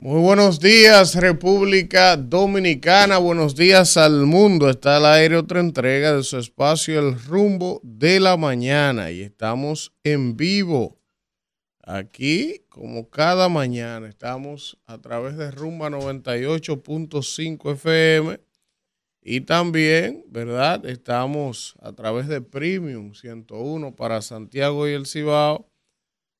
Muy buenos días, República Dominicana. Buenos días al mundo. Está al aire otra entrega de su espacio El Rumbo de la Mañana y estamos en vivo aquí como cada mañana. Estamos a través de Rumba 98.5 FM y también, ¿verdad? Estamos a través de Premium 101 para Santiago y el Cibao.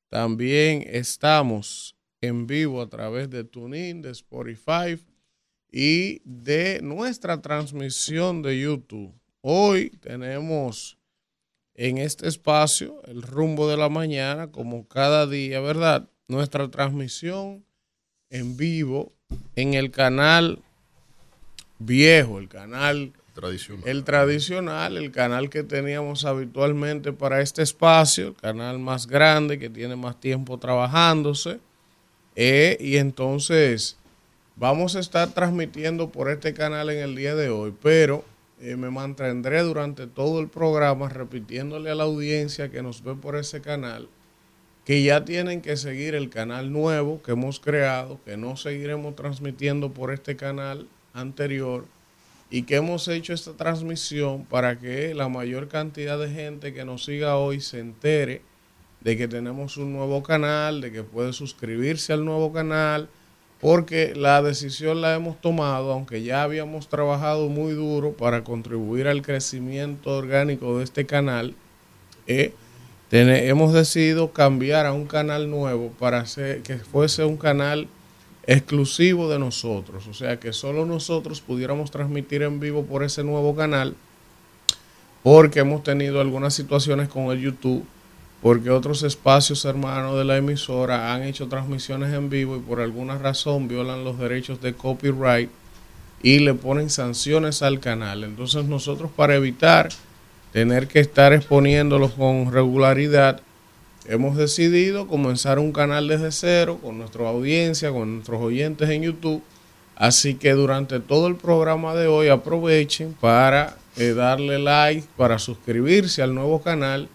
También estamos en vivo a través de TuneIn, de Spotify y de nuestra transmisión de YouTube. Hoy tenemos en este espacio el rumbo de la mañana, como cada día, ¿verdad? Nuestra transmisión en vivo en el canal viejo, el canal tradicional. El tradicional, el canal que teníamos habitualmente para este espacio, el canal más grande que tiene más tiempo trabajándose. Eh, y entonces vamos a estar transmitiendo por este canal en el día de hoy, pero eh, me mantendré durante todo el programa repitiéndole a la audiencia que nos ve por ese canal que ya tienen que seguir el canal nuevo que hemos creado, que no seguiremos transmitiendo por este canal anterior y que hemos hecho esta transmisión para que la mayor cantidad de gente que nos siga hoy se entere de que tenemos un nuevo canal, de que puede suscribirse al nuevo canal, porque la decisión la hemos tomado, aunque ya habíamos trabajado muy duro para contribuir al crecimiento orgánico de este canal, eh, hemos decidido cambiar a un canal nuevo para que fuese un canal exclusivo de nosotros, o sea que solo nosotros pudiéramos transmitir en vivo por ese nuevo canal, porque hemos tenido algunas situaciones con el YouTube, porque otros espacios hermanos de la emisora han hecho transmisiones en vivo y por alguna razón violan los derechos de copyright y le ponen sanciones al canal. Entonces nosotros para evitar tener que estar exponiéndolos con regularidad, hemos decidido comenzar un canal desde cero con nuestra audiencia, con nuestros oyentes en YouTube. Así que durante todo el programa de hoy aprovechen para eh, darle like, para suscribirse al nuevo canal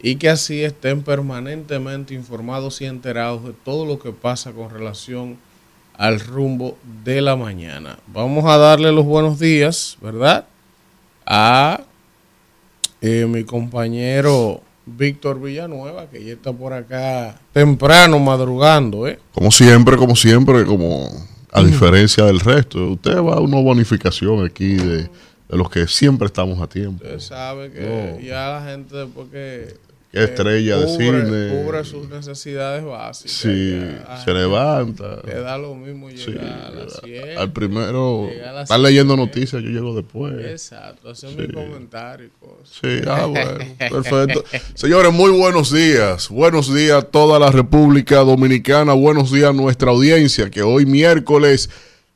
y que así estén permanentemente informados y enterados de todo lo que pasa con relación al rumbo de la mañana. Vamos a darle los buenos días, ¿verdad? A eh, mi compañero Víctor Villanueva, que ya está por acá temprano, madrugando, ¿eh? Como siempre, como siempre, como a diferencia del resto. Usted va a una bonificación aquí de, de los que siempre estamos a tiempo. Usted sabe que No. ya la gente después que... Qué estrella de cubre- cine. Cubre sus necesidades básicas. Sí, se levanta. Le da lo mismo llegar Sí, a las 7. al primero, estar leyendo noticias, yo llego después. Exacto, hacer Sí. mi comentario y cosas. Sí, ah, bueno, perfecto. Señores, muy buenos días. Buenos días a toda la República Dominicana. Buenos días a nuestra audiencia, que hoy miércoles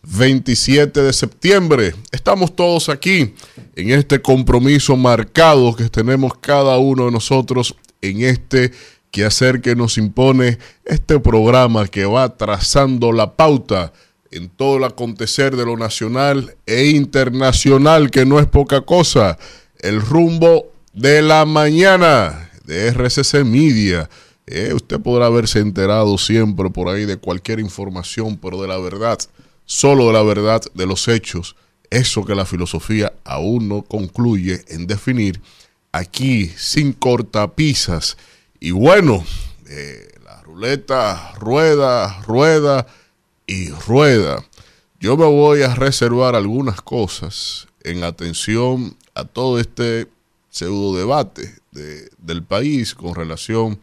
27 de septiembre estamos todos aquí en este compromiso marcado que tenemos cada uno de nosotros en este quehacer que nos impone este programa que va trazando la pauta en todo el acontecer de lo nacional e internacional, que no es poca cosa. El rumbo de la mañana de RCC Media. Eh, usted podrá haberse enterado siempre por ahí de cualquier información, pero de la verdad, solo de la verdad de los hechos, eso que la filosofía aún no concluye en definir, aquí sin cortapisas. Y bueno, eh, la ruleta rueda, rueda y rueda. Yo me voy a reservar algunas cosas en atención a todo este pseudo debate de- del país con relación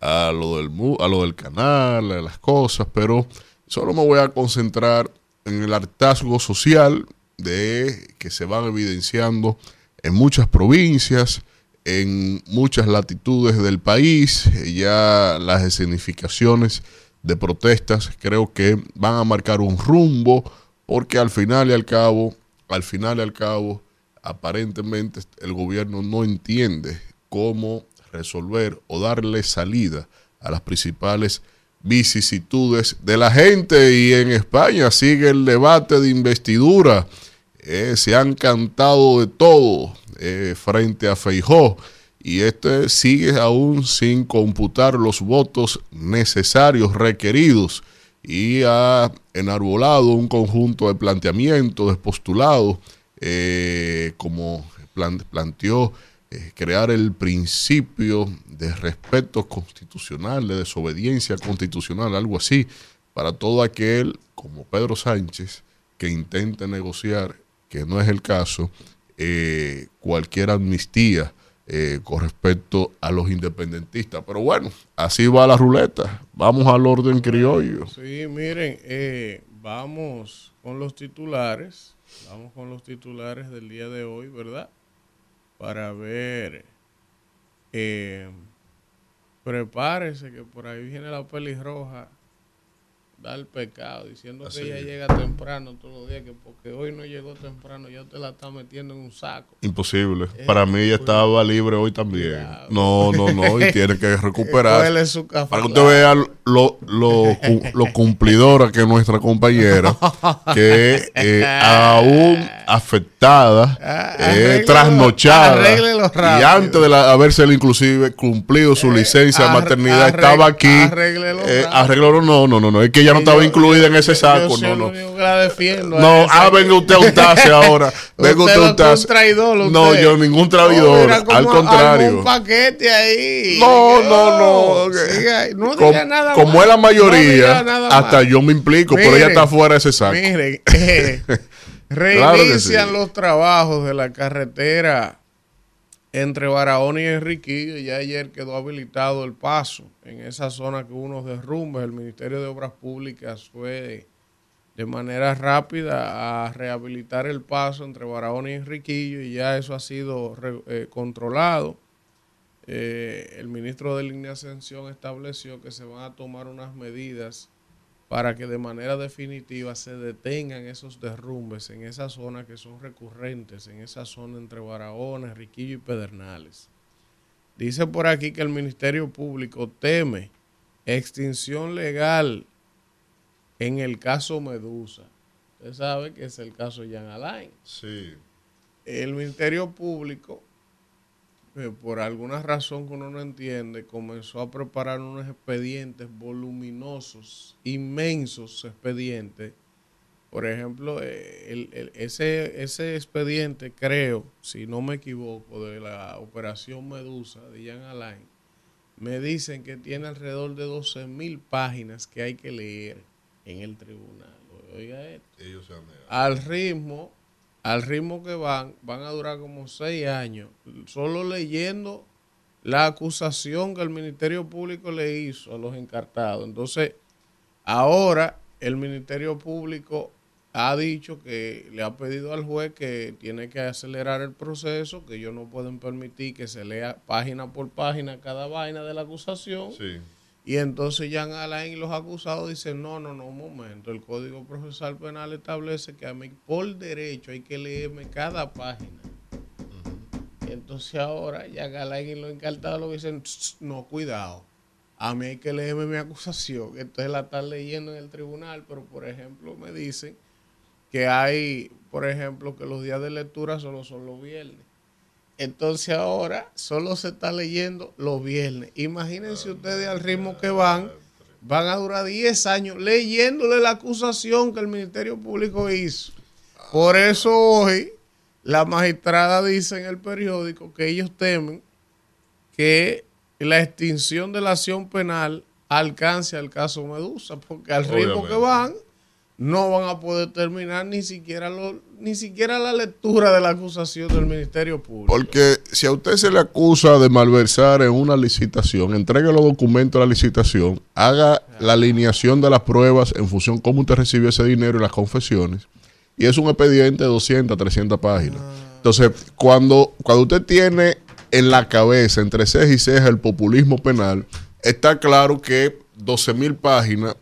a lo, del, a lo del canal, a las cosas, pero solo me voy a concentrar en el hartazgo social de que se van evidenciando en muchas provincias, en muchas latitudes del país, ya las escenificaciones de protestas creo que van a marcar un rumbo porque al final y al cabo, al final y al cabo, aparentemente el gobierno no entiende cómo resolver o darle salida a las principales vicisitudes de la gente y en España sigue el debate de investidura. Eh, se han cantado de todo eh, frente a Feijó y este sigue aún sin computar los votos necesarios requeridos y ha enarbolado un conjunto de planteamientos, de postulados, eh, como planteó eh, crear el principio de respeto constitucional, de desobediencia constitucional, algo así, para todo aquel como Pedro Sánchez que intente negociar, que no es el caso, eh, cualquier amnistía eh, con respecto a los independentistas. Pero bueno, así va la ruleta. Vamos al orden criollo. Sí, miren, eh, vamos con los titulares. Vamos con los titulares del día de hoy, ¿verdad? Para ver. Eh, prepárese que por ahí viene la pelirroja da el pecado, diciendo que ella llega temprano todos los días, que porque hoy no llegó temprano, ya te la está metiendo en un saco. Imposible. Para mí ella estaba libre hoy también. No, no, no, y tiene que recuperar. Para que usted vea lo, lo, lo cumplidora que es nuestra compañera, que eh, aún afectada, ah, eh, trasnochada, y antes de la, haberse inclusive cumplido su eh, licencia de maternidad, estaba aquí. Arregló, no, no, no, no, es que ella no estaba incluida en ese saco. no, no. no, ah, venga usted a untarse ahora. Venga usted a untarse. No, yo ningún traidor. al contrario. Paquete ahí. No, no, no. no diga nada como es la mayoría, hasta yo me implico, pero ella está fuera de ese saco. Miren, eh, reinician los trabajos de la carretera entre Barahona y Enriquillo. Ya ayer quedó habilitado el paso en esa zona que hubo unos derrumbes. El Ministerio de Obras Públicas fue de manera rápida a rehabilitar el paso entre Barahona y Enriquillo y ya eso ha sido eh, controlado. Eh, el ministro de Línea Ascensión estableció que se van a tomar unas medidas para que de manera definitiva se detengan esos derrumbes en esa zona que son recurrentes, en esa zona entre Barahona, Riquillo y Pedernales. Dice por aquí que el Ministerio Público teme extinción legal en el caso Medusa. Usted sabe que es el caso Jan Alain. Sí. El Ministerio Público por alguna razón que uno no entiende, comenzó a preparar unos expedientes voluminosos, inmensos expedientes. Por ejemplo, eh, ese, ese expediente, creo, si no me equivoco, de la operación Medusa de Jan Alain, me dicen que tiene alrededor de 12 mil páginas que hay que leer en el tribunal. Oiga esto. Al ritmo al ritmo que van, van a durar como seis años, solo leyendo la acusación que el Ministerio Público le hizo a los encartados. Entonces, ahora el Ministerio Público ha dicho que le ha pedido al juez que tiene que acelerar el proceso, que ellos no pueden permitir que se lea página por página cada vaina de la acusación. Sí y entonces Jean Alain y los acusados dicen, no, no, no, un momento, el Código Procesal Penal establece que a mí por derecho hay que leerme cada página. Entonces ahora Jean Alain y los encartados lo dicen, no, cuidado, a mí hay que leerme mi acusación. Entonces la están leyendo en el tribunal, pero por ejemplo me dicen que hay, por ejemplo, que los días de lectura solo son los viernes. Entonces ahora solo se está leyendo los viernes. Imagínense ustedes al ritmo que van, van a durar 10 años leyéndole la acusación que el Ministerio Público hizo. Por eso hoy la magistrada dice en el periódico que ellos temen que la extinción de la acción penal alcance al caso Medusa, porque al ritmo que van, no van a poder terminar ni siquiera lo, ni siquiera la lectura de la acusación del Ministerio Público. Porque si a usted se le acusa de malversar en una licitación, entregue los documentos de la licitación, haga la alineación de las pruebas en función de cómo usted recibió ese dinero y las confesiones. Y es un expediente de 200, 300 páginas. Ah. Entonces, cuando, cuando usted tiene en la cabeza, entre ceja y ceja, el populismo penal, está claro que 12 mil páginas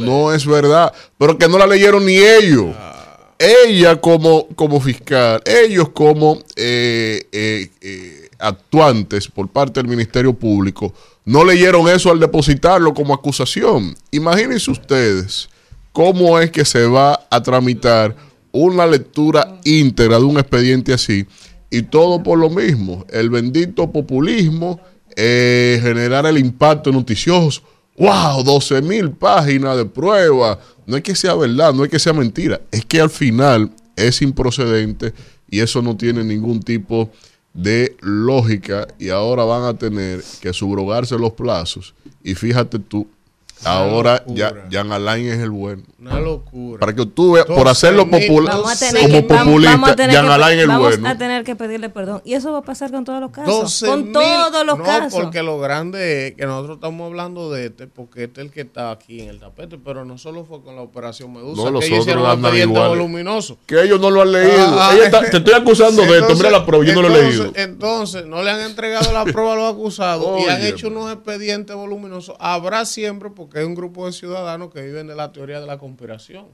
no es verdad, pero que no la leyeron ni ellos. Ah. Ella como, como fiscal, ellos como eh, eh, eh, actuantes por parte del Ministerio Público, no leyeron eso al depositarlo como acusación. Imagínense ustedes cómo es que se va a tramitar una lectura íntegra de un expediente así Y todo por lo mismo, el bendito populismo, eh, generar el impacto noticioso. ¡Wow! 12 mil páginas de prueba. No es que sea verdad, no es que sea mentira, es que al final es improcedente y eso no tiene ningún tipo de lógica y ahora van a tener que subrogarse los plazos. Y fíjate tú, Ahora ya Jan Alain es el bueno. Una locura. Para que tú veas, por hacerlo popular, como populista, Jan Alain es el bueno. Vamos a tener que pedirle perdón. Y eso va a pasar con todos los casos. Con todos los casos. No, porque lo grande es que nosotros estamos hablando de este, porque este es el que está aquí en el tapete, pero no solo fue con la operación Medusa, no, que ellos hicieron un expediente voluminoso. Que ellos no lo han leído. Ah, te estoy acusando de esto, mira la prueba, yo no lo he leído. Entonces, no le han entregado la prueba a los acusados y han hecho unos expedientes voluminosos. Habrá siempre, porque que es un grupo de ciudadanos que viven de la teoría de la conspiración.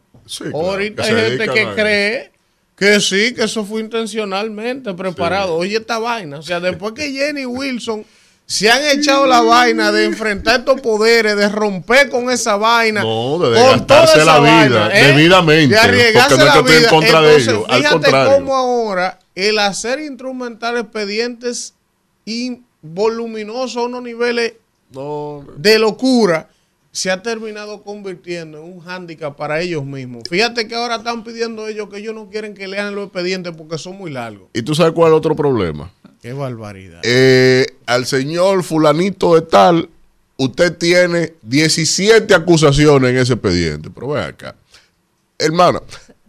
Ahorita hay gente que cree que sí, que eso fue intencionalmente preparado. Oye, esta vaina. O sea, después que Jenny Wilson se han echado la vaina de enfrentar estos poderes, de romper con esa vaina. No, de gastarse la vida, ¿eh? debidamente. De arriesgarse la vida. En contra de ellos. Fíjate cómo ahora el hacer instrumental expedientes voluminosos a unos niveles de locura se ha terminado convirtiendo en un hándicap para ellos mismos. Fíjate que ahora están pidiendo ellos que ellos no quieren que lean los expedientes porque son muy largos. ¿Y tú sabes cuál es el otro problema? Qué barbaridad. Eh, al señor fulanito de tal, usted tiene 17 acusaciones en ese expediente. Pero ve acá. Hermana,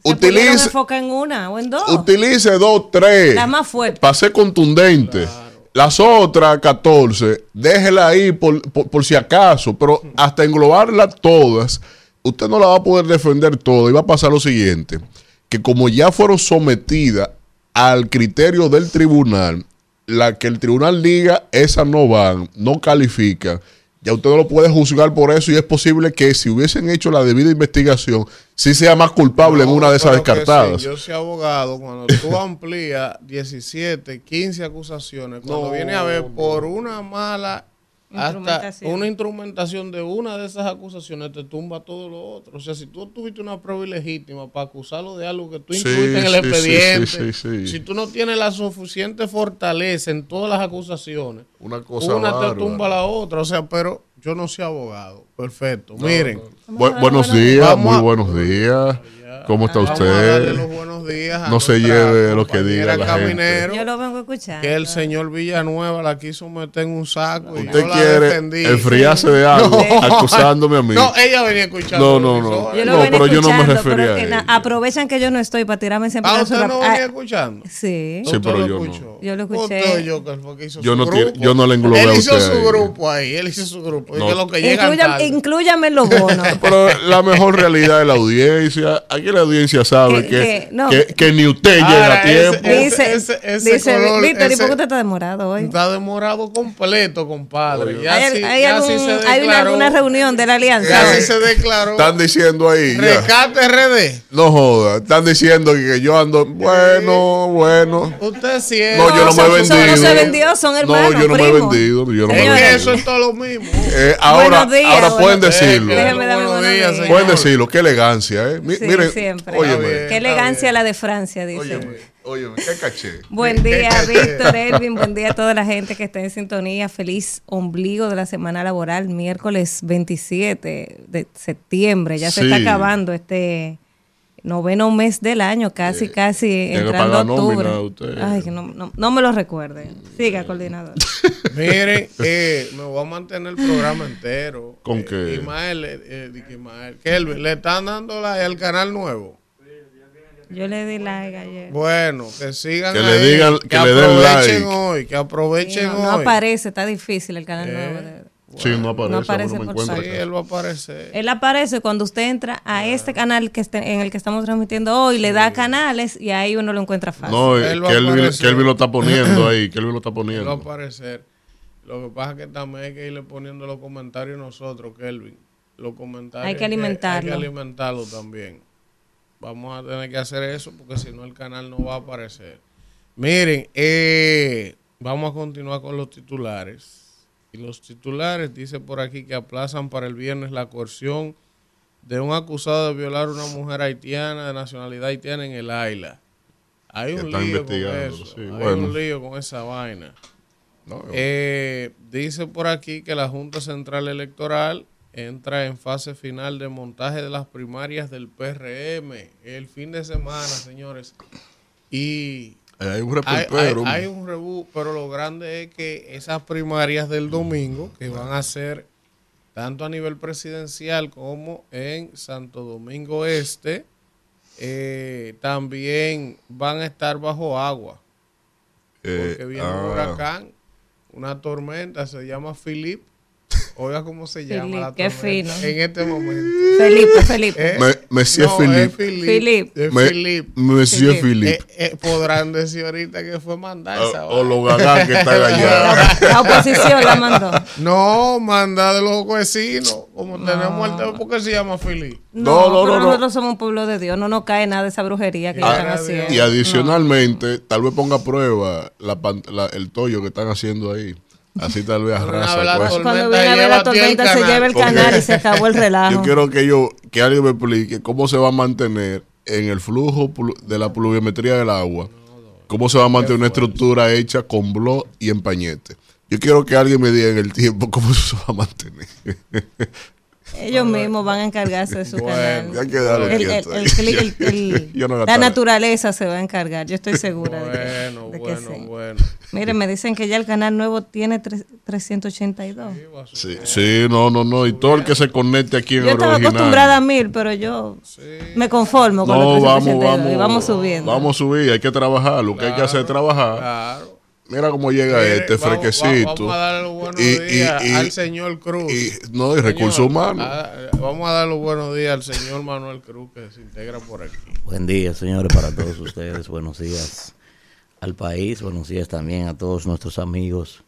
utilice, en una o en dos. utilice dos, tres. La más fuerte. Para ser contundente. Las otras 14, déjela ahí por, si acaso, pero hasta englobarlas todas, usted no la va a poder defender todo. Y va a pasar lo siguiente, que como ya fueron sometidas al criterio del tribunal, la que el tribunal diga, esas no van, no califican, ya usted no lo puede juzgar por eso y es posible que si hubiesen hecho la debida investigación, sí sea más culpable en una de esas descartadas. yo soy abogado, cuando tú amplías 17, 15 acusaciones, cuando viene a ver por una mala hasta una instrumentación de una de esas acusaciones te tumba todo lo otro. O sea, si tú tuviste una prueba ilegítima para acusarlo de algo que tú incluiste en el expediente, si tú no tienes la suficiente fortaleza en todas las acusaciones, una, cosa una te tumba la otra. O sea, pero yo no soy abogado. Perfecto. Miren. buenos días, muy buenos días. ¿Cómo está usted? los buenos días. no se lleve lo que diga la caminero. Yo lo vengo a escuchar. Que el señor Villanueva la quiso meter en un saco y usted yo la quiere enfriarse de algo acusándome a mí. No, ella venía escuchando. No, no, no. Yo no, pero yo no me refería a ella. Aprovechan que yo no estoy para tirarme siempre ¿Ah, usted no venía escuchando? Sí. Sí, pero yo no. Yo lo escuché. Yo, yo, no, yo no le englobé Él hizo su grupo ahí. Él hizo su grupo. No. Incluyame los bonos. Pero la mejor realidad de la audiencia. Aquí la audiencia sabe que, ni usted llega a tiempo. Dice, dice Víctor, ¿y por qué usted está demorado hoy? Está demorado completo, compadre. hay, hay, alguna reunión de la alianza. Ya se declaró. Están diciendo ahí. Rescate RD. No joda. Están diciendo que yo ando. Bueno, bueno. Usted sí No, yo no, me he vendido. No se vendió, son hermanos. No, yo no me he vendido. Yo no me he vendido. Eso es todo lo mismo. Eh, ahora, ahora pueden decirlo. Pueden decirlo. Qué elegancia, ¿eh? Miren, siempre. Qué elegancia la de Francia, dice. Óyeme, óyeme, qué caché. Buen día, Víctor, Elvin, buen día a toda la gente que está en sintonía. Feliz ombligo de la semana laboral, miércoles 27 de septiembre. Ya se está acabando este noveno mes del año, casi, casi entrando octubre. Ay, que no, no, me lo recuerde. Siga, coordinador. Miren, eh, me voy a mantener el programa entero. ¿Con eh, qué? Ismael, eh, eh Ismael, Kelvin, ¿le están dando like al canal nuevo? Yo le di like ayer. Bueno, que sigan que le digan, que, le den like. hoy, que aprovechen no, hoy. No aparece, está difícil el canal nuevo. Sí, no aparece. No aparece por sí, él va a aparecer. Él aparece cuando usted entra a este canal que este, en el que estamos transmitiendo hoy, le da canales y ahí uno lo encuentra fácil. No, él Kelvin, lo está poniendo ahí, Kelvin lo está poniendo. Él va a aparecer. Lo que pasa es que también hay que irle poniendo los comentarios nosotros, Kelvin. Los comentarios. Hay que alimentarlo. Hay que alimentarlo también. Vamos a tener que hacer eso porque si no el canal no va a aparecer. Miren, eh, vamos a continuar con los titulares. Y los titulares dice por aquí que aplazan para el viernes la coerción de un acusado de violar a una mujer haitiana de nacionalidad haitiana en el Aila. Hay un lío con eso. Hay un lío con esa vaina. Eh, dice por aquí que la Junta Central Electoral entra en fase final de montaje de las primarias del PRM el fin de semana, señores. Y hay un hay, pero lo grande es que esas primarias del domingo, que van a ser tanto a nivel presidencial como en Santo Domingo Este, eh, también van a estar bajo agua. Eh, porque viene un ah. huracán, una tormenta, se llama Philip Oiga cómo se llama la qué fino. En este momento. Felipe, Felipe. Eh, me, Monsieur no, Philippe. Philippe. Philippe. Monsieur. Eh, eh, podrán decir ahorita que fue mandar esa O, los gagán que están allá. La, oposición la mandó. No, manda de los vecinos. Como tenemos el tema, ¿por qué se llama Philippe? No, no, no, Nosotros somos un pueblo de Dios. No nos cae nada de esa brujería que están haciendo. Y adicionalmente, tal vez ponga a prueba la, el tollo que están haciendo ahí. Así tal vez arrasa. Pues. Cuando viene a ver la tormenta se lleva el canal y se acabó el relajo. Yo quiero que yo, que alguien me explique cómo se va a mantener en el flujo de la pluviometría del agua, cómo se va a mantener una estructura hecha con blog y empañete. Yo quiero que alguien me diga en el tiempo cómo se va a mantener. Ellos mismos van a encargarse de su canal. el, la naturaleza se va a encargar, yo estoy segura bueno, de que, bueno, sí. bueno. Miren, me dicen que ya el canal nuevo tiene 382. Sí, sí, no, no, no. Y todo el que se conecte aquí en yo el estaba acostumbrada a mil, pero yo me conformo con los 382 vamos, y vamos subiendo. Vamos a subir, hay que trabajar. Lo que hay que hacer es trabajar. Claro. Mira cómo llega este frequecito. Vamos a darle los buenos días al señor Cruz. no, y recursos humanos. vamos a dar los buenos días al señor Manuel Cruz que se integra por aquí. Buen día, señores, para todos ustedes. buenos días al país. Buenos días también a todos nuestros amigos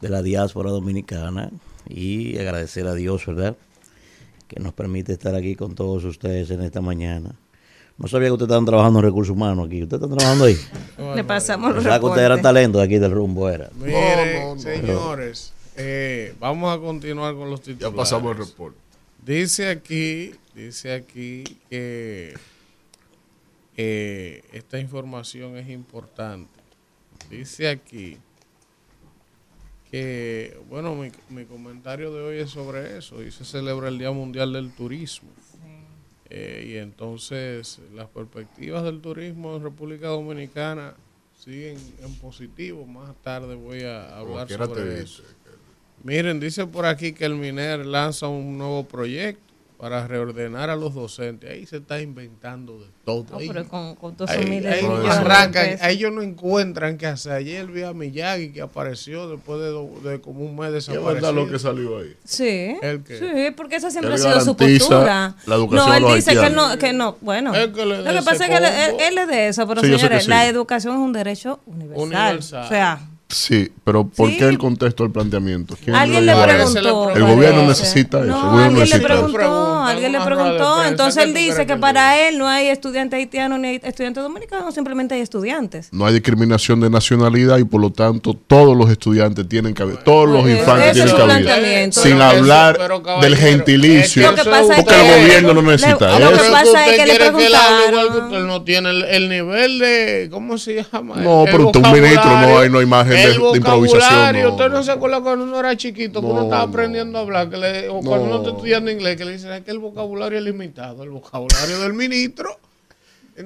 de la diáspora dominicana. Y agradecer a Dios, ¿verdad? Que nos permite estar aquí con todos ustedes en esta mañana no sabía que ustedes estaban trabajando en recursos humanos aquí. ¿Ustedes están trabajando ahí? Le pasamos los que ustedes eran talento de aquí del rumbo, era. Miren, señores, eh, vamos a continuar con los titulares. Ya pasamos el reporte. Dice aquí, dice aquí que eh, esta información es importante. Dice aquí que, bueno, mi, mi comentario de hoy es sobre eso. Y se celebra el Día Mundial del Turismo. Eh, y entonces las perspectivas del turismo en República Dominicana siguen en positivo. Más tarde voy a hablar sobre eso. Miren, dice por aquí que el MINER lanza un nuevo proyecto para reordenar a los docentes. Ahí se está inventando de todo. No, pero con, con todos ahí, miles ahí arrancan, ellos no encuentran qué hacer. Ayer vi a Miyagi que apareció después de, de como un mes desaparecido. ¿Qué lo que salió ahí? Sí. Sí, porque esa siempre ha sido su postura. La educación no, él dice que no, que no. Bueno, lo que pasa es que él, él, es de eso, pero señores, la educación es un derecho universal. universal. O sea, Sí, pero ¿por qué el contexto del planteamiento? Alguien le preguntó. El gobierno necesita eso. No, alguien le preguntó, alguien le preguntó. Entonces él dice que para él no hay estudiantes haitianos ni estudiantes dominicanos, simplemente hay estudiantes. No hay discriminación de nacionalidad y por lo tanto todos los estudiantes tienen que haber, todos los infantes tienen que haber. Sin hablar del gentilicio. porque el gobierno no necesita eso. Lo que pasa es que le preguntaron. Que no tiene el, nivel de, ¿cómo se llama? No, pero un ministro no hay, no hay el vocabulario. Usted no se acuerda cuando uno era chiquito, que uno estaba aprendiendo a hablar, que le, o cuando uno está estudiando inglés, que le dicen que el vocabulario es limitado. El vocabulario del ministro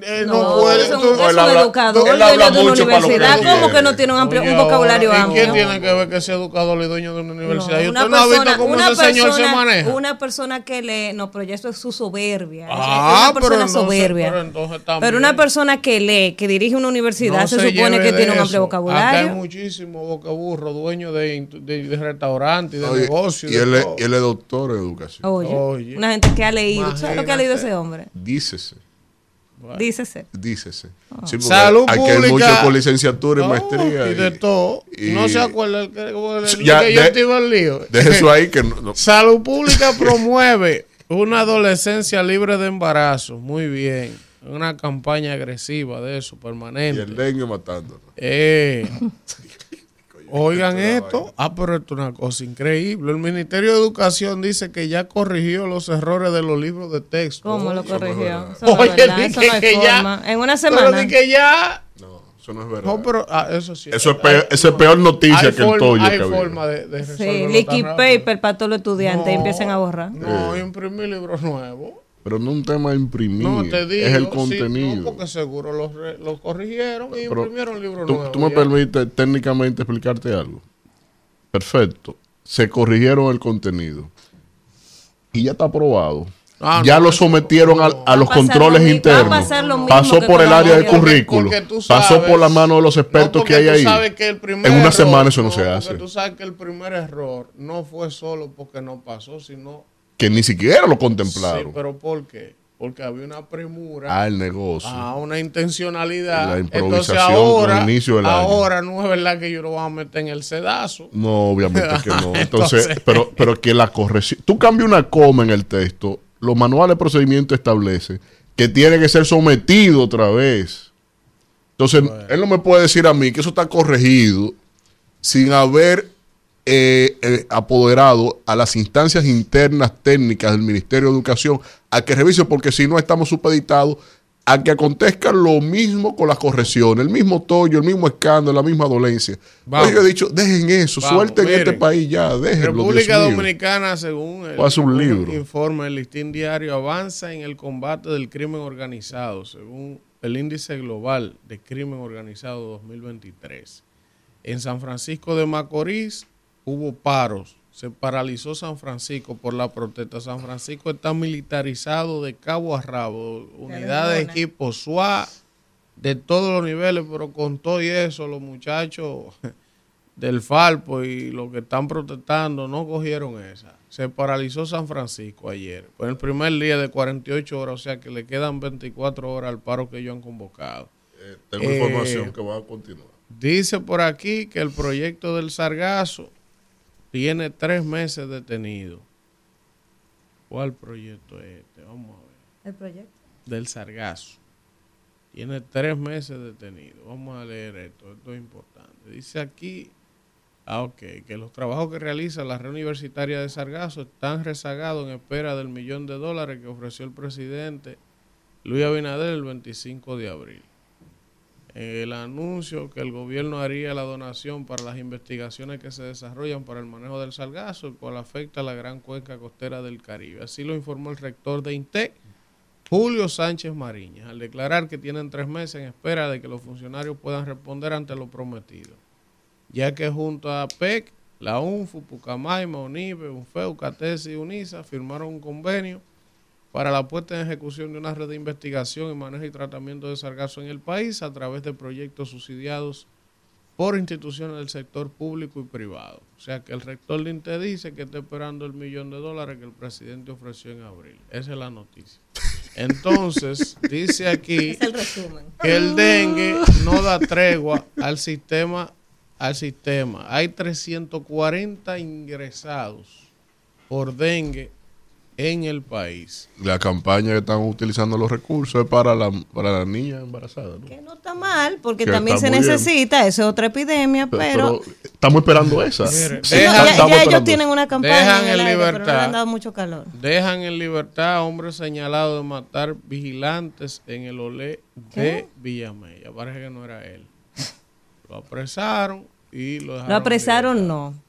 eh, no, puede. Es un, es un educador él habla de una universidad. ¿Cómo que no tiene un, amplio, un vocabulario amplio? ¿Quién tiene que ver que sea educador y dueño de una universidad? y usted no ha visto cómo ese señor se maneja. Una persona que lee, no, pero ya esto es su soberbia. Ah, una persona pero soberbia. Pero, entonces pero, una persona que lee, que dirige una universidad, se, supone que tiene un amplio vocabulario. Acá hay muchísimo bocaburro, dueño de, de, restaurantes y de negocios. Y, él es doctor en educación. Oye, una gente que ha leído. ¿Sabes lo que ha leído ese hombre? Dícese. Dícese. Dícese. Oh. Salud aquí pública. hay mucho con licenciatura y maestría. Y, de todo. no se acuerda el que, ya, que yo estuve en lío. Deje eso ahí que Salud Pública promueve una adolescencia libre de embarazo. Muy bien. Una campaña agresiva de eso, permanente. Y el dengue matando. Eh. Oigan esto. Ah, pero esto es una cosa increíble. El Ministerio de Educación dice que ya corrigió los errores de los libros de texto. ¿Cómo lo corrigió? Eso no es verdad. Eso no hay forma. En una semana. Pero que ya eso no es verdad. No, pero ah, eso sí. Eso es peor, esa es peor noticia que el toyo. Hay forma de, de Sí, liquid paper para todos los estudiantes y empiecen a borrar. No, imprimir libros nuevos. Pero no un tema de imprimir, no, te digo, es el contenido. Sí, no, porque seguro los, los corrigieron y imprimieron libros nuevos. ¿Tú me permites técnicamente explicarte algo? Perfecto. Se corrigieron el contenido. Y ya está aprobado. Ah, ya lo sometieron a, los controles internos. Pasó por el área de currículo. pasó por la mano de los expertos que hay ahí. en una semana eso no, se hace. Tú sabes que el primer error no fue solo porque no pasó, sino que ni siquiera lo contemplaron. Sí, pero ¿por qué? Porque había una premura. Al negocio. A una intencionalidad. La improvisación Entonces ahora, inicio del ahora no es verdad que yo lo voy a meter en el sedazo. No, obviamente que no. Entonces, pero, pero que la corrección. Tú cambias una coma en el texto los manuales de procedimiento establecen que tiene que ser sometido otra vez. Entonces, él no me puede decir a mí que eso está corregido sin haber eh, eh, apoderado a las instancias internas técnicas del Ministerio de Educación a que revise, porque si no estamos supeditados a que acontezca lo mismo con las correcciones, el mismo tollo, el mismo escándalo, la misma dolencia. yo he dicho, dejen eso, suelten este país ya, déjenlo. República Dominicana, según el, informe del listín diario, avanza en el combate del crimen organizado, según el índice global de crimen organizado 2023. En San Francisco de Macorís hubo paros se paralizó San Francisco por la protesta. San Francisco está militarizado de cabo a rabo, unidades de equipo SWAT de todos los niveles, pero con todo y eso, los muchachos del Falpo y los que están protestando no cogieron esa. Se paralizó San Francisco ayer, fue el primer día de 48 horas, o sea que le quedan 24 horas al paro que ellos han convocado. Eh, tengo información eh, que va a continuar. Dice por aquí que el proyecto del Sargazo tiene tres meses detenido. ¿Cuál proyecto es este? Vamos a ver. ¿El proyecto? Del Sargazo. Tiene tres meses detenido. Vamos a leer esto, esto es importante. Dice aquí, ah, ok, que los trabajos que realiza la red universitaria de Sargazo están rezagados en espera del millón de dólares que ofreció el presidente Luis Abinader el 25 de abril el anuncio que el gobierno haría la donación para las investigaciones que se desarrollan para el manejo del salgazo, el cual afecta a la gran cuenca costera del Caribe. Así lo informó el rector de INTEC, Julio Sánchez Mariñas, al declarar que tienen tres meses en espera de que los funcionarios puedan responder ante lo prometido, ya que junto a PEC, la UNFU, Pucamaima, UNIBE, UNFEU, CATES y UNISA firmaron un convenio para la puesta en ejecución de una red de investigación y manejo y tratamiento de sargazo en el país a través de proyectos subsidiados por instituciones del sector público y privado. O sea que el rector Linte dice que está esperando el millón de dólares que el presidente ofreció en abril. Esa es la noticia. Entonces, dice aquí que el dengue no da tregua al sistema, al sistema. Hay 340 ingresados por dengue en el país. La campaña que están utilizando los recursos es para la, para la niña embarazada. Que no está mal, porque también se necesita, esa es otra epidemia, pero, estamos esperando esa. ya, ellos tienen una campaña dejan en, libertad, pero han dado mucho calor. Dejan en libertad a hombres señalados de matar vigilantes en el olé de Villamella. Parece que no era él. Lo apresaron y lo dejaron. Lo apresaron, no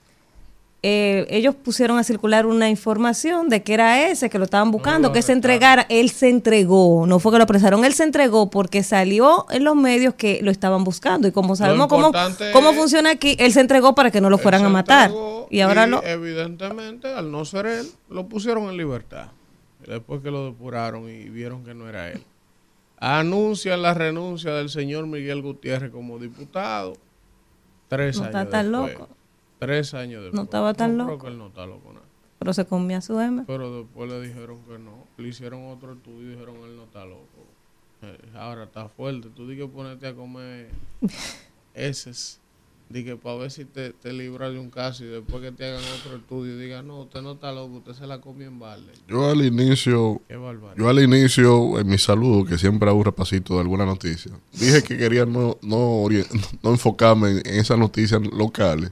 eh, ellos pusieron a circular una información de que era ese, que lo estaban buscando, que se entregara. Él se entregó, no fue que lo apresaron, él se entregó porque salió en los medios que lo estaban buscando. Y como sabemos cómo, cómo funciona aquí, él se entregó para que no lo fueran a matar. Y ahora no. Evidentemente, al no ser él, lo pusieron en libertad. Después que lo depuraron y vieron que no era él. Anuncian la renuncia del señor Miguel Gutiérrez como diputado. Tres años. Está tan loco. Tres años después. No estaba tan loco. Creo que él no está loco nada. Pero se comía su M. Pero después le dijeron que no. Le hicieron otro estudio y dijeron él no está loco. Eh, ahora está fuerte. Tú di que ponerte a comer heces Dije, para ver si te, te libras de un caso y después que te hagan otro estudio diga no, usted no está loco, usted se la comió en balde. Yo al inicio, yo al inicio, en mi saludo, que siempre hago un repasito de alguna noticia, dije que quería no, no, no enfocarme en, esas noticias locales,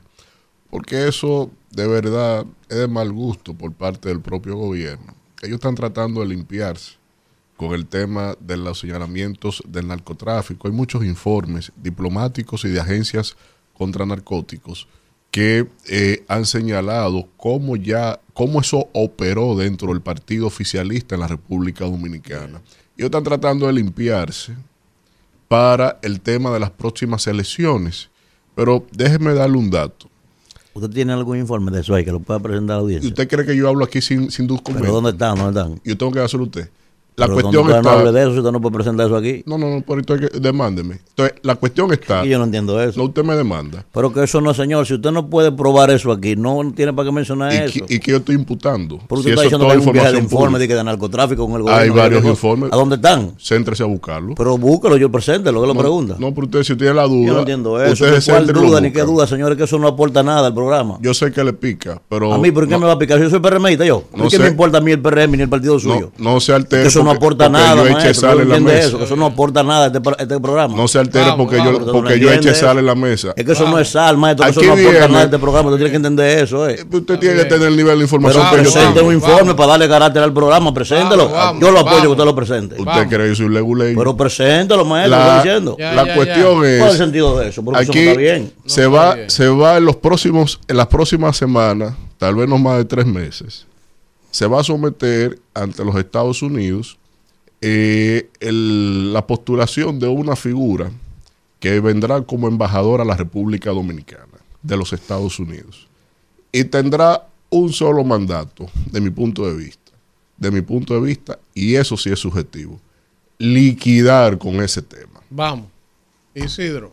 porque eso de verdad es de mal gusto por parte del propio gobierno. Ellos están tratando de limpiarse con el tema de los señalamientos del narcotráfico. Hay muchos informes diplomáticos y de agencias contra narcóticos que eh, han señalado cómo ya, cómo eso operó dentro del partido oficialista en la República Dominicana. Y están tratando de limpiarse para el tema de las próximas elecciones. Pero déjeme darle un dato. ¿Usted tiene algún informe de eso ahí que lo pueda presentar a la audiencia? ¿Y usted cree que yo hablo aquí sin, sin documentos? ¿Pero dónde están? ¿Dónde están? Yo tengo que a usted. La cuestión está. No hable de eso, usted no puede presentar eso aquí. No, no, no, por esto que, demándeme. Entonces, la cuestión está. Y yo no entiendo eso. No, usted me demanda. Pero que eso no, señor. Si usted no puede probar eso aquí, no tiene para qué mencionar eso. ¿Y que yo estoy imputando? Porque usted está diciendo que hay un viaje de informe de, que de narcotráfico con el gobierno. Hay varios informes. ¿A dónde están? Céntrese a buscarlo. Pero búsquelo, yo presente, lo que lo pregunta. No, pero usted, si tiene la duda. Yo no entiendo eso. ¿Cuál duda ni qué duda, señores? Que eso no aporta nada al programa. Yo sé que le pica, pero. A mí, ¿por qué me va a picar? Yo soy PRMista, yo. ¿Por qué me importa a mí el PRM ni el partido suyo? No, se altere. Eso no aporta nada eso, que eso no aporta nada a este, este, programa. No se altere porque yo, porque yo eche sal en la mesa. Es que eso no es sal, maestro, eso no aporta nada a este programa. Usted tiene que entender eso. Eh. Usted tiene que tener el nivel de información Pero que presente un informe para darle carácter al programa, preséntelo. yo lo apoyo que usted lo presente. Usted cree que soy leguley. Pero preséntelo, maestro, la, diciendo. la cuestión es. ¿Cuál es el sentido de eso? Porque aquí eso está bien. Se va, se va en los próximos, en las próximas semanas, tal vez no más de tres meses, se va a someter ante los Estados Unidos eh, la postulación de una figura que vendrá como embajadora a la República Dominicana de los Estados Unidos. Y tendrá un solo mandato, de mi punto de vista. De mi punto de vista, y eso sí es subjetivo. Liquidar con ese tema. Vamos. Isidro.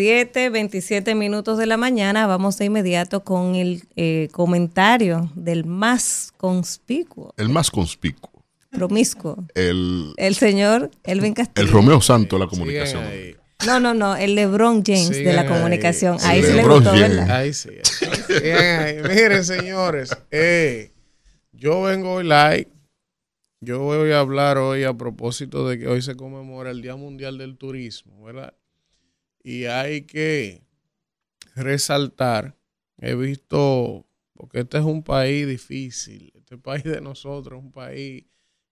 7, 27 minutos de la mañana. Vamos de inmediato con el eh, comentario del más conspicuo. El más conspicuo. Promiscuo. El, el señor Elvin Castillo. El Romeo Santo de la comunicación. No, no, no, el LeBron James de la comunicación. Ahí sí, le gustó, ¿verdad? Ahí sí. Miren, señores, eh, yo vengo hoy like. Yo voy a hablar hoy a propósito de que hoy se conmemora el Día Mundial del Turismo, ¿verdad? Y hay que resaltar, he visto, porque este es un país difícil, este país de nosotros un país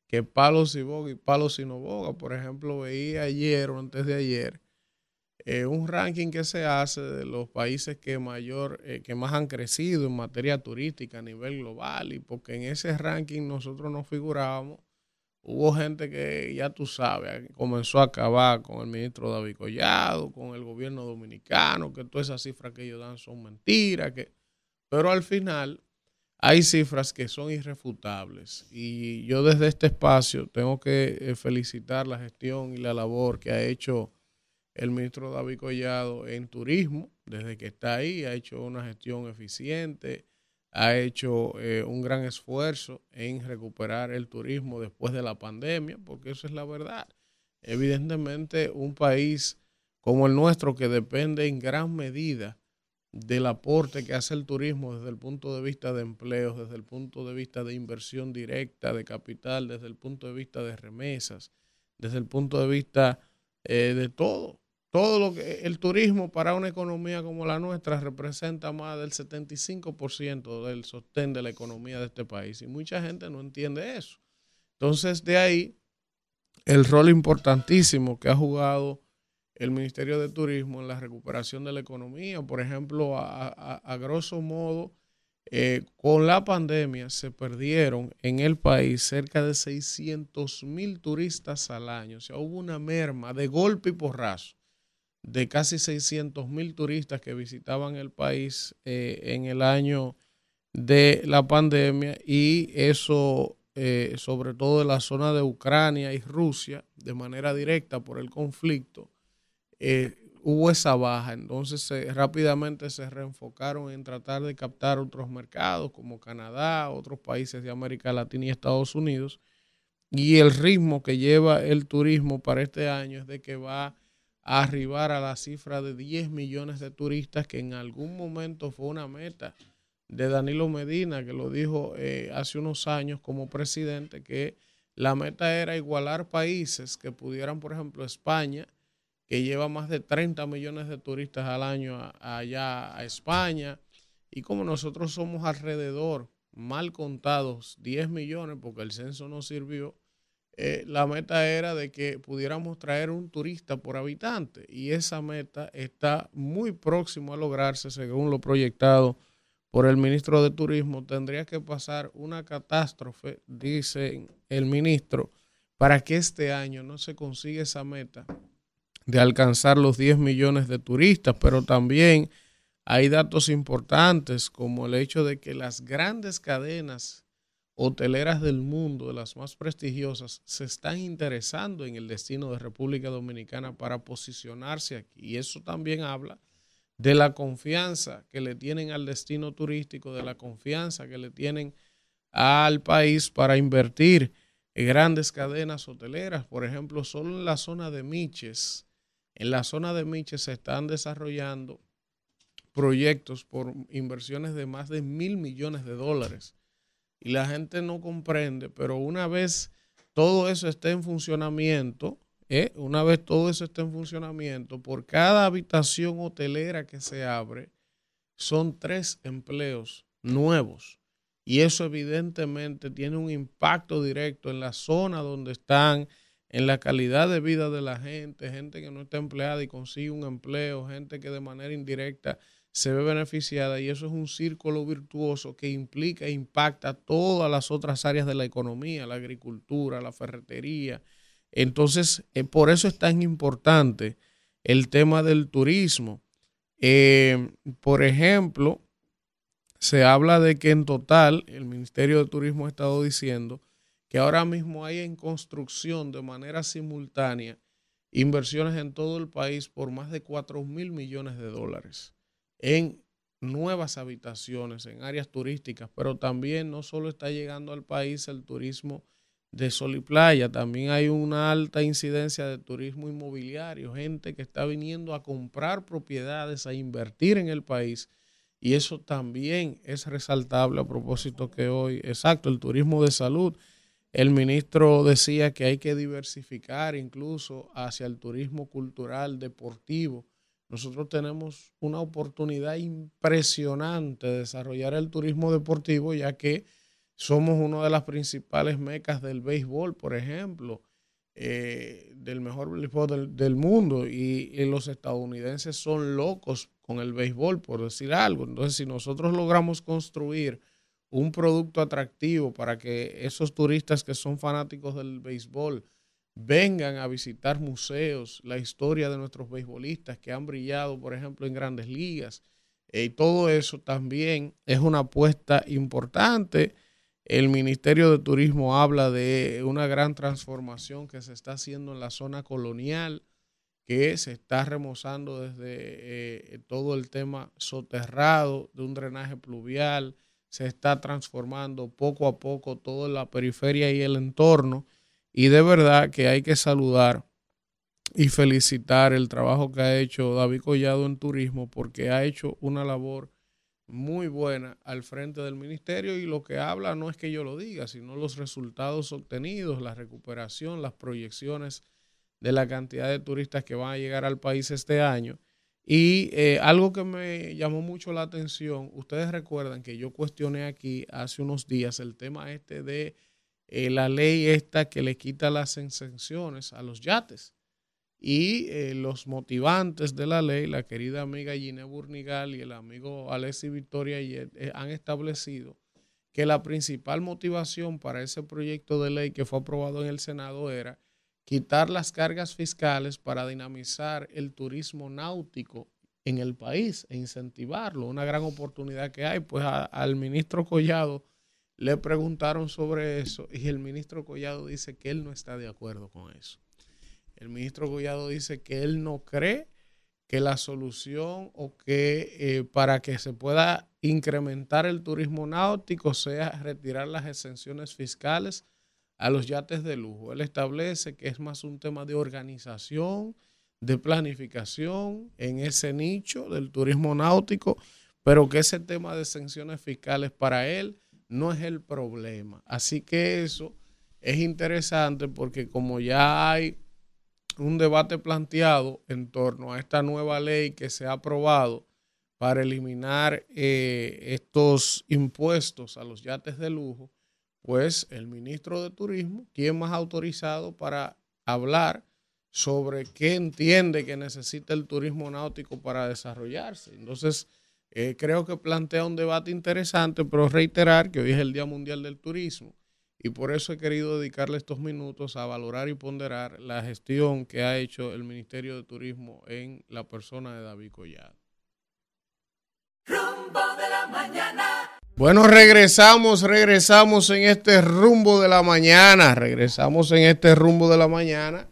que palos y boga y palos y no boga. Por ejemplo, veía ayer o antes de ayer eh, un ranking que se hace de los países que mayor, eh, que más han crecido en materia turística a nivel global y porque en ese ranking nosotros nos figurábamos hubo gente que ya tú sabes, comenzó a acabar con el ministro David Collado, con el gobierno dominicano, que todas esas cifras que ellos dan son mentiras, que... pero al final hay cifras que son irrefutables. Y yo desde este espacio tengo que eh, felicitar la gestión y la labor que ha hecho el ministro David Collado en turismo, desde que está ahí, ha hecho una gestión eficiente, ha hecho eh, un gran esfuerzo en recuperar el turismo después de la pandemia, porque eso es la verdad. Evidentemente, un país como el nuestro que depende en gran medida del aporte que hace el turismo desde el punto de vista de empleos, desde el punto de vista de inversión directa de capital, desde el punto de vista de remesas, desde el punto de vista eh, de todo todo lo que el turismo para una economía como la nuestra representa más del 75% del sostén de la economía de este país y mucha gente no entiende eso. Entonces, de ahí el rol importantísimo que ha jugado el Ministerio de Turismo en la recuperación de la economía. Por ejemplo, a, grosso modo, eh, con la pandemia se perdieron en el país cerca de 600 mil turistas al año. O sea, hubo una merma de golpe y porrazo de casi 600 mil turistas que visitaban el país eh, en el año de la pandemia y eso eh, sobre todo en la zona de Ucrania y Rusia de manera directa por el conflicto eh, hubo esa baja. Entonces rápidamente se reenfocaron en tratar de captar otros mercados como Canadá otros países de América Latina y Estados Unidos. Y el ritmo que lleva el turismo para este año es de que va arribar a la cifra de 10 millones de turistas, que en algún momento fue una meta de Danilo Medina, que lo dijo eh, hace unos años como presidente, que la meta era igualar países que pudieran, por ejemplo, España, que lleva más de 30 millones de turistas al año allá a España, y como nosotros somos alrededor, mal contados, 10 millones, porque el censo no sirvió, eh, la meta era de que pudiéramos traer un turista por habitante y esa meta está muy próximo a lograrse según lo proyectado por el ministro de Turismo. Tendría que pasar una catástrofe, dice el ministro, para que este año no se consiga esa meta de alcanzar los 10 millones de turistas, pero también hay datos importantes como el hecho de que las grandes cadenas hoteleras del mundo, de las más prestigiosas, se están interesando en el destino de República Dominicana para posicionarse aquí. Y eso también habla de la confianza que le tienen al destino turístico, de la confianza que le tienen al país para invertir en grandes cadenas hoteleras. Por ejemplo, solo en la zona de Miches, en la zona de Miches se están desarrollando proyectos por inversiones de más de mil millones de dólares y la gente no comprende, pero una vez todo eso esté en funcionamiento, ¿eh? una vez todo eso esté en funcionamiento, por cada habitación hotelera que se abre, son tres empleos nuevos. Y eso evidentemente tiene un impacto directo en la zona donde están, en la calidad de vida de la gente, gente que no está empleada y consigue un empleo, gente que de manera indirecta se ve beneficiada y eso es un círculo virtuoso que implica e impacta todas las otras áreas de la economía, la agricultura, la ferretería. Entonces, eh, por eso es tan importante el tema del turismo. Eh, por ejemplo, se habla de que en total el Ministerio de Turismo ha estado diciendo que ahora mismo hay en construcción de manera simultánea inversiones en todo el país por más de 4 mil millones de dólares en nuevas habitaciones, en áreas turísticas, pero también no solo está llegando al país el turismo de sol y playa, también hay una alta incidencia de turismo inmobiliario, gente que está viniendo a comprar propiedades, a invertir en el país. Y eso también es resaltable a propósito que hoy, exacto, el turismo de salud. El ministro decía que hay que diversificar incluso hacia el turismo cultural, deportivo, nosotros tenemos una oportunidad impresionante de desarrollar el turismo deportivo, ya que somos una de las principales mecas del béisbol, por ejemplo, eh, del mejor béisbol del, mundo, y, los estadounidenses son locos con el béisbol, por decir algo. Entonces, si nosotros logramos construir un producto atractivo para que esos turistas que son fanáticos del béisbol, vengan a visitar museos, la historia de nuestros beisbolistas que han brillado, por ejemplo, en grandes ligas. Eh, y todo eso también es una apuesta importante. El Ministerio de Turismo habla de una gran transformación que se está haciendo en la zona colonial, que se está remozando desde eh, todo el tema soterrado de un drenaje pluvial, se está transformando poco a poco toda la periferia y el entorno y de verdad que hay que saludar y felicitar el trabajo que ha hecho David Collado en turismo porque ha hecho una labor muy buena al frente del ministerio y lo que habla no es que yo lo diga, sino los resultados obtenidos, la recuperación, las proyecciones de la cantidad de turistas que van a llegar al país este año. Y eh, algo que me llamó mucho la atención, ustedes recuerdan que yo cuestioné aquí hace unos días el tema este de eh, la ley esta que le quita las exenciones a los yates. Y eh, los motivantes de la ley, la querida amiga Gine Burnigal y el amigo Alessi Victoria eh, han establecido que la principal motivación para ese proyecto de ley que fue aprobado en el Senado era quitar las cargas fiscales para dinamizar el turismo náutico en el país e incentivarlo, una gran oportunidad que hay. Pues al ministro Collado le preguntaron sobre eso y el ministro Collado dice que él no está de acuerdo con eso. El ministro Collado dice que él no cree que la solución o que eh, para que se pueda incrementar el turismo náutico sea retirar las exenciones fiscales a los yates de lujo. Él establece que es más un tema de organización, de planificación en ese nicho del turismo náutico, pero que ese tema de sanciones fiscales para él no es el problema. Así que eso es interesante porque como ya hay un debate planteado en torno a esta nueva ley que se ha aprobado para eliminar eh, estos impuestos a los yates de lujo, pues el ministro de Turismo, ¿quién más autorizado para hablar sobre qué entiende que necesita el turismo náutico para desarrollarse? Entonces, eh, creo que plantea un debate interesante, pero reiterar que hoy es el Día Mundial del Turismo y por eso he querido dedicarle estos minutos a valorar y ponderar la gestión que ha hecho el Ministerio de Turismo en la persona de David Collado. Rumbo de la mañana. Bueno, regresamos, regresamos en este rumbo de la mañana, regresamos en este rumbo de la mañana.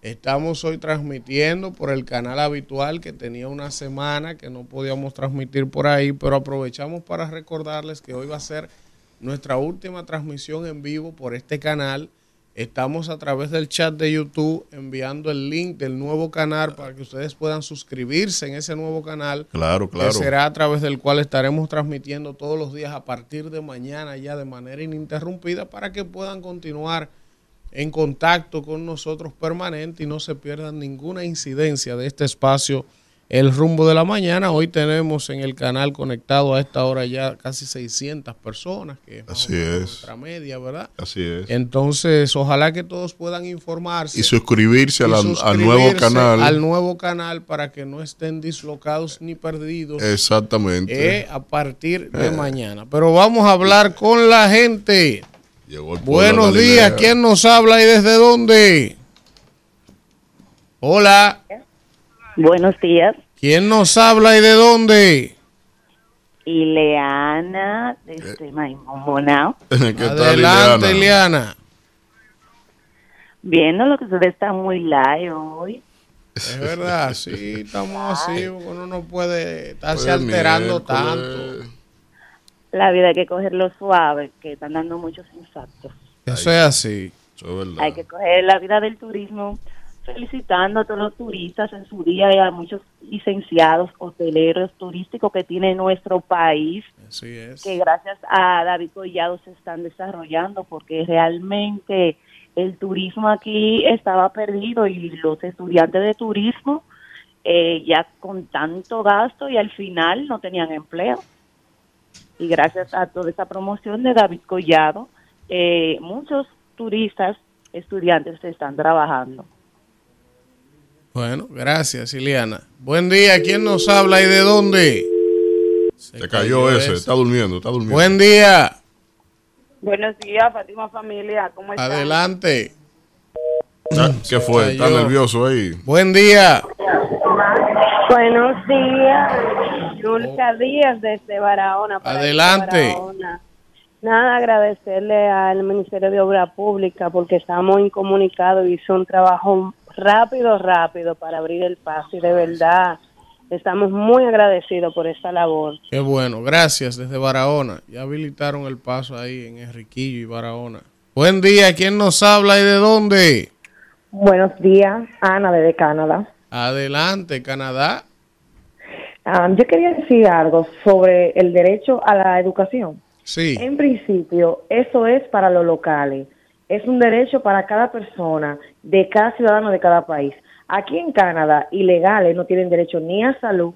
Estamos hoy transmitiendo por el canal habitual que tenía una semana que no podíamos transmitir por ahí, pero aprovechamos para recordarles que hoy va a ser nuestra última transmisión en vivo por este canal. Estamos a través del chat de YouTube enviando el link del nuevo canal para que ustedes puedan suscribirse en ese nuevo canal. Claro, claro. Que será a través del cual estaremos transmitiendo todos los días a partir de mañana ya de manera ininterrumpida para que puedan continuar en contacto con nosotros permanente y no se pierdan ninguna incidencia de este espacio el rumbo de la mañana. Hoy tenemos en el canal conectado a esta hora ya casi 600 personas, que es, Así es. nuestra media, ¿verdad? Así es. Entonces, ojalá que todos puedan informarse. Y suscribirse, a al nuevo canal. Al nuevo canal para que no estén dislocados ni perdidos Exactamente. eh, a partir de mañana. Pero vamos a hablar con la gente. Llegó el pueblo Buenos días, ¿quién nos habla y desde dónde? Hola, Buenos días, ¿quién nos habla y de dónde? Ileana desde. ¿Qué tal, Adelante? Liana. Viendo lo que ustedes están muy live hoy. Es verdad, sí, estamos así, porque uno no puede estarse Pues, alterando miércoles. tanto. La vida hay que cogerlo suave, que están dando muchos infartos. Eso es así. Eso es verdad. Hay que coger la vida del turismo felicitando a todos los turistas en su día y a muchos licenciados hoteleros turísticos que tiene nuestro país. Así es. que gracias a David Collado se están desarrollando porque realmente el turismo aquí estaba perdido y los estudiantes de turismo eh, ya con tanto gasto y al final no tenían empleo. Y gracias a toda esa promoción de David Collado, eh, muchos turistas, estudiantes están trabajando. Bueno, gracias, Iliana. Buen día, ¿quién nos habla y de dónde? Se Se cayó ese, está durmiendo, está durmiendo. Buen día, Buenos días, Fátima Familia, ¿cómo están? adelante. Ah, ¿Qué fue? Está cayó. nervioso ahí. Buen día. Buenos días, Dulca Díaz desde Barahona. Adelante. Barahona. Nada, agradecerle al Ministerio de Obra Pública porque estamos incomunicados y hizo un trabajo rápido, rápido para abrir el paso y de verdad estamos muy agradecidos por esta labor. Qué bueno, gracias desde Barahona. Ya habilitaron el paso ahí en Enriquillo y Barahona. Buen día, ¿quién nos habla y de dónde? Buenos días, Ana desde Canadá. Adelante, Canadá. Ah, yo quería decir algo sobre el derecho a la educación. Sí, En principio, eso es para los locales. Es un derecho para cada persona, de cada ciudadano de cada país. Aquí en Canadá, ilegales no tienen derecho ni a salud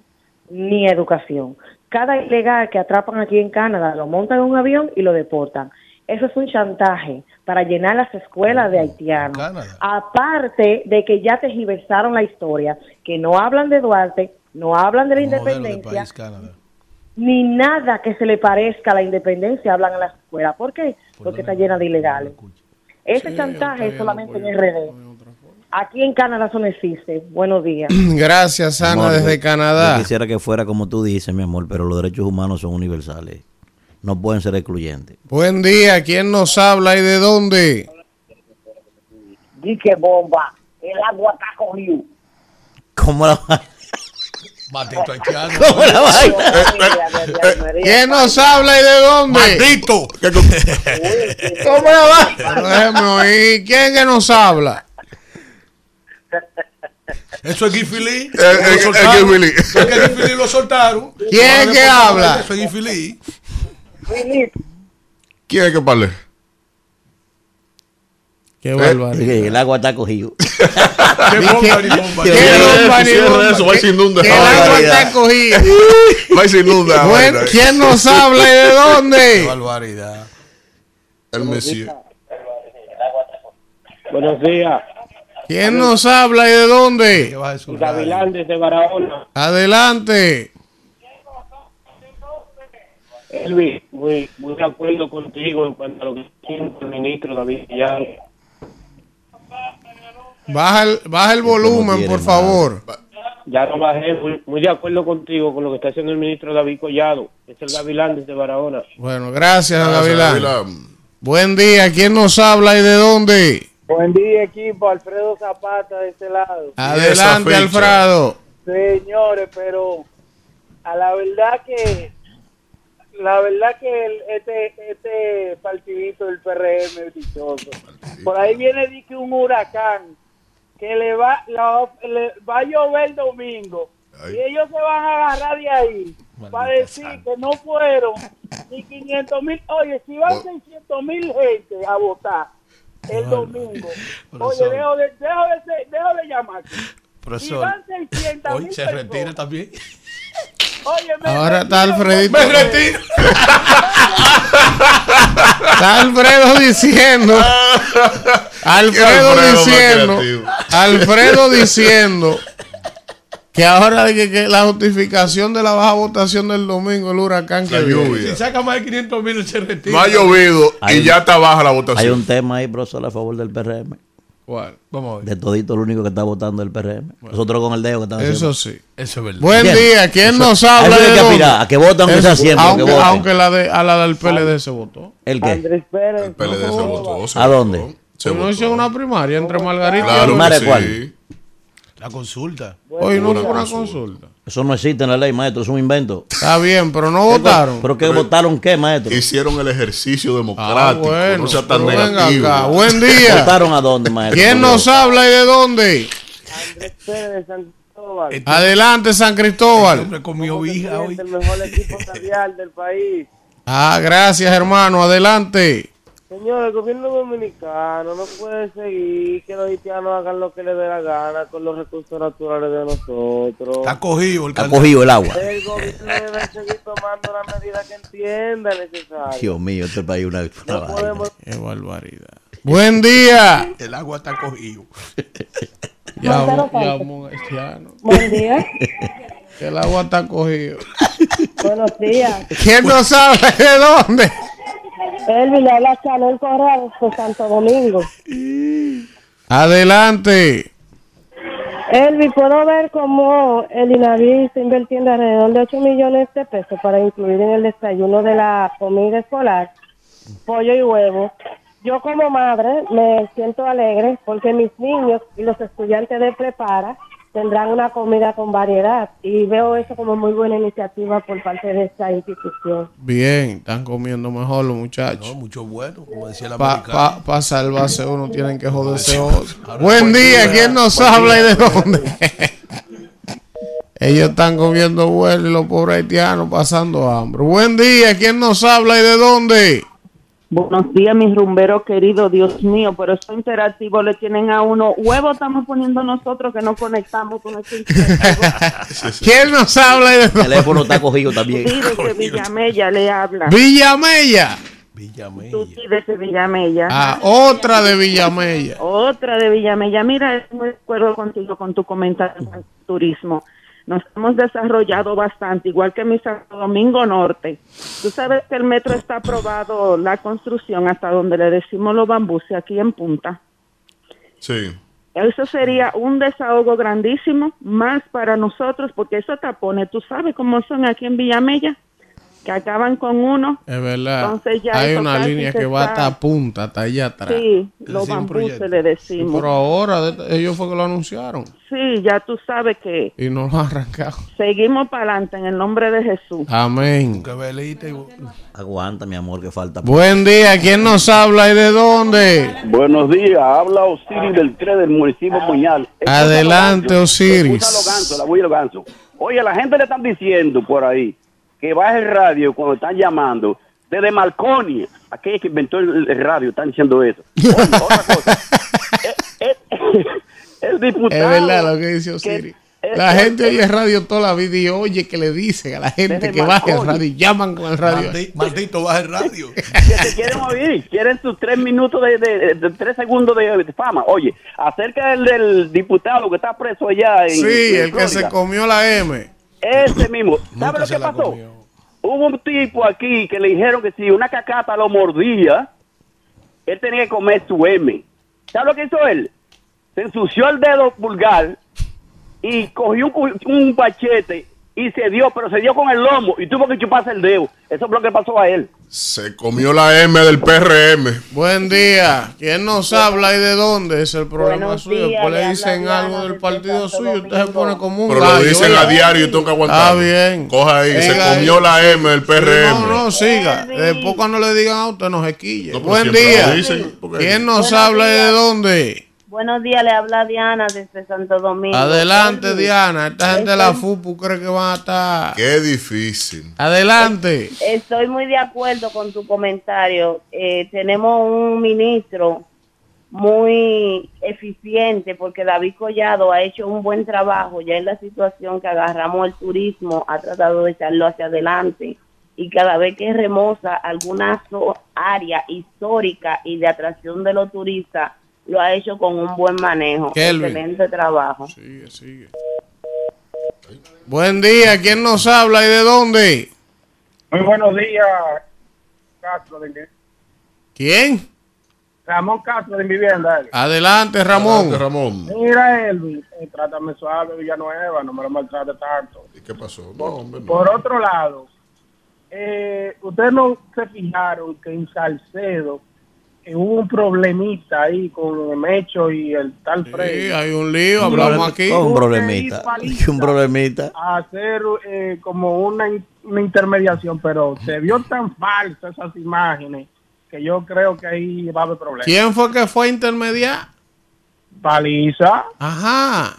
ni a educación. Cada ilegal que atrapan aquí en Canadá lo montan en un avión y lo deportan. Eso es un chantaje para llenar las escuelas de haitianos. Canadá. Aparte de que ya tergiversaron la historia, que no hablan de Duarte, no hablan de la de independencia, país, ni nada que se le parezca a la independencia hablan en la escuela. ¿Por qué? Porque está llena de ilegales. Ese Sí, chantaje es solamente en bien, RD. Aquí en Canadá eso no existe. Buenos días. gracias Ana Amor, desde yo- Canadá. Yo quisiera que fuera como tú dices, mi amor, pero los derechos humanos son universales. No pueden ser excluyentes. Buen día, ¿quién nos habla y de dónde? Dice bomba, el agua está cogido. ¿Cómo la Matito haitiano. ¿Cómo la vaina? ¿Quién nos habla y de dónde? ¡Maldito! ¿Cómo la va? Pero déjeme oír. ¿Quién que nos habla? Eso es Giffy Lee. Eh, eh, Lo eh, que Giffy Lee lo soltaron. ¿Quién que habla? Eso es Giffy Lee. ¿Quién es que parle? Qué El agua está cogido. ¿Quién nos habla y de Qué dónde? barbaridad. El Messi. Buenos días, ¿Quién nos habla y de ¿Qué dónde? Gavilán desde Barahona. Adelante. Elvis, muy, muy de acuerdo contigo en cuanto a lo que dice el ministro David Villar. Baja el, baja el volumen, por favor. Ya lo bajé, muy, muy de acuerdo contigo con lo que está haciendo el ministro David Collado. Es el Gavilán desde Barahona. Bueno, gracias, Gracias, Gavilán. Gavilán. Buen día. ¿Quién nos habla y de dónde? Buen día, equipo. Alfredo Zapata de este lado. Adelante. Alfredo. Señores, pero a la verdad que la verdad que el- este este partidito del PRM es dichoso. Por ahí viene di que un huracán que le va la- le va a llover el domingo Ay. y ellos se van a agarrar de ahí para decir que no fueron ni 500 mil. Oye, si van 600 mil gente a votar el domingo, oye, dejo de, dejo de, dejo de llamar. Si Profesor. van 600 Hoy mil se retira también. Oye, me Ahora está Alfredito. Me retiro. Está Alfredo diciendo. Alfredo Alfredo diciendo. Alfredo diciendo. Que ahora que, que la justificación de la baja votación del domingo, el huracán que lluvia. Si saca más de 500 mil, se retira. No ha llovido Hay y un- ya está baja la Hay votación. un tema ahí, profesor, a favor del PRM. ¿Cuál? Vamos a ver. De todito, lo único que está votando es el PRM. Nosotros con el dedo que estamos Eso haciendo. sí. Eso es verdad. Buen día. ¿Quién Eso- nos habla hay de que aspirar, a que sea Eso, siempre, aunque, que aunque la de, a la del PLD se votó. ¿El qué? Andrés Pérez. El PLD se votó. se ¿A votó, dónde? Se Hoy no votó. hicieron una primaria entre Margarita y Claro ¿Primaria que cuál? sí. La consulta. Hoy no fue una consulta. Eso no existe en la ley, maestro, es un invento. Está bien, pero no votaron. ¿Pero qué votaron qué, maestro? Hicieron el ejercicio Ah, democrático. bueno. no sea tan negativo. acá. Buen día. ¿Votaron a dónde, maestro? ¿Quién nos habla y de dónde? Andrés Pérez de San Cristóbal. Este Adelante, San Cristóbal. hoy. el mejor equipo radial del país. Ah, gracias, hermano. Adelante. Señor, el gobierno dominicano no puede seguir que los haitianos hagan lo que les dé la gana con los recursos naturales de nosotros. Está cogido el Está cogido el agua. El gobierno debe seguir tomando la medida que entienda necesaria. Dios mío, este país es una, una No vaina. podemos Qué barbaridad. Buen día. El agua está cogido. Un haitiano. Buen día. El agua está cogido. Buenos días. ¿Quién nos habla y de dónde? Elvi le habla Chanel Correa Santo Domingo. Adelante. Elvi, puedo ver cómo el INAVI está invirtiendo alrededor de 8 millones de pesos para incluir en el desayuno de la comida escolar pollo y huevo. Yo como madre me siento alegre porque mis niños y los estudiantes de prepara tendrán una comida con variedad y veo eso como muy buena iniciativa por parte de esta institución. Bien, están comiendo mejor los No, muchachos. mucho bueno, como decía la Para americana. pa, pa salvarse uno tienen que joderse otro. Buen día, ¿quién nos habla y de dónde? Ellos están comiendo bueno y los pobres haitianos pasando hambre. Buen día, ¿quién nos habla y de dónde? Buenos días, mis rumberos queridos, Dios mío, pero eso interactivo le tienen a uno. Huevo estamos poniendo nosotros que no conectamos con este. ¿Quién nos habla de El teléfono está cogido también. Sí, desde Villamella le habla. Villamella. Villamella. Tú sí, desde Villamella. Ah, otra de Villamella. Otra de Villamella. Mira, estoy de acuerdo contigo con tu comentario del turismo. Nos hemos desarrollado bastante, igual que mi Santo Domingo Norte. Tú sabes que el metro está aprobado, la construcción, hasta donde le decimos los bambuses, aquí en Punta. Sí. Eso sería un desahogo grandísimo, más para nosotros, porque esos tapones, tú sabes cómo son aquí en Villamella. Que acaban con uno. Es verdad. Entonces ya Hay una línea se que va hasta punta, hasta allá atrás. Sí, los bambuses le decimos. Pero ahora de- ellos fue que lo anunciaron Sí, ya tú sabes que y no lo han arrancado. seguimos para adelante en el nombre de Jesús. Amén. Aguanta, mi amor, que falta. Buen día, ¿quién nos habla y de dónde? Buenos días, habla Osiris del 3 del municipio Puñal. Adelante, Osiris. Oye, la gente le están diciendo por ahí que baje el radio cuando están llamando. Desde Marconi, aquel que inventó el, radio, están diciendo eso. Oye, otra cosa. Eh, eh, el diputado. Es verdad lo que dice Osiris. La gente oye radio toda la vida y oye que le dicen a la gente que baje el radio y llaman con el radio. Maldito baja el radio. que te quieren oír, quieren sus tres minutos de, de- de tres segundos de, de fama. Oye, acerca del, del diputado que está preso allá en Sí, en el que se comió la M. Ese mismo. ¿Sabe lo que pasó? Hubo un tipo aquí que le dijeron que si una cacata lo mordía, él tenía que comer su M. ¿Sabe lo que hizo él? Se ensució el dedo pulgar y cogió un, un bachete y se dio, pero se dio con el lomo y tuvo que chuparse el dedo. Eso es lo que pasó a él. Se comió la M del PRM. Buen día. ¿Quién nos habla y de dónde? Es el problema Buenos suyo. días, Después le dicen algo del partido suyo. Usted se pone como un Pero lo gallo, dicen oiga. a diario y tengo que aguantar. Está bien. Coja ahí, se comió ahí. la M del PRM. No, no, siga. Después cuando le digan a usted, no se quille. No, pero Buen día. lo dicen, ¿Quién nos Buenos habla y de dónde? Buenos días, le habla Diana desde Santo Domingo. Adelante, Diana. Esta gente de la FUPU cree que van a estar. Qué difícil. Adelante. Estoy muy de acuerdo con tu comentario. Eh, tenemos un ministro muy eficiente porque David Collado ha hecho un buen trabajo ya en la situación que agarramos el turismo, ha tratado de echarlo hacia adelante y cada vez que remoza alguna área histórica y de atracción de los turistas, lo ha hecho con un buen manejo. Kelvin. Excelente trabajo. Sigue, sigue. Buen día. ¿Quién nos habla y de dónde? Muy buenos días, Castro. De, ¿Quién? Ramón Castro de Vivienda. eh. Adelante, Ramón. Ramón. Mira, Elvis, eh, trátame suave, Villanueva, no me lo maltrate tanto. ¿Y qué pasó? No, hombre, no. Por otro lado, eh, ustedes no se fijaron que en Salcedo hubo un problemita ahí con el Mecho y el tal Freddy. Sí, hay un lío. Hablamos aquí. Un problemita. Un problemita. a hacer eh, como una, una intermediación, pero se vio tan falsa esas imágenes que yo creo que ahí va a haber problemas. ¿Quién fue que fue a intermediar? Paliza. Ajá.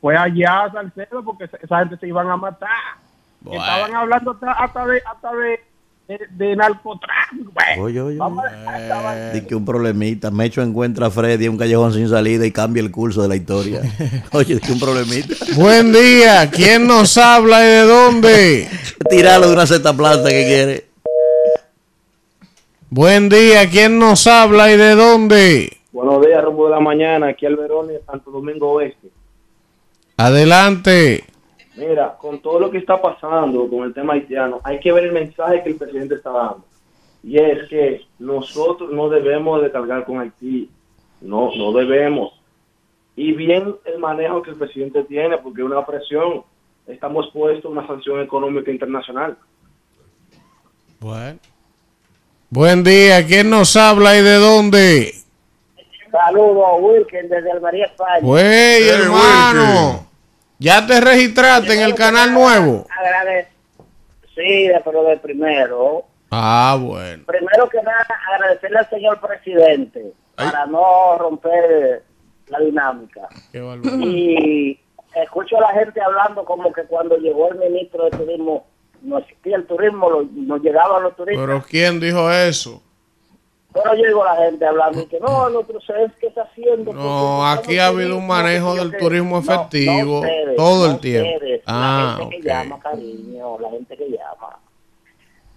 Fue allá a Salcedo porque esa- gente se iban a matar. Estaban hablando hasta, hasta de, hasta de, de, de narcotráfico. Oye, oye. vamos a- que un problemita. Mecho encuentra a Freddy en un callejón sin salida y cambia el curso de la historia. Oye, que un problemita. Buen día. ¿Quién nos habla y de dónde? Tirarlo de una cesta planta que quiere. Buen día. ¿Quién nos habla y de dónde? Buenos días, rumbo de la mañana, aquí al Verón, Santo Domingo Oeste. Adelante. Mira, con todo lo que está pasando con el tema haitiano, hay que ver el mensaje que el presidente está dando. Y es que nosotros no debemos de cargar con Haití. No, no debemos. Y bien el manejo que el presidente tiene, porque es una presión. Estamos puestos a una sanción económica internacional. Bueno. Buen día. ¿Quién nos habla y de dónde? Saludos a Wilken desde Almería, España. Güey, hermano. ¿Ya te registraste en el canal nuevo? Agradec- Sí, de- pero de primero. Ah, bueno. Primero que nada, agradecerle al señor presidente para no romper la dinámica. Qué. Y escucho a la gente hablando como que cuando llegó el ministro de turismo no existía el turismo, lo- no llegaban los turistas. Pero ¿quién dijo eso? Pero yo digo a la gente hablando y que no, otro es que está haciendo. No, aquí ha habido un manejo del turismo efectivo ustedes, todo el no tiempo. ustedes, Ah, la gente ok. que llama, cariño, la gente que llama.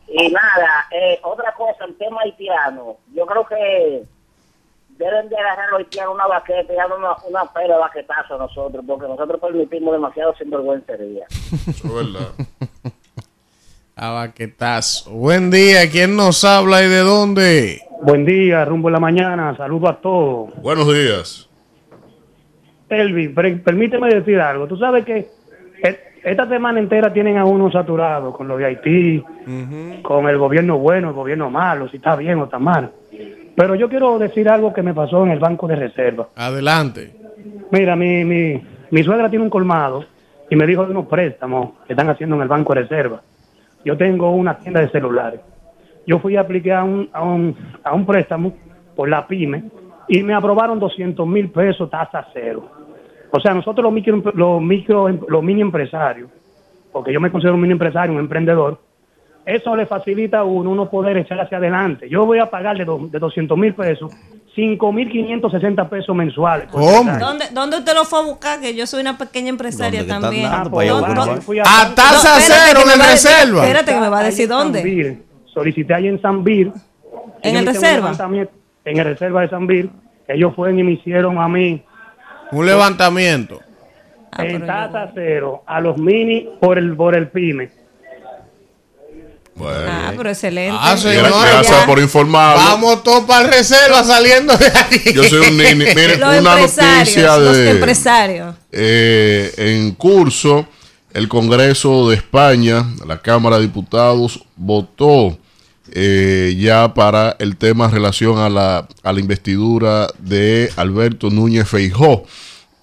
Y nada, eh, otra cosa, el tema haitiano. Yo creo que deben de agarrar los haitianos una baqueta y darle una, una pera de baquetazo a nosotros, porque nosotros permitimos demasiado sinvergüencería. Es verdad. A baquetazo. Buen día. ¿Quién nos habla y de dónde? Buen día, rumbo en la mañana, saludo a todos. Buenos días. Elvis, per- permíteme decir algo. Tú sabes que el, esta semana entera tienen a uno saturado con lo de Haití, con el gobierno bueno, el gobierno malo, si está bien o está mal. Pero yo quiero decir algo que me pasó en el Banco de Reserva. Adelante. Mira, mi, mi, mi suegra tiene un colmado y me dijo de unos préstamos que están haciendo en el Banco de Reserva. Yo tengo una tienda de celulares. Yo fui a aplicar a un, a un, a un préstamo por la PYME y me aprobaron 200 mil pesos tasa cero. O sea, nosotros los micro, los micro, los mini empresarios, porque yo me considero un mini empresario, un emprendedor, eso le facilita a uno, uno poder echar hacia adelante. Yo voy a pagar de, do- de 200 mil pesos, 5 mil 560 pesos mensuales. empezar. ¿Dónde, ¿Dónde usted lo fue a buscar? Que yo soy una pequeña empresaria ¿Dónde que también. para allá a ¿Dónde- buscar? dónde- Fui a- A tasa cero decir- reserva. Espérate que me va a decir Ahí en dónde. Solicité ahí en Sanvir. ¿En el reserva? En el reserva de Sanvir. Ellos fueron y me hicieron a mí Un levantamiento. Ah, en tasa cero a los mini por el, por el PYME. Ah, pero excelente. Ah, Gracias por informarnos. Vamos todos para el reserva saliendo de aquí. Yo soy un nini. Mire, Los una noticia los de. empresarios. Eh, en curso, el Congreso de España, la Cámara de Diputados, votó eh, ya para el tema en relación a la, a la investidura de Alberto Núñez Feijó.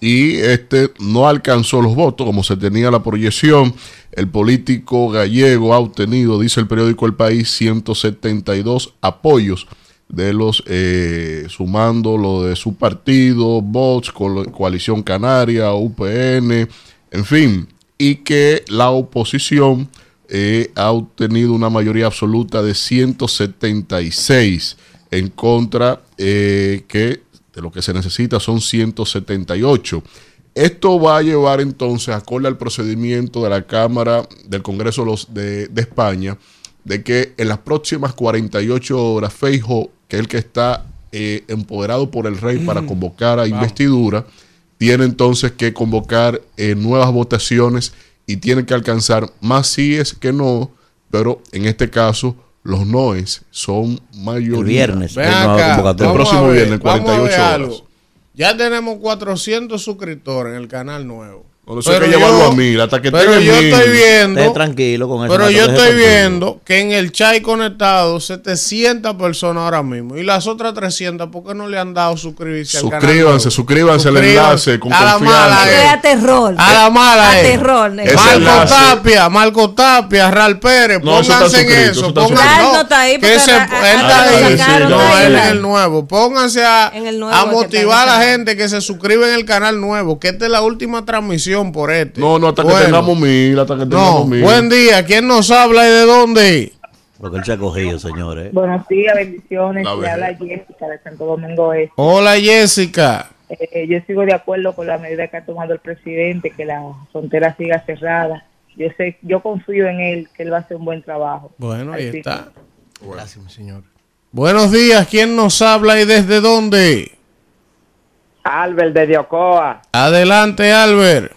Y este no alcanzó los votos como se tenía la proyección. El político gallego ha obtenido, dice el periódico El País, 172 apoyos de los, eh, sumando lo de su partido, Vox, Coalición Canaria, UPN, en fin, y que la oposición eh, ha obtenido una mayoría absoluta de 176 en contra, eh, que de lo que se necesita son 178. Esto va a llevar entonces, acorde al procedimiento de la Cámara del Congreso de los- de, de España, de que en las próximas 48 horas Feijo, que es el que está eh, empoderado por el rey para convocar a investidura, tiene entonces que convocar eh, nuevas votaciones y tiene que alcanzar más síes que no, pero en este caso los noes son mayoría. El viernes, Ven acá, El próximo a ver, viernes, vamos a ver 48 horas. algo. Ya tenemos 400 suscriptores en el canal nuevo. No, eso hay que llevarlo a mil, hasta que pero yo mil. estoy viendo, Esté tranquilo con eso. pero yo estoy viendo que en el chat conectado 700 personas ahora mismo y las otras 300 ¿por qué no le han dado suscribirse al canal? Suscríbanse, suscríbanse al enlace con a la mala es. Crea terror. A la mala A es. terror. Marco enlace. Tapia, Marco Tapia, Ral Pérez, No, eso está pónganse en eso. Ral no está ahí que se- a- a- él a- está a- ahí. No, él en el nuevo. Pónganse a, a es motivar a la gente que se suscribe en el canal nuevo, que esta es la última transmisión por este. No, no, hasta que tengamos mil, hasta que No, tengamos mil. buen día. ¿Quién nos habla y de dónde? Porque él se ha cogido, señores. Buenos días, bendiciones. Verdad. habla Jessica de Santo Domingo Este. Hola, Jessica. Eh, yo sigo de acuerdo con la medida que ha tomado el presidente, que la frontera siga cerrada. Yo sé, yo confío en él, que él va a hacer un buen trabajo. Bueno, ahí Así está. Gracias, mi señor. Buenos días. ¿Quién nos habla y desde dónde? Albert de Ocoa. Adelante, Albert.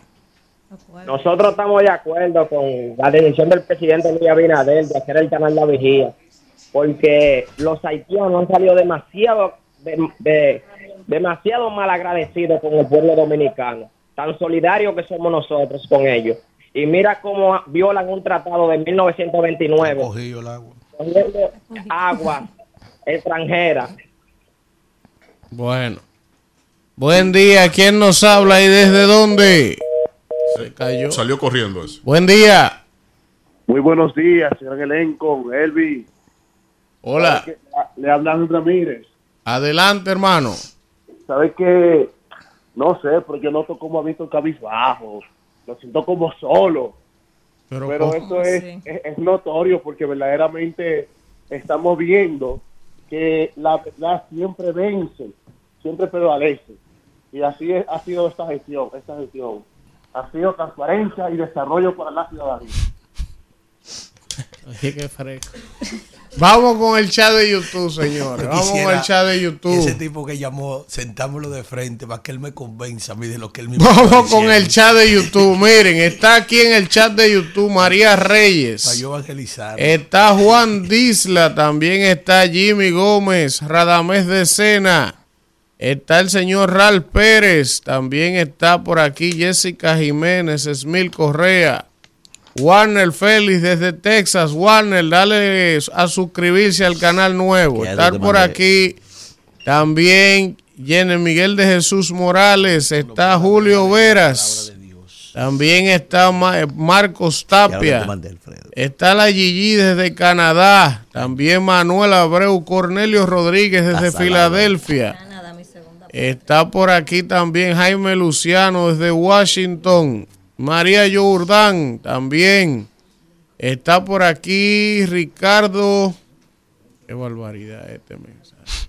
Nosotros estamos de acuerdo con la decisión del presidente Luis Abinader de hacer el canal La Vigía, porque los haitianos han salido demasiado, de- de- demasiado mal agradecidos con el pueblo dominicano, tan solidarios que somos nosotros con ellos. Y mira cómo violan un tratado de 1929, Cogido el agua. cogiendo agua extranjera. Bueno. Buen día. ¿Quién nos habla y desde dónde? Se cayó. Salió corriendo eso. Buen día. Muy buenos días, señor elenco, Elvi. Hola. Le habla Ángel Ramírez. Adelante, hermano. ¿Sabe que No sé, pero yo noto como ha visto el cabizbajo. Lo siento como solo. Pero, Pero ¿cómo esto es, es, es notorio porque verdaderamente estamos viendo que la verdad siempre vence, siempre prevalece. Y así es- ha sido esta gestión, esta gestión. Ha sido transparencia y desarrollo para la ciudadanía. Oye, qué fresco. Vamos con el chat de YouTube, señores. Vamos con el chat de Ese YouTube. tipo que llamó, sentámoslo de frente para que él me convenza a mí de lo que él mismo está Vamos con el chat de YouTube. Miren, está aquí en el chat de YouTube María Para Reyes. yo evangelizar. Está Juan Disla, también está Jimmy Gómez, Radamés de Sena. Está el señor Ral Pérez, también está por aquí Jessica Jiménez, Esmil Correa. Warner Félix desde Texas. Warner, dale a suscribirse al canal nuevo. Estar por aquí también Jenny Miguel de Jesús Morales. Está Julio Veras. También está eh, Marcos Tapia. Está la Gigi desde Canadá. También Manuel Abreu Cornelio Rodríguez desde. Filadelfia. Está por aquí también Jaime Luciano desde Washington. María Jordán también. Está por aquí Ricardo. Qué barbaridad este mensaje.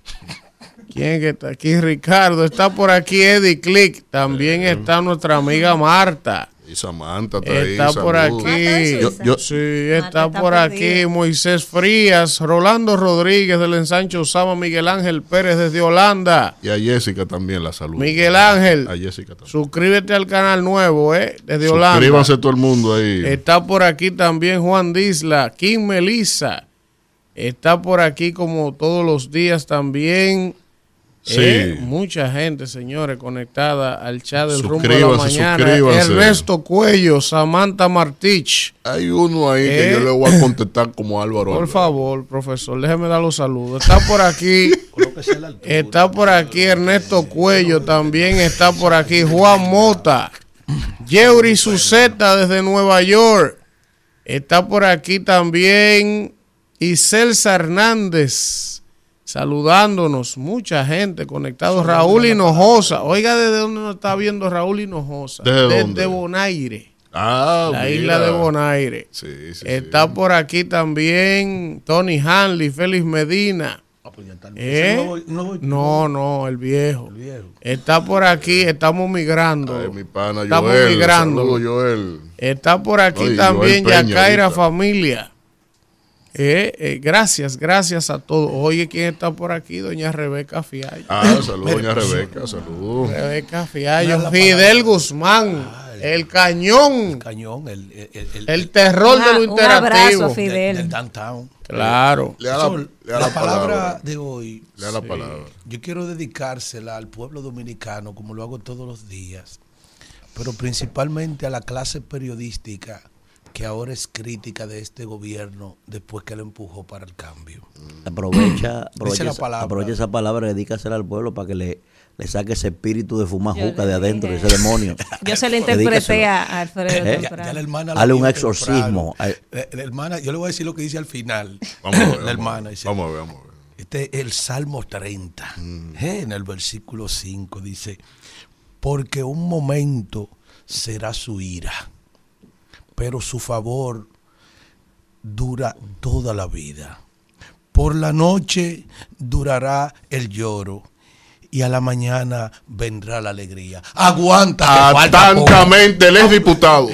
¿Quién que está aquí? Ricardo. Está por aquí Eddie Click. También está nuestra amiga Marta. Y Samantha está ahí, Está por saludos. aquí. Yo- yo- sí, está está por aquí. Moisés Frías, Rolando Rodríguez del ensancho Sama, Miguel Ángel Pérez desde Holanda. y a Jessica también la saludo. Miguel Ángel, A Jessica también. suscríbete al canal nuevo, ¿eh? Desde Holanda. Suscríbanse todo el mundo ahí. Está por aquí también Juan Disla, Kim Melissa. Está por aquí como todos los días también. Sí. Eh, mucha gente, señores, conectada al chat del rumbo de la Suscríbanse, mañana. Ernesto Cuello, Samantha Martich. Hay uno ahí que Eh. yo le voy a contestar como Álvaro. Por favor, profesor, déjeme dar los saludos. Está por aquí, está por aquí Ernesto Cuello, también está por aquí Juan Mota, Yeuri Suceta desde Nueva York, está por aquí también Iselsa Hernández, saludándonos, mucha gente conectado, Raúl Hinojosa, oiga desde dónde nos está viendo Raúl Hinojosa, ¿Desde desde dónde? Bonaire. Ah, La mira. isla de Bonaire. Sí, sí, Está por aquí también Tony Hanley, Félix Medina. ¿Eh? No voy- no voy- No, no, el viejo. Está por aquí, estamos migrando. Ay, mi pana estamos Joel. migrando. Saludos, Joel. Está por aquí Ay, también Yacaira ahorita. Familia. Eh, eh, gracias, gracias a todos. Oye, ¿quién está por aquí? Doña Rebeca Fiallo. Ah, saludos, doña Rebeca. Saludos. Rebeca Fiallo. Fidel. Guzmán. el cañón. Cañón, el, el, el, el- El terror Un de lo un interactivo. abrazo a del- Fidel. del downtown. Claro. Le da la, le da la la palabra palabra. de hoy, Le da la palabra. yo quiero dedicársela al pueblo dominicano, como lo hago todos los días, pero principalmente a la clase periodística que ahora es crítica de este gobierno después que lo empujó para el cambio. Aprovecha, Dice aprovecha, la esa- palabra. aprovecha esa palabra y dedícasela al pueblo para que le, le saque ese espíritu de fumajuca Yo le de adentro, dije. ese demonio. Yo se lo interpreté a Alfredo ¿Eh? Ya, temprano. ya la hermana lo Hazle un exorcismo. temprano. La, la hermana, yo le voy a decir lo que dice al final. Vamos a ver. la vamos, hermana dice, vamos a ver, vamos a ver. Este es el Salmo 30. Eh, En el versículo 5 dice, porque un momento será su ira, pero su favor dura toda la vida. Por la noche durará el lloro y a la mañana vendrá la alegría. Aguanta. Atentamente, él es diputado.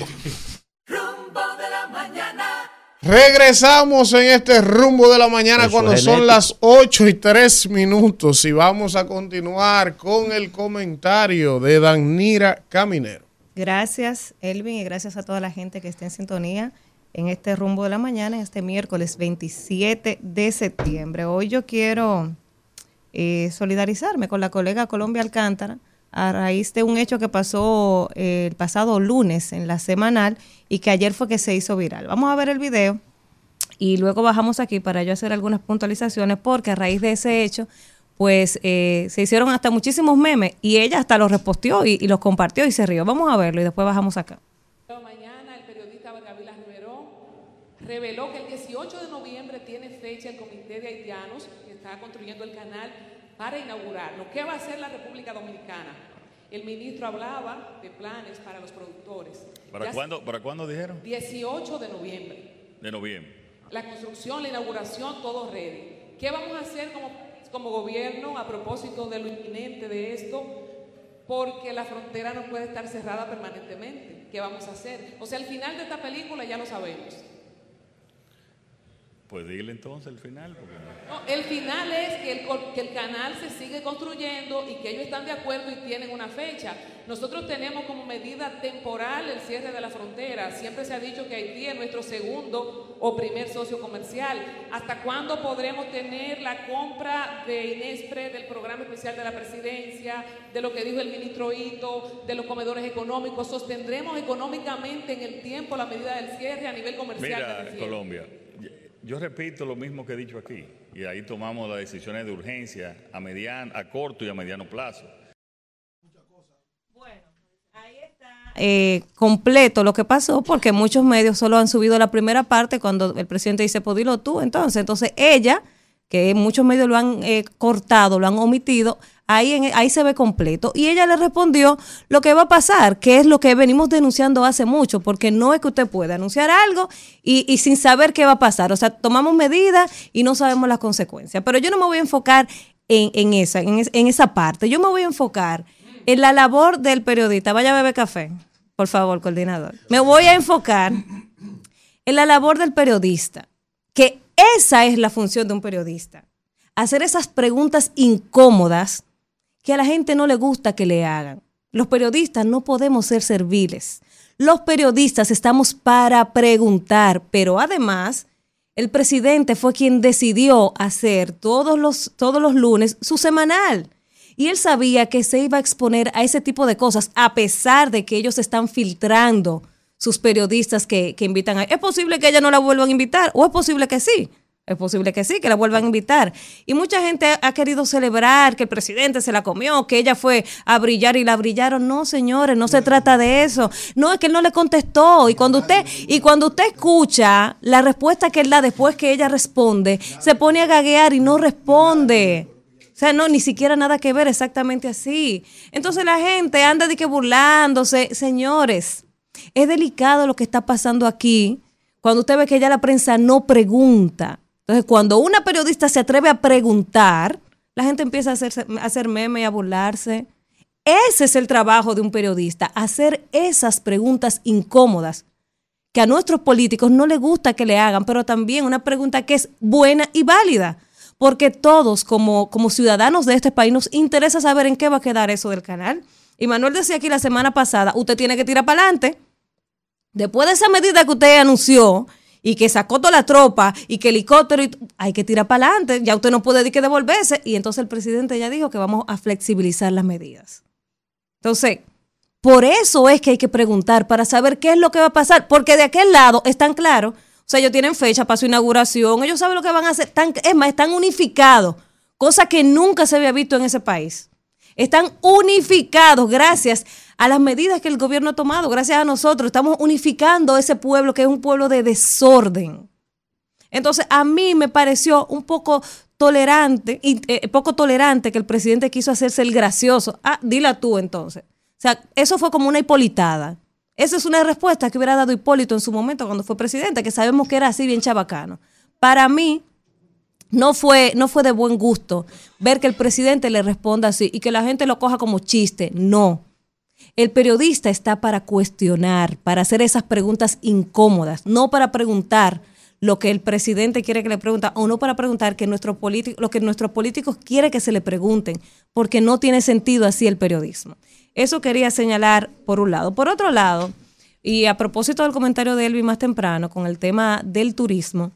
Regresamos en este rumbo de la mañana Eso cuando son las 8 y 3 minutos y vamos a continuar con el comentario de Danira Caminero. Gracias, Elvin, y gracias a toda la gente que está en sintonía en este rumbo de la mañana, en este miércoles 27 de septiembre. Hoy yo quiero eh, solidarizarme con la colega Colombia Alcántara a raíz de un hecho que pasó eh, el pasado lunes en la semanal y que ayer fue que se hizo viral. Vamos a ver el video y luego bajamos aquí para yo hacer algunas puntualizaciones porque a raíz de ese hecho pues eh, se hicieron hasta muchísimos memes y ella hasta los reposteó y, y los compartió y se rió. Vamos a verlo y después bajamos acá. Mañana el periodista Gabriela Rivero reveló que el 18 de noviembre tiene fecha el Comité de Haitianos que está construyendo el canal para inaugurarlo. ¿Qué va a hacer la República Dominicana? El ministro hablaba de planes para los productores. ¿Para Ya- cuándo, ¿Para cuándo dijeron? 18 de noviembre. De noviembre. La construcción, la inauguración, todo ready. ¿Qué vamos a hacer como, como gobierno a propósito de lo inminente de esto? Porque la frontera no puede estar cerrada permanentemente. ¿Qué vamos a hacer? O sea, al final de esta película ya lo sabemos. Pues dile entonces el final. Porque no- el final es que el, que el canal se sigue construyendo y que ellos están de acuerdo y tienen una fecha. Nosotros tenemos como medida temporal el cierre de la frontera. Siempre se ha dicho que Haití es nuestro segundo o primer socio comercial. ¿Hasta cuándo podremos tener la compra de Inespre, del programa especial de la presidencia, de lo que dijo el ministro Ito, de los comedores económicos? ¿Sostendremos económicamente en el tiempo la medida del cierre a nivel comercial? me Mira? Colombia, yo repito lo mismo que he dicho aquí, y ahí tomamos las decisiones de urgencia a, mediano, a corto y a mediano plazo. eh, completo lo que pasó porque muchos medios solo han subido la primera parte cuando el presidente dice, pues dilo tú. Entonces, entonces ella, que muchos medios lo han eh, cortado, lo han omitido, ahí, ahí se ve completo. Y ella le respondió lo que va a pasar, que es lo que venimos denunciando hace mucho, porque no es que usted pueda anunciar algo y, y sin saber qué va a pasar. O sea, tomamos medidas y no sabemos las consecuencias. Pero yo no me voy a enfocar en, en esa, en, en esa parte. Yo me voy a enfocar en la labor del periodista. Vaya a beber café, por favor, coordinador. Me voy a enfocar en la labor del periodista, que esa es la función de un periodista. Hacer esas preguntas incómodas que a la gente no le gusta que le hagan. Los periodistas no podemos ser serviles. Los periodistas estamos para preguntar, pero además el presidente fue quien decidió hacer todos los, todos los lunes su semanal. Y él sabía que se iba a exponer a ese tipo de cosas, a pesar de que ellos están filtrando sus periodistas que, que invitan a... ¿Es posible que ella no la vuelvan a invitar? ¿O es posible que sí? Es posible que sí, que la vuelvan a invitar. Y mucha gente ha querido celebrar que el presidente se la comió, que ella fue a brillar y la brillaron. No, señores, no se trata de eso. No, es que él no le contestó. Y cuando usted, y cuando usted escucha la respuesta que él da después que ella responde, se pone a gaguear y no responde. O sea, no, ni siquiera nada que ver exactamente así. Entonces la gente anda de que burlándose. Señores, es delicado lo que está pasando aquí cuando usted ve que ya la prensa no pregunta. Entonces, cuando una periodista se atreve a preguntar, la gente empieza a, hacerse, a hacer meme y a burlarse. Ese es el trabajo de un periodista, hacer esas preguntas incómodas que a nuestros políticos no les gusta que le hagan, pero también una pregunta que es buena y válida, porque todos como, como ciudadanos de este país nos interesa saber en qué va a quedar eso del canal. Y Manuel decía aquí la semana pasada, usted tiene que tirar para adelante. Después de esa medida que usted anunció y que sacó toda la tropa y que el helicóptero, y- hay que tirar para adelante, ya usted no puede decir que devolverse. Y entonces el presidente ya dijo que vamos a flexibilizar las medidas. Entonces, por eso es que hay que preguntar para saber qué es lo que va a pasar, porque de aquel lado están claros, o sea, ellos tienen fecha para su inauguración, ellos saben lo que van a hacer, están, es más, están unificados, cosa que nunca se había visto en ese país. Están unificados gracias a las medidas que el gobierno ha tomado, gracias a nosotros, estamos unificando ese pueblo que es un pueblo de desorden. Entonces, a mí me pareció un poco tolerante, y, eh, poco tolerante que el presidente quiso hacerse el gracioso. Ah, dila tú entonces. O sea, eso fue como una hipolitada. Esa es una respuesta que hubiera dado Hipólito en su momento cuando fue presidente, que sabemos que era así bien chabacano. Para mí, no fue, no fue de buen gusto ver que el presidente le responda así y que la gente lo coja como chiste. No. El periodista está para cuestionar, para hacer esas preguntas incómodas, no para preguntar lo que el presidente quiere que le pregunte o no para preguntar que nuestro lo que nuestros políticos quieren que se le pregunten, porque no tiene sentido así el periodismo. Eso quería señalar por un lado. Por otro lado, y a propósito del comentario de Elvi más temprano con el tema del turismo,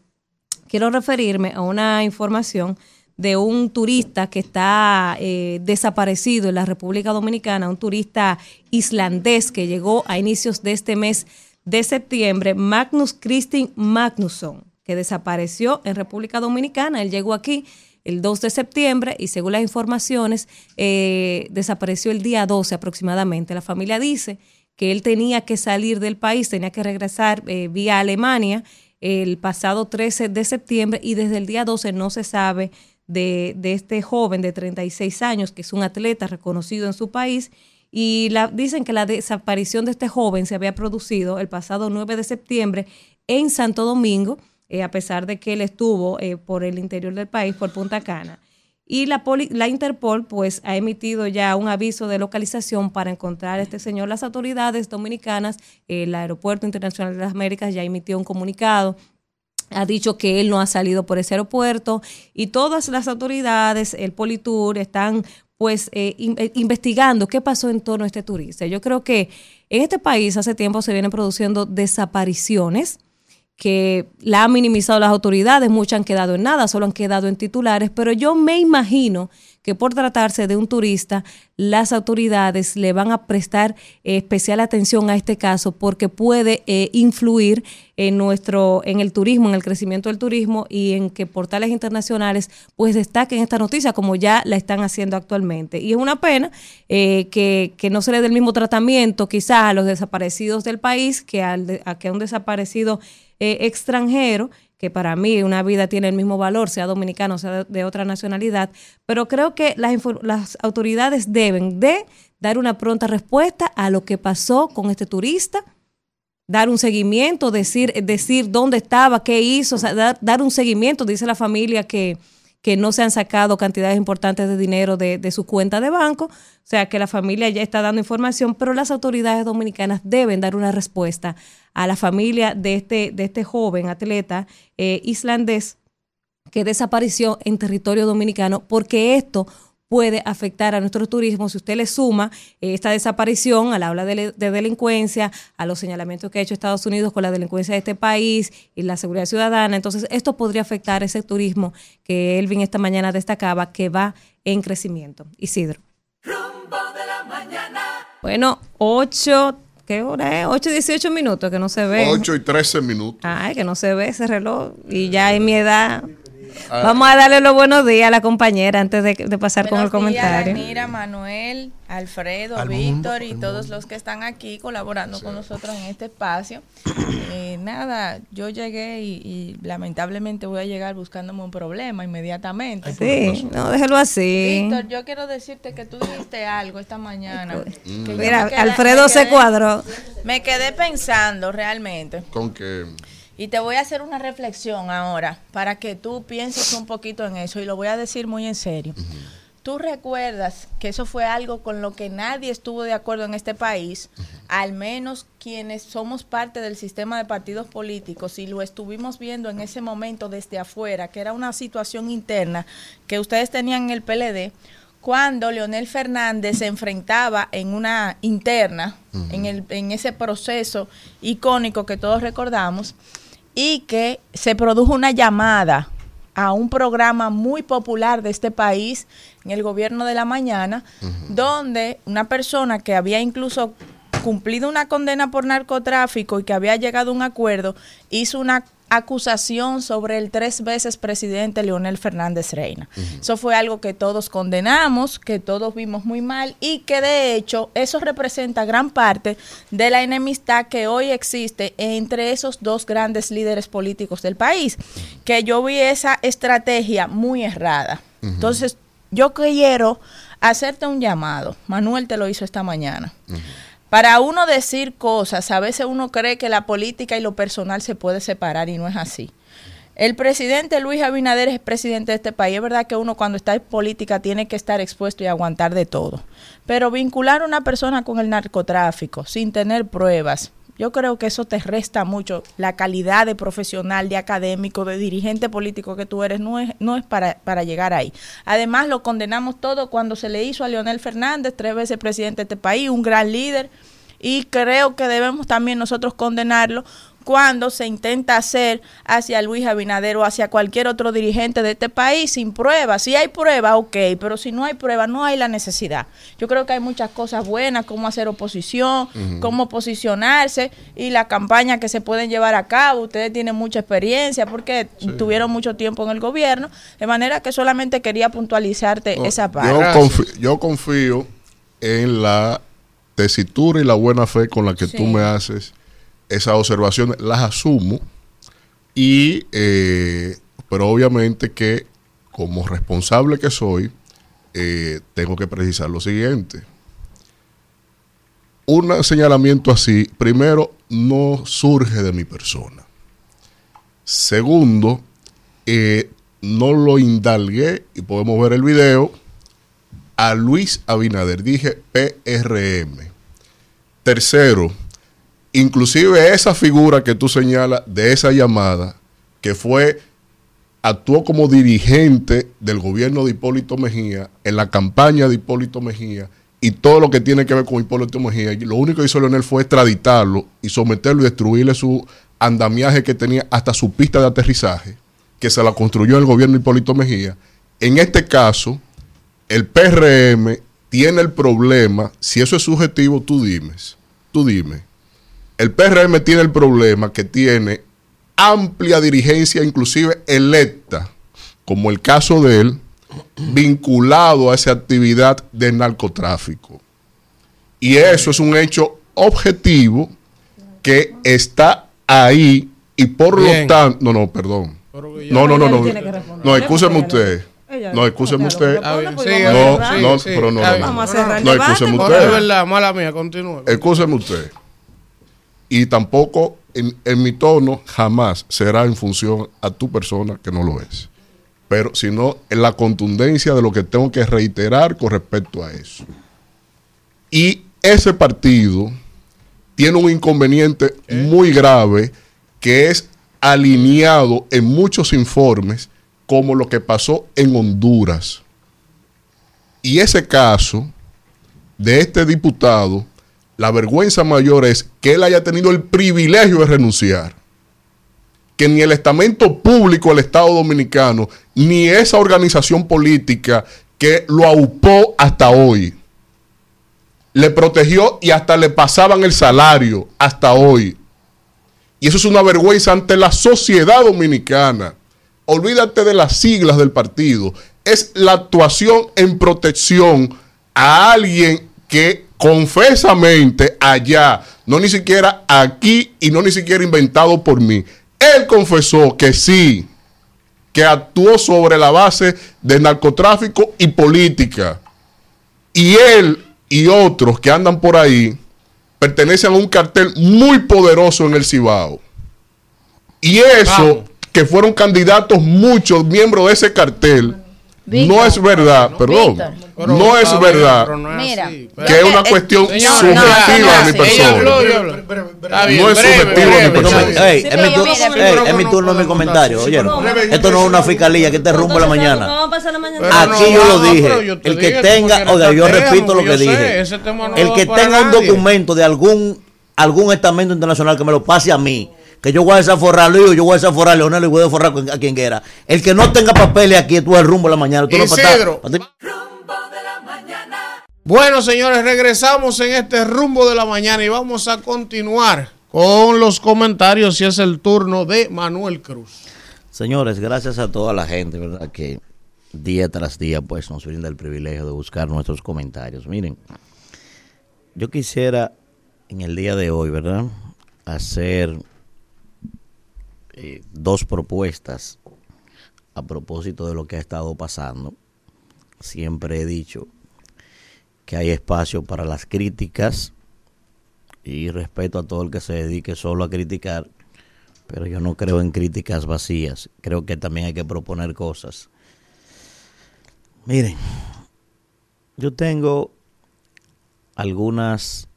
quiero referirme a una información de un turista que está eh, desaparecido en la República Dominicana, un turista islandés que llegó a inicios de este mes de septiembre, Magnus Christin Magnusson, que desapareció en República Dominicana. Él llegó aquí el 2 de septiembre y según las informaciones eh, desapareció el día 12 aproximadamente. La familia dice que él tenía que salir del país, tenía que regresar eh, vía Alemania el pasado 13 de septiembre y desde el día 12 no se sabe de, este joven de 36 años, que es un atleta reconocido en su país, y la, dicen que la desaparición de este joven se había producido el pasado 9 de septiembre en Santo Domingo, eh, a pesar de que él estuvo eh, por el interior del país, por Punta Cana. Y la Interpol pues ha emitido ya un aviso de localización para encontrar a este señor. Las autoridades dominicanas, el Aeropuerto Internacional de las Américas ya emitió un comunicado ha dicho que él no ha salido por ese aeropuerto y todas las autoridades, el Politur, están pues eh, eh, investigando qué pasó en torno a este turista. Yo creo que en este país hace tiempo se vienen produciendo desapariciones que la han minimizado las autoridades, muchas han quedado en nada, solo han quedado en titulares, pero yo me imagino que por tratarse de un turista, las autoridades le van a prestar especial atención a este caso porque puede eh, influir en nuestro, en el turismo, en el crecimiento del turismo y en que portales internacionales pues destaquen esta noticia como ya la están haciendo actualmente. Y es una pena eh, que, que no se le dé el mismo tratamiento quizás a los desaparecidos del país que, al a, que a un desaparecido eh, extranjero, que para mí una vida tiene el mismo valor, sea dominicano, sea de, otra nacionalidad, pero creo que las, autoridades deben de dar una pronta respuesta a lo que pasó con este turista, dar un seguimiento, decir, decir dónde estaba, qué hizo, dar, dar un seguimiento, dice la familia que, que no se han sacado cantidades importantes de dinero de, de su cuenta de banco, o sea que la familia ya está dando información, pero las autoridades dominicanas deben dar una respuesta a la familia de este, de este joven atleta eh, islandés que desapareció en territorio dominicano, porque esto puede afectar a nuestro turismo si usted le suma eh, esta desaparición a la ola de, de delincuencia, a los señalamientos que ha hecho Estados Unidos con la delincuencia de este país y la seguridad ciudadana. Entonces, esto podría afectar ese turismo que Elvin esta mañana destacaba que va en crecimiento. Isidro. Bueno, 8, ¿qué hora es? 8 y 18 minutos que no se ve. 8 y 13 minutos. Ay, que no se ve ese reloj. Y ya en mi edad. Ah. Vamos a darle los buenos días a la compañera antes de, de pasar con el días, comentario. Danira, Manuel, Alfredo, Al Víctor y todos los que están aquí colaborando con nosotros en este espacio. Eh, nada, yo llegué y, y lamentablemente voy a llegar buscándome un problema inmediatamente. Sí, no, déjelo así. Víctor, yo quiero decirte que tú dijiste algo esta mañana. que yo Mira, quedé- Alfredo me se quedé- cuadró. Me quedé pensando realmente. Con que Y te voy a hacer una reflexión ahora para que tú pienses un poquito en eso y lo voy a decir muy en serio. ¿Tú recuerdas que eso fue algo con lo que nadie estuvo de acuerdo en este país? Al menos quienes somos parte del sistema de partidos políticos y lo estuvimos viendo en ese momento desde afuera, que era una situación interna que ustedes tenían en el PLD, cuando Leonel Fernández se enfrentaba en una interna, en, el, en ese proceso icónico que todos recordamos, y que se produjo una llamada a un programa muy popular de este país en el gobierno de la mañana, donde una persona que había incluso cumplido una condena por narcotráfico y que había llegado a un acuerdo, hizo una acusación sobre el tres veces presidente Leonel Fernández Reina. Eso fue algo que todos condenamos, que todos vimos muy mal y que de hecho eso representa gran parte de la enemistad que hoy existe entre esos dos grandes líderes políticos del país, que yo vi esa estrategia muy errada. Entonces, yo quiero hacerte un llamado. Manuel te lo hizo esta mañana. Para uno decir cosas, a veces uno cree que la política y lo personal se puede separar y no es así. El presidente Luis Abinader es presidente de este país. Es verdad que uno cuando está en política tiene que estar expuesto y aguantar de todo. Pero vincular a una persona con el narcotráfico sin tener pruebas, yo creo que eso te resta mucho la calidad de profesional, de académico, de dirigente político que tú eres, no es, no es para, para llegar ahí. Además, lo condenamos todo cuando se le hizo a Leonel Fernández, tres veces presidente de este país, un gran líder, y creo que debemos también nosotros condenarlo cuando se intenta hacer hacia Luis Abinader o hacia cualquier otro dirigente de este país sin pruebas. Si hay pruebas, ok, pero si no hay pruebas, no hay la necesidad. Yo creo que hay muchas cosas buenas, como hacer oposición, cómo posicionarse y la campaña que se pueden llevar a cabo. Ustedes tienen mucha experiencia porque tuvieron mucho tiempo en el gobierno, de manera que solamente quería puntualizarte No, esa parte. yo, confío, yo confío en la tesitura y la buena fe con la que tú me haces esas observaciones, las asumo y eh, pero obviamente que como responsable que soy eh, tengo que precisar lo siguiente un señalamiento así primero no surge de mi persona segundo eh, no lo indalgué y podemos ver el video a Luis Abinader. Dije PRM. Tercero, inclusive esa figura que tú señalas de esa llamada que fue, actuó como dirigente del gobierno de Hipólito Mejía, en la campaña de Hipólito Mejía, y todo lo que tiene que ver con Hipólito Mejía. Lo único que hizo Leonel fue extraditarlo y someterlo y destruirle su andamiaje que tenía hasta su pista de aterrizaje, que se la construyó el gobierno de Hipólito Mejía. En este caso, el PRM tiene el problema, si eso es subjetivo, tú dimes, tú dime. El PRM tiene el problema que tiene amplia dirigencia, inclusive electa, como el caso de él, vinculado a esa actividad de narcotráfico. Y eso es un hecho objetivo que está ahí y por Bien. lo tanto, no, no, perdón. No, no, no, no. No, excúseme usted. No, excúseme usted. Bien, No, no, pero no, no, no. Vamos a cerrar el No, debate, excúseme porque- usted. Es verdad, mala mía, continúe. Excúseme usted. Y tampoco en, en mi tono jamás será en función a tu persona que no lo es. Pero sino en la contundencia de lo que tengo que reiterar con respecto a eso. Y ese partido tiene un inconveniente muy grave que es alineado en muchos informes como lo que pasó en Honduras. Y ese caso de este diputado, la vergüenza mayor es que él haya tenido el privilegio de renunciar. Que ni el estamento público del Estado Dominicano, ni esa organización política que lo aupó hasta hoy, le protegió y hasta le pasaban el salario hasta hoy. Y eso es una vergüenza ante la sociedad dominicana. Olvídate de las siglas del partido. Es la actuación en protección a alguien que confesamente allá, no ni siquiera aquí y no ni siquiera inventado por mí, él confesó que sí, que actuó sobre la base de narcotráfico y política. Y él y otros que andan por ahí pertenecen a un cartel muy poderoso en el Cibao. Y eso, que fueron candidatos muchos miembros de ese cartel, no es verdad, perdón, Víctor. no es verdad Mira, que es una cuestión subjetiva de mi persona. No es subjetivo de mi persona. Es mi turno, mi comentario. Oye, esto no es una fiscalía que te rumbo la mañana. Aquí yo lo dije. El que tenga, oiga, yo repito lo que dije. El que tenga un documento de algún algún estamento internacional que me lo pase a mí. Que yo voy a desaforrar Luis, yo voy a desaforrar Leonel y voy a desaforrar a quien quiera. El que no tenga papeles aquí, tú el rumbo de la mañana. Tú no Isidro. estar- Bueno, señores, regresamos en este rumbo de la mañana y vamos a continuar con los comentarios y es el turno de Manuel Cruz. Señores, gracias a toda la gente, ¿verdad? Que día tras día, pues, nos brinda el privilegio de buscar nuestros comentarios. Miren, yo quisiera en el día de hoy, ¿verdad? Hacer eh, dos propuestas a propósito de lo que ha estado pasando. Siempre he dicho que hay espacio para las críticas y respeto a todo el que se dedique solo a criticar, pero yo no creo en críticas vacías. Creo que también hay que proponer cosas. Miren, yo tengo algunas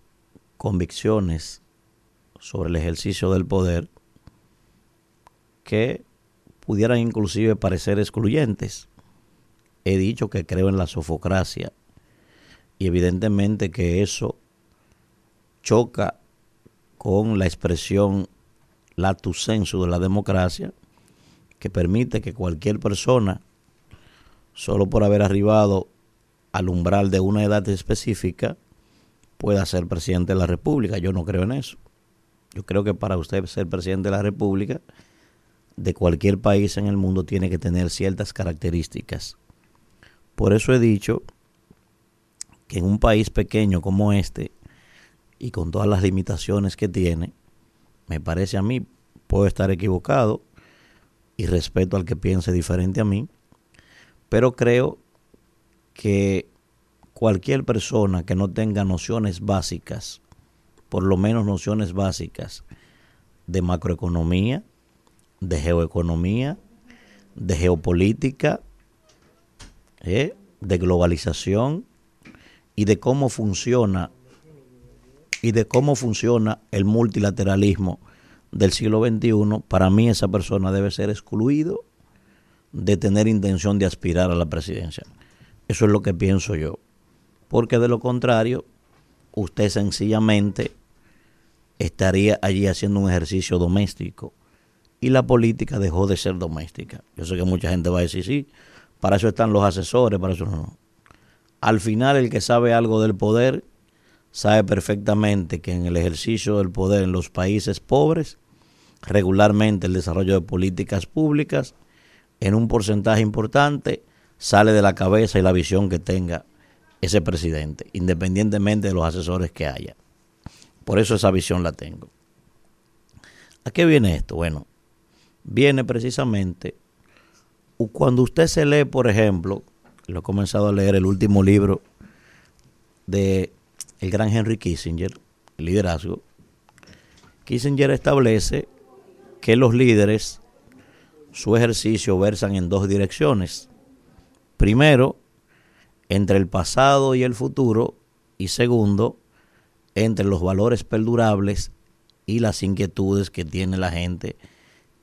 convicciones sobre el ejercicio del poder que pudieran inclusive parecer excluyentes. He dicho que creo en la sofocracia y evidentemente que eso choca con la expresión latus sensu de la democracia que permite que cualquier persona solo por haber arribado al umbral de una edad específica pueda ser presidente de la República. Yo no creo en eso. Yo creo que para usted ser presidente de la República de cualquier país en el mundo tiene que tener ciertas características. Por eso he dicho que en un país pequeño como este y con todas las limitaciones que tiene, me parece a mí, puedo estar equivocado y respeto al que piense diferente a mí, pero creo que cualquier persona que no tenga nociones básicas, por lo menos nociones básicas de macroeconomía, de geoeconomía, de geopolítica, ¿eh? de globalización y de cómo funciona y de cómo funciona el multilateralismo del siglo XXI, para mí esa persona debe ser excluido de tener intención de aspirar a la presidencia. Eso es lo que pienso yo. Porque de lo contrario, usted sencillamente estaría allí haciendo un ejercicio doméstico y la política dejó de ser doméstica. Yo sé que mucha gente va a decir, sí, para eso están los asesores, para eso no. Al final el que sabe algo del poder sabe perfectamente que en el ejercicio del poder en los países pobres, regularmente el desarrollo de políticas públicas, en un porcentaje importante, sale de la cabeza y la visión que tenga ese presidente, independientemente de los asesores que haya. Por eso esa visión la tengo. ¿A qué viene esto? Bueno, viene precisamente cuando usted se lee, por ejemplo, lo he comenzado a leer el último libro de el gran Henry Kissinger, liderazgo. Kissinger establece que los líderes, su ejercicio versan en dos direcciones. Primero, entre el pasado y el futuro, y segundo, entre los valores perdurables y las inquietudes que tiene la gente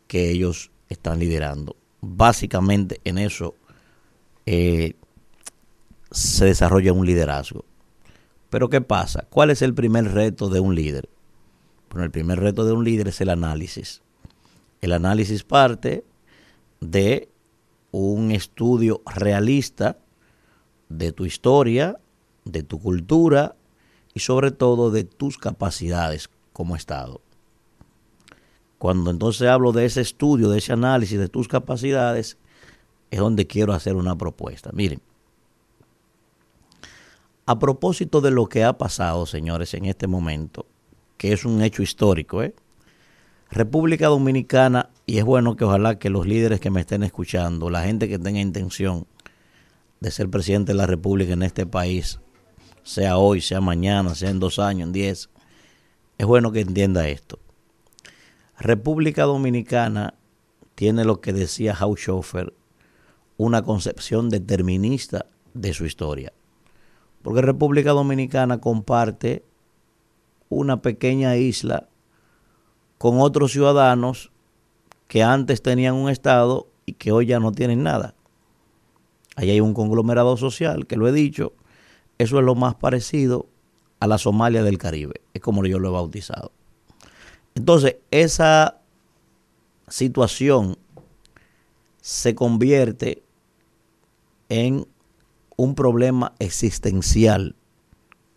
que ellos están liderando. Básicamente en eso eh, se desarrolla un liderazgo. Pero ¿qué pasa? ¿Cuál es el primer reto de un líder? Bueno, el primer reto de un líder es el análisis. El análisis parte de un estudio realista de tu historia, de tu cultura y sobre todo de tus capacidades como Estado. Cuando entonces hablo de ese estudio, de ese análisis de tus capacidades, es donde quiero hacer una propuesta. Miren, a propósito de lo que ha pasado, señores, en este momento, que es un hecho histórico, ¿eh? República Dominicana, y es bueno que ojalá que los líderes que me estén escuchando, la gente que tenga intención de ser presidente de la República en este país, sea hoy, sea mañana, sea en dos años, en diez, es bueno que entienda esto. República Dominicana tiene lo que decía Haushofer, una concepción determinista de su historia. Porque República Dominicana comparte una pequeña isla con otros ciudadanos que antes tenían un Estado y que hoy ya no tienen nada. Ahí hay un conglomerado social, que lo he dicho, eso es lo más parecido a la Somalia del Caribe, es como yo lo he bautizado. Entonces, esa situación se convierte en un problema existencial.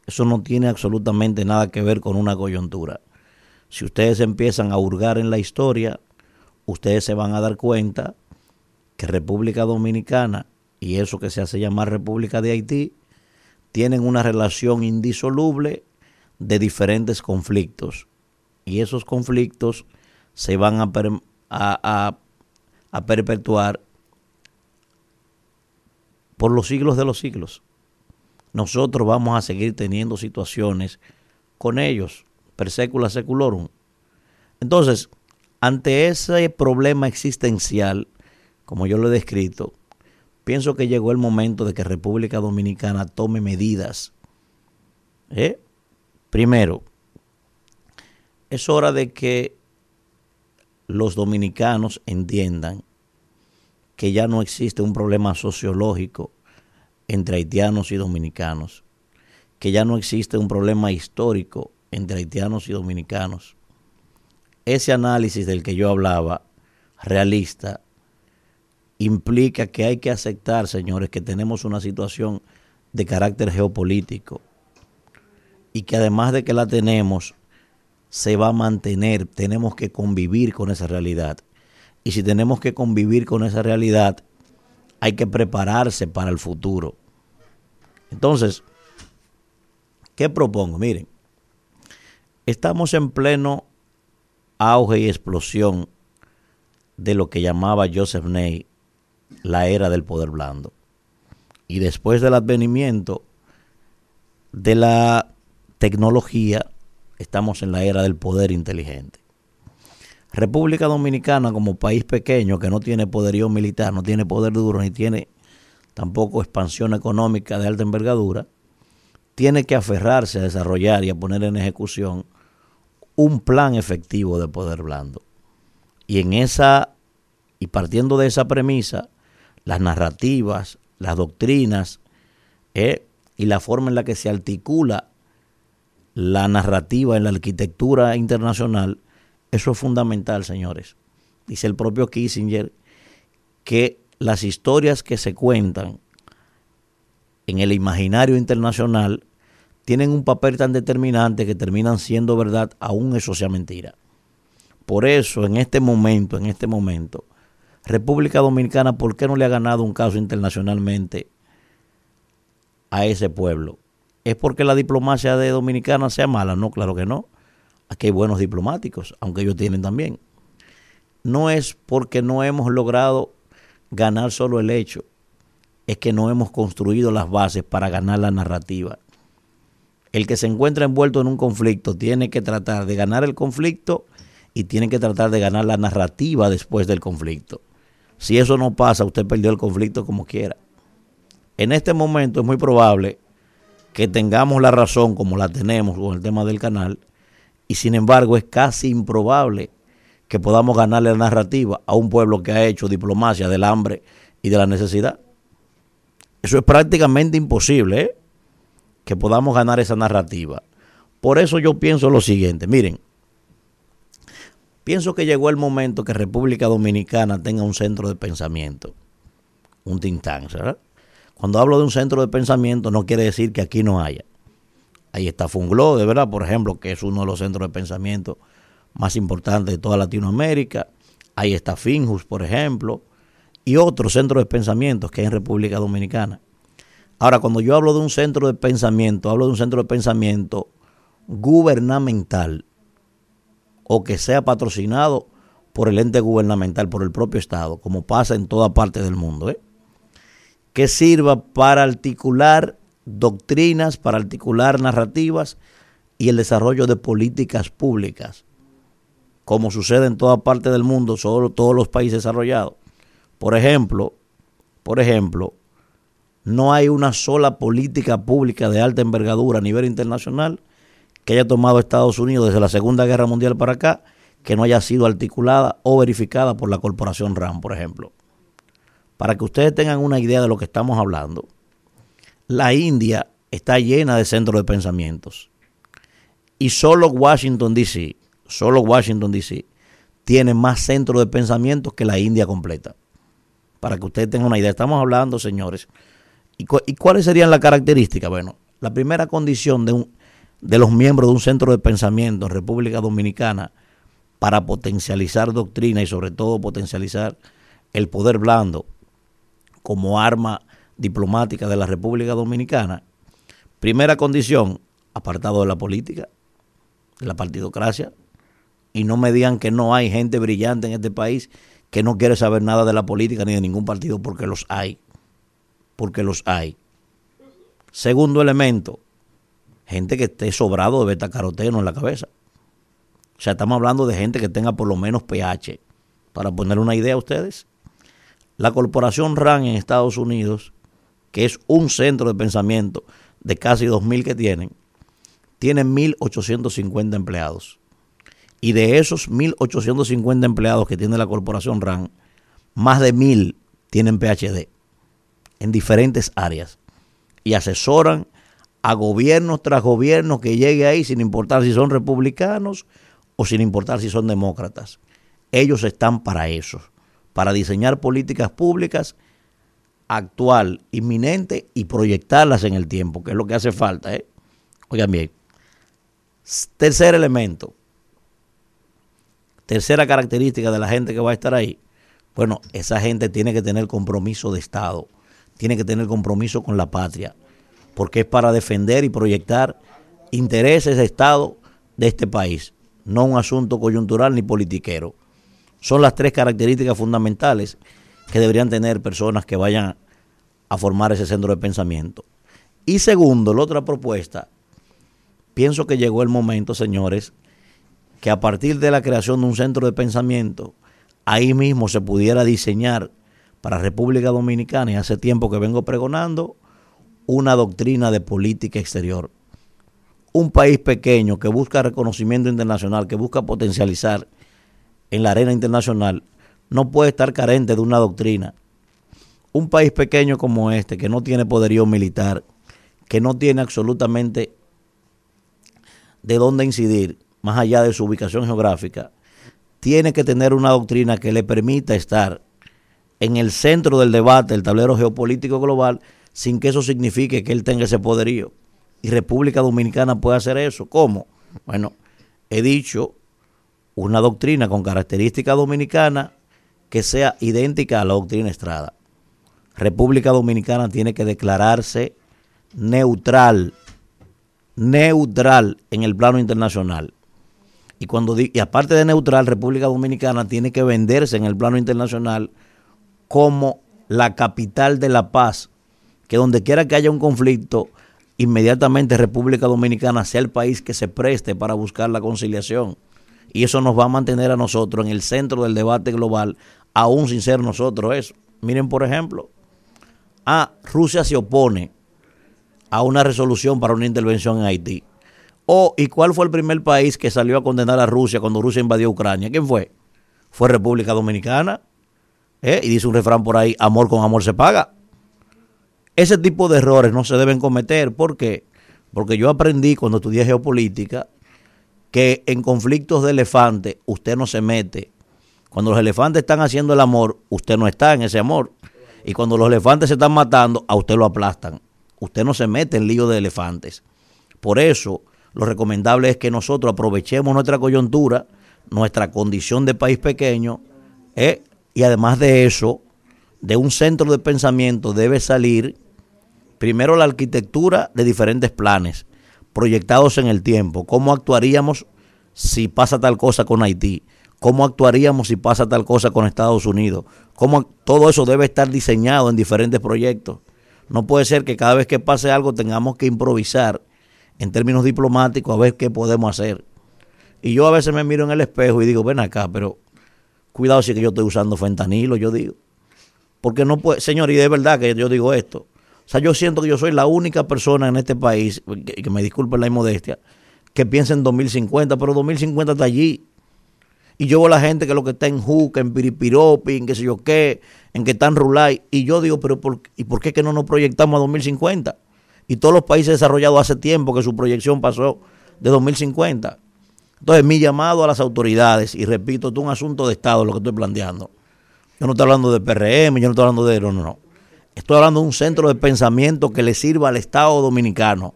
Eso no tiene absolutamente nada que ver con una coyuntura. Si ustedes empiezan a hurgar en la historia, ustedes se van a dar cuenta que República Dominicana y eso que se hace llamar República de Haití tienen una relación indisoluble de diferentes conflictos. Y esos conflictos se van a, perpetuar por los siglos de los siglos. Nosotros vamos a seguir teniendo situaciones con ellos, per secula seculorum. Entonces, ante ese problema existencial, como yo lo he descrito, pienso que llegó el momento de que República Dominicana tome medidas. ¿Eh? Primero, es hora de que los dominicanos entiendan que ya no existe un problema sociológico entre haitianos y dominicanos, que ya no existe un problema histórico entre haitianos y dominicanos. Ese análisis del que yo hablaba, realista, implica que hay que aceptar, señores, que tenemos una situación de carácter geopolítico y que además de que la tenemos, se va a mantener, tenemos que convivir con esa realidad. Y si tenemos que convivir con esa realidad, hay que prepararse para el futuro. Entonces, ¿qué propongo? Miren, estamos en pleno auge y explosión de lo que llamaba Joseph Ney la era del poder blando. Y después del advenimiento de la tecnología, estamos en la era del poder inteligente. República Dominicana como país pequeño que no tiene poderío militar, no tiene poder duro, ni tiene tampoco expansión económica de alta envergadura, tiene que aferrarse a desarrollar y a poner en ejecución un plan efectivo de poder blando. Y en esa, y partiendo de esa premisa, las narrativas, las doctrinas eh, y la forma en la que se articula la narrativa en la arquitectura internacional, eso es fundamental, señores. Dice el propio Kissinger que las historias que se cuentan en el imaginario internacional tienen un papel tan determinante que terminan siendo verdad, aún eso sea mentira. Por eso, en este momento, en este momento, República Dominicana, ¿por qué no le ha ganado un caso internacionalmente a ese pueblo? ¿Es porque la diplomacia de Dominicana sea mala? No, claro que no. Aquí hay buenos diplomáticos, aunque ellos tienen también. No es porque no hemos logrado ganar solo el hecho, es que no hemos construido las bases para ganar la narrativa. El que se encuentra envuelto en un conflicto tiene que tratar de ganar el conflicto y tiene que tratar de ganar la narrativa después del conflicto. Si eso no pasa, usted perdió el conflicto como quiera. En este momento es muy probable que tengamos la razón como la tenemos con el tema del canal y sin embargo es casi improbable que podamos ganarle la narrativa a un pueblo que ha hecho diplomacia del hambre y de la necesidad. Eso es prácticamente imposible, ¿eh? que podamos ganar esa narrativa. Por eso yo pienso lo siguiente, miren, pienso que llegó el momento que República Dominicana tenga un centro de pensamiento, un think ¿verdad? Cuando hablo de un centro de pensamiento no quiere decir que aquí no haya. Ahí está Funglo, de verdad, por ejemplo, que es uno de los centros de pensamiento más importantes de toda Latinoamérica. Ahí está Finjus, por ejemplo y otros centros de pensamiento que hay en República Dominicana. Ahora, cuando yo hablo de un centro de pensamiento, hablo de un centro de pensamiento gubernamental o que sea patrocinado por el ente gubernamental, por el propio Estado, como pasa en toda parte del mundo, ¿eh? Que sirva para articular doctrinas, para articular narrativas y el desarrollo de políticas públicas, como sucede en toda parte del mundo, solo todos los países desarrollados. Por ejemplo, por ejemplo, no hay una sola política pública de alta envergadura a nivel internacional que haya tomado Estados Unidos desde la Segunda Guerra Mundial para acá que no haya sido articulada o verificada por la corporación RAM, por ejemplo. Para que ustedes tengan una idea de lo que estamos hablando, la India está llena de centros de pensamientos y solo Washington DC, solo Washington DC tiene más centros de pensamientos que la India completa para que ustedes tengan una idea. Estamos hablando, señores, ¿y, cuáles serían las características? Bueno, la primera condición de, un, de los miembros de un centro de pensamiento en República Dominicana para potencializar doctrina y sobre todo potencializar el poder blando como arma diplomática de la República Dominicana. Primera condición, apartado de la política, de la partidocracia, y no me digan que no hay gente brillante en este país que no quiere saber nada de la política ni de ningún partido porque los hay. Porque los hay. Segundo elemento, gente que esté sobrado de beta caroteno en la cabeza. O sea, estamos hablando de gente que tenga por lo menos pH. Para poner una idea a ustedes, la corporación RAN en Estados Unidos, que es un centro de pensamiento de casi 2.000 que tienen, tiene 1.850 empleados. Y de esos 1.850 empleados que tiene la corporación RAN, más de 1.000 tienen PhD en diferentes áreas y asesoran a gobiernos tras gobiernos que llegue ahí sin importar si son republicanos o sin importar si son demócratas. Ellos están para eso, para diseñar políticas públicas actual, inminente y proyectarlas en el tiempo, que es lo que hace falta. ¿eh? Oigan bien. Tercer elemento, Tercera característica de la gente que va a estar ahí, bueno, esa gente tiene que tener compromiso de Estado, tiene que tener compromiso con la patria, porque es para defender y proyectar intereses de Estado de este país, no un asunto coyuntural ni politiquero. Son las tres características fundamentales que deberían tener personas que vayan a formar ese centro de pensamiento. Y segundo, la otra propuesta, pienso que llegó el momento, señores, que a partir de la creación de un centro de pensamiento, ahí mismo se pudiera diseñar para República Dominicana, y hace tiempo que vengo pregonando, una doctrina de política exterior, un país pequeño que busca reconocimiento internacional, que busca potencializar en la arena internacional, no puede estar carente de una doctrina. Un país pequeño como este, que no tiene poderío militar, que no tiene absolutamente de dónde incidir, más allá de su ubicación geográfica, tiene que tener una doctrina que le permita estar en el centro del debate, el tablero geopolítico global, sin que eso signifique que él tenga ese poderío. Y República Dominicana puede hacer eso. ¿Cómo? Bueno, he dicho una doctrina con característica dominicana que sea idéntica a la doctrina Estrada. República Dominicana tiene que declararse neutral, neutral en el plano internacional. Y, cuando, y aparte de neutral, República Dominicana tiene que venderse en el plano internacional como la capital de la paz, que donde quiera que haya un conflicto, inmediatamente República Dominicana sea el país que se preste para buscar la conciliación. Y eso nos va a mantener a nosotros en el centro del debate global, aún sin ser nosotros eso. Miren, por ejemplo, a Rusia se opone a una resolución para una intervención en Haití. O, ¿y cuál fue el primer país que salió a condenar a Rusia cuando Rusia invadió Ucrania? ¿Quién fue? Fue República Dominicana. ¿eh? Y dice un refrán por ahí, amor con amor se paga. Ese tipo de errores no se deben cometer. ¿Por qué? Porque yo aprendí cuando estudié geopolítica que en conflictos de elefantes usted no se mete. Cuando los elefantes están haciendo el amor, usted no está en ese amor. Y cuando los elefantes se están matando, a usted lo aplastan. Usted no se mete en lío de elefantes. Por eso, lo recomendable es que nosotros aprovechemos nuestra coyuntura, nuestra condición de país pequeño, ¿eh? y además de eso, de un centro de pensamiento debe salir primero la arquitectura de diferentes planes proyectados en el tiempo. ¿Cómo actuaríamos si pasa tal cosa con Haití? ¿Cómo actuaríamos si pasa tal cosa con Estados Unidos? ¿Cómo todo eso debe estar diseñado en diferentes proyectos? No puede ser que cada vez que pase algo tengamos que improvisar en términos diplomáticos a ver qué podemos hacer. Y yo a veces me miro en el espejo y digo, ven acá, pero cuidado si que yo estoy usando fentanilo, yo digo. Porque no puede, señor, y de verdad que yo digo esto. O sea, yo siento que yo soy la única persona en este país, que, que me disculpen la inmodestia, que piensa en 2050, pero 2050 está allí. Y yo veo a la gente que lo que está en Juca, en Piripiropi, en qué sé yo qué, en que están Rulay. Y yo digo, pero por, ¿y por qué que no nos proyectamos a 2050? Y todos los países desarrollados hace tiempo que su proyección pasó de 2050. Entonces, mi llamado a las autoridades, y repito, esto es un asunto de Estado lo que estoy planteando. Yo no estoy hablando de PRM, yo no estoy hablando de... No, no, no. Estoy hablando de un centro de pensamiento que le sirva al Estado dominicano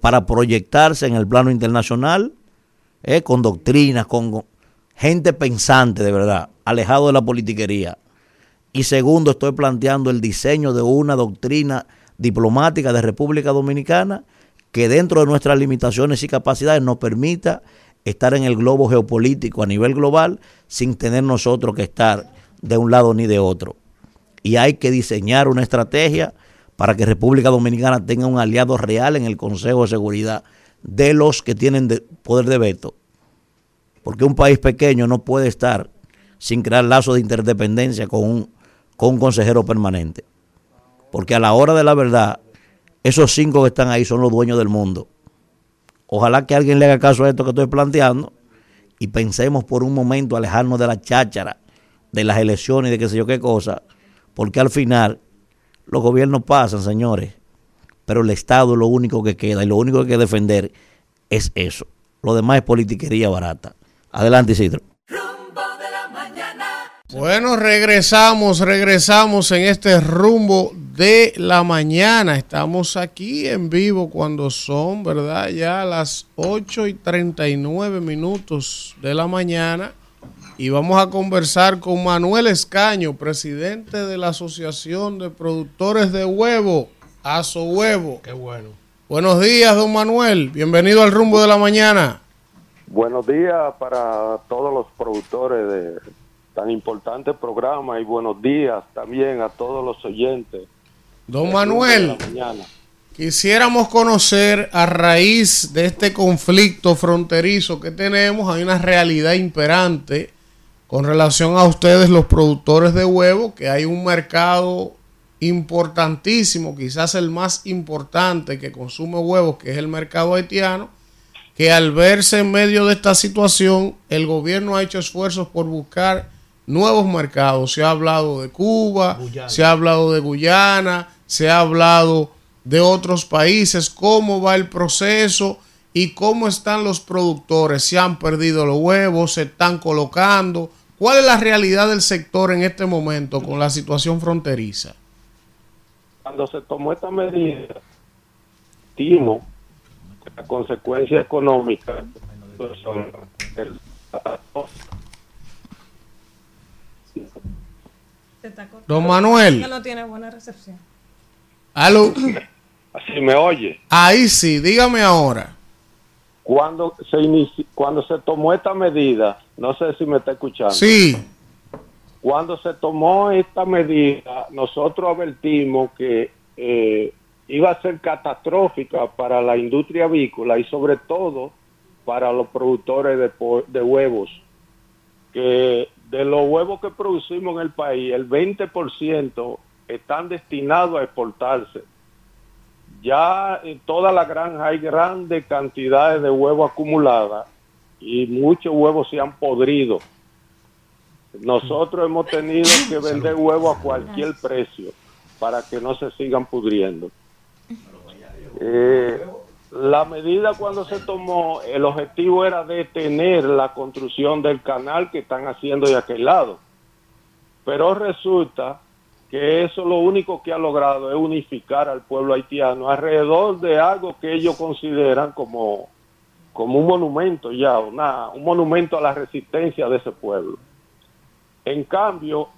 para proyectarse en el plano internacional, eh, con doctrinas, con gente pensante de verdad, alejado de la politiquería. Y segundo, estoy planteando el diseño de una doctrina diplomática de República Dominicana que dentro de nuestras limitaciones y capacidades nos permita estar en el globo geopolítico a nivel global sin tener nosotros que estar de un lado ni de otro. Y hay que diseñar una estrategia para que República Dominicana tenga un aliado real en el Consejo de Seguridad de los que tienen poder de veto porque un país pequeño no puede estar sin crear lazos de interdependencia con un, con un consejero permanente. Porque a la hora de la verdad, esos cinco que están ahí son los dueños del mundo. Ojalá que alguien le haga caso a esto que estoy planteando y pensemos por un momento alejarnos de la cháchara, de las elecciones y de qué sé yo qué cosa, porque al final los gobiernos pasan, señores, pero el Estado es lo único que queda y lo único que hay que defender es eso. Lo demás es politiquería barata. Adelante, Isidro. Bueno, regresamos, regresamos en este rumbo de la mañana. Estamos aquí en vivo cuando son, ¿verdad? Ya las 8 y 39 minutos de la mañana. Y vamos a conversar con Manuel Escaño, presidente de la Asociación de Productores de Huevo, Aso Huevo. Qué bueno. Buenos días, don Manuel. Bienvenido al rumbo de la mañana. Buenos días para todos los productores de tan importante programa y buenos días también a todos los oyentes. Don Manuel, quisiéramos conocer a raíz de este conflicto fronterizo que tenemos, hay una realidad imperante con relación a ustedes los productores de huevo, que hay un mercado importantísimo, quizás el más importante que consume huevos, que es el mercado haitiano que al verse en medio de esta situación, el gobierno ha hecho esfuerzos por buscar nuevos mercados. Se ha hablado de Cuba, se ha hablado de Guyana, se ha hablado de otros países, cómo va el proceso y cómo están los productores, se han perdido los huevos, se están colocando. ¿Cuál es la realidad del sector en este momento con la situación fronteriza? Cuando se tomó esta medida, timo que la consecuencia económica son el- Don Manuel. No tiene buena recepción. Aló. Así me oye. Ahí sí, dígame ahora. Cuando se inici- cuando se tomó esta medida, no sé si me está escuchando. Sí. Cuando se tomó esta medida, nosotros advertimos que eh, iba a ser catastrófica para la industria avícola y sobre todo para los productores de, de huevos, que de los huevos que producimos en el país, el 20% están destinados a exportarse. Ya en toda la granja hay grandes cantidades de huevos acumuladas y muchos huevos se han podrido. Nosotros hemos tenido que vender huevos a cualquier precio para que no se sigan pudriendo. Eh, la medida cuando se tomó, el objetivo era detener la construcción del canal que están haciendo de aquel lado. Pero resulta que eso lo único que ha logrado es unificar al pueblo haitiano alrededor de algo que ellos consideran como, como un monumento ya, una, un monumento a la resistencia de ese pueblo. En cambio,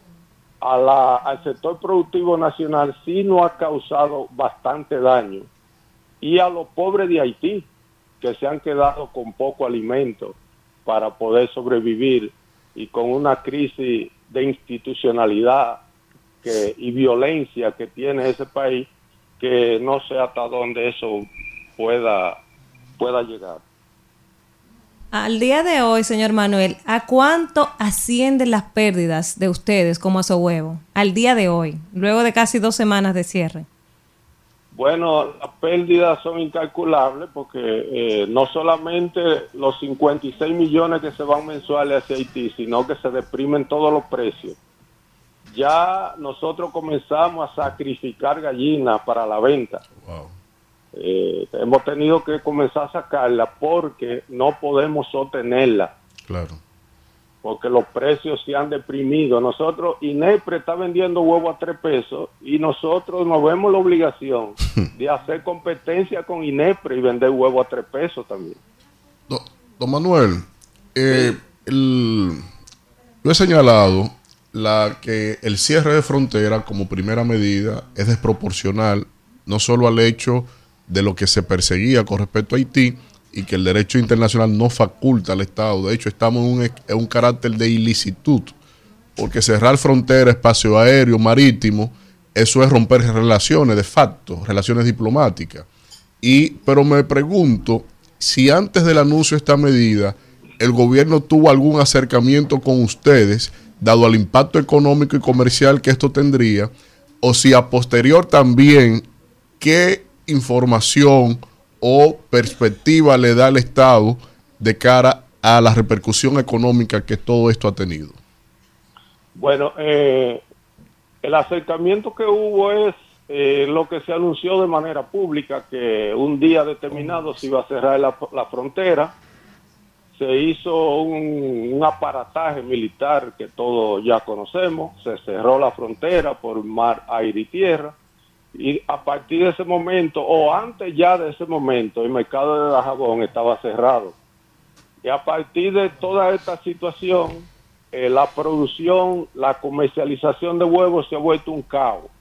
al sector productivo nacional sí nos ha causado bastante daño. Y a los pobres de Haití, que se han quedado con poco alimento para poder sobrevivir y con una crisis de institucionalidad que, y violencia que tiene ese país, que no sé hasta dónde eso pueda, pueda llegar. Al día de hoy, señor Manuel, ¿a cuánto ascienden las pérdidas de ustedes como a huevo? Al día de hoy, luego de casi dos semanas de cierre. Bueno, las pérdidas son incalculables porque eh, no solamente los 56 millones que se van mensuales hacia Haití, sino que se deprimen todos los precios. Ya nosotros comenzamos a sacrificar gallinas para la venta. Eh, hemos tenido que comenzar a sacarla porque no podemos sostenerla, Claro. porque los precios se han deprimido. Nosotros, INEPRE está vendiendo huevo a tres pesos y nosotros nos vemos la obligación de hacer competencia con INEPRE y vender huevo a tres pesos también. Don Manuel, eh, el- yo he señalado la que el cierre de frontera como primera medida es desproporcional no solo al hecho de lo que se perseguía con respecto a Haití y que el derecho internacional no faculta al Estado. De hecho, estamos en un, en un carácter de ilicitud, porque cerrar frontera, espacio aéreo, marítimo, eso es romper relaciones de facto, relaciones diplomáticas. Y, pero me pregunto si antes del anuncio de esta medida el gobierno tuvo algún acercamiento con ustedes, dado al impacto económico y comercial que esto tendría, o si a posterior también, qué información o perspectiva le da al Estado de cara a la repercusión económica que todo esto ha tenido. Bueno, eh, el acercamiento que hubo es eh, lo que se anunció de manera pública, que un día determinado se iba a cerrar la, la frontera. Se hizo un, aparataje militar que todos ya conocemos. Se cerró la frontera por mar, aire y tierra. Y a partir de ese momento, o antes ya de ese momento, el mercado de Dajabón estaba cerrado. Y a partir de toda esta situación, eh, la producción, la comercialización de huevos se ha vuelto un caos.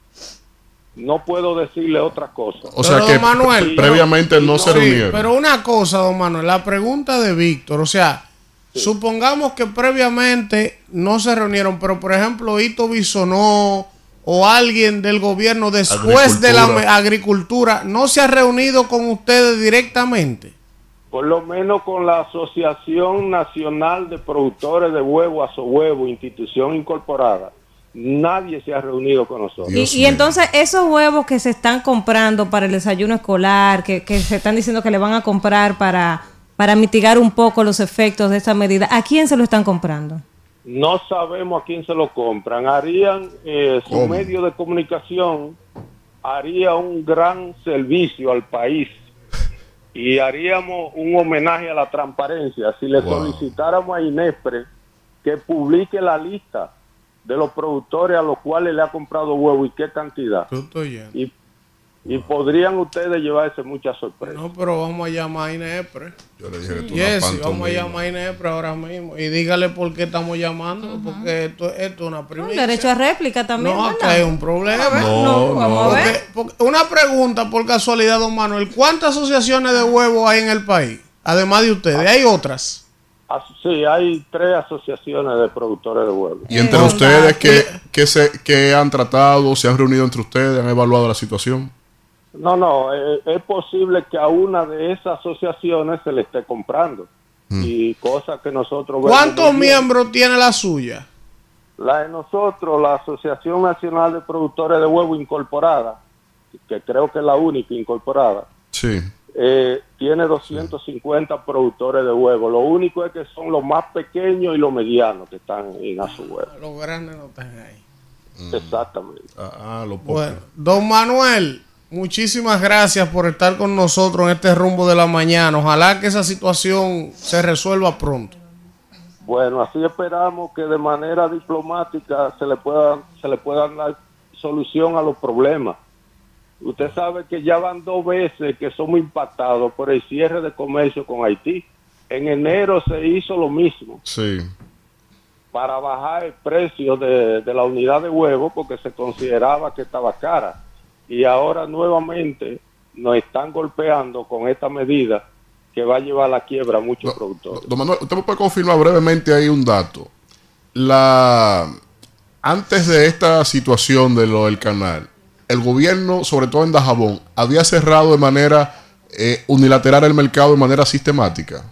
No puedo decirle otra cosa. O sea Pero, que don Manuel, previamente no se Sí, reunieron. pero una cosa, don Manuel, la pregunta de Víctor, o sea, supongamos que previamente no se reunieron, pero por ejemplo, Ito Bisonó o alguien del gobierno después de la Agricultura. no se ha reunido con ustedes directamente. Por lo menos con la Asociación Nacional de Productores de Huevo, Asohuevo, institución incorporada, nadie se ha reunido con nosotros. Y, y entonces esos huevos que se están comprando para el desayuno escolar, que, que se están diciendo que le van a comprar para, para mitigar un poco los efectos de esta medida. ¿A quién se lo están comprando? No sabemos a quién se lo compran. Harían eh, su ¿Cómo? medio de comunicación haría un gran servicio al país y haríamos un homenaje a la transparencia si le Wow. solicitáramos a Inespre que publique la lista de los productores a los cuales le ha comprado huevo y qué cantidad. Y, y podrían ustedes llevarse muchas sorpresas. No, pero vamos a llamar a Inepre. Yo le dije que tú Yes, vamos a llamar a Inepre ahora mismo. Y dígale por qué estamos llamando, porque esto, esto es una Un primicia. derecho a réplica también. No, acá hay un problema. No, vamos a ver. Porque- porque- una pregunta por casualidad, don Manuel. ¿Cuántas asociaciones de huevos hay en el país? Además de ustedes, ¿hay otras? Sí, hay tres asociaciones de productores de huevos. Y entre ustedes, ¿qué, qué se, qué han tratado? ¿Se han reunido entre ustedes? ¿Han evaluado la situación? No, no, eh, es posible que a una de esas asociaciones se le esté comprando. Y cosas que nosotros vemos ¿Cuántos miembros tiene la suya? La de nosotros, la Asociación Nacional de Productores de Huevo Incorporada, que creo que es la única incorporada, Sí. Eh, tiene 250 productores de huevo. Lo único es que son los más pequeños y los medianos que están en a su huevo. Los grandes no están ahí. Exactamente. Ah, lo Bueno, don Manuel, muchísimas gracias por estar con nosotros en este rumbo de la mañana. Ojalá que esa situación se resuelva pronto. Bueno, así esperamos que de manera diplomática se le pueda se le puedan dar solución a los problemas. Usted sabe que ya van dos veces que somos impactados por el cierre de comercio con Haití. En enero se hizo lo mismo Sí. para bajar el precio de, de la unidad de huevo porque se consideraba que estaba cara. Y ahora nuevamente nos están golpeando con esta medida que va a llevar a la quiebra a muchos productores. Don Manuel, ¿usted me puede confirmar brevemente ahí un dato? La antes de esta situación de lo del canal, el gobierno, sobre todo en Dajabón, había cerrado de manera eh, unilateral el mercado de manera sistemática.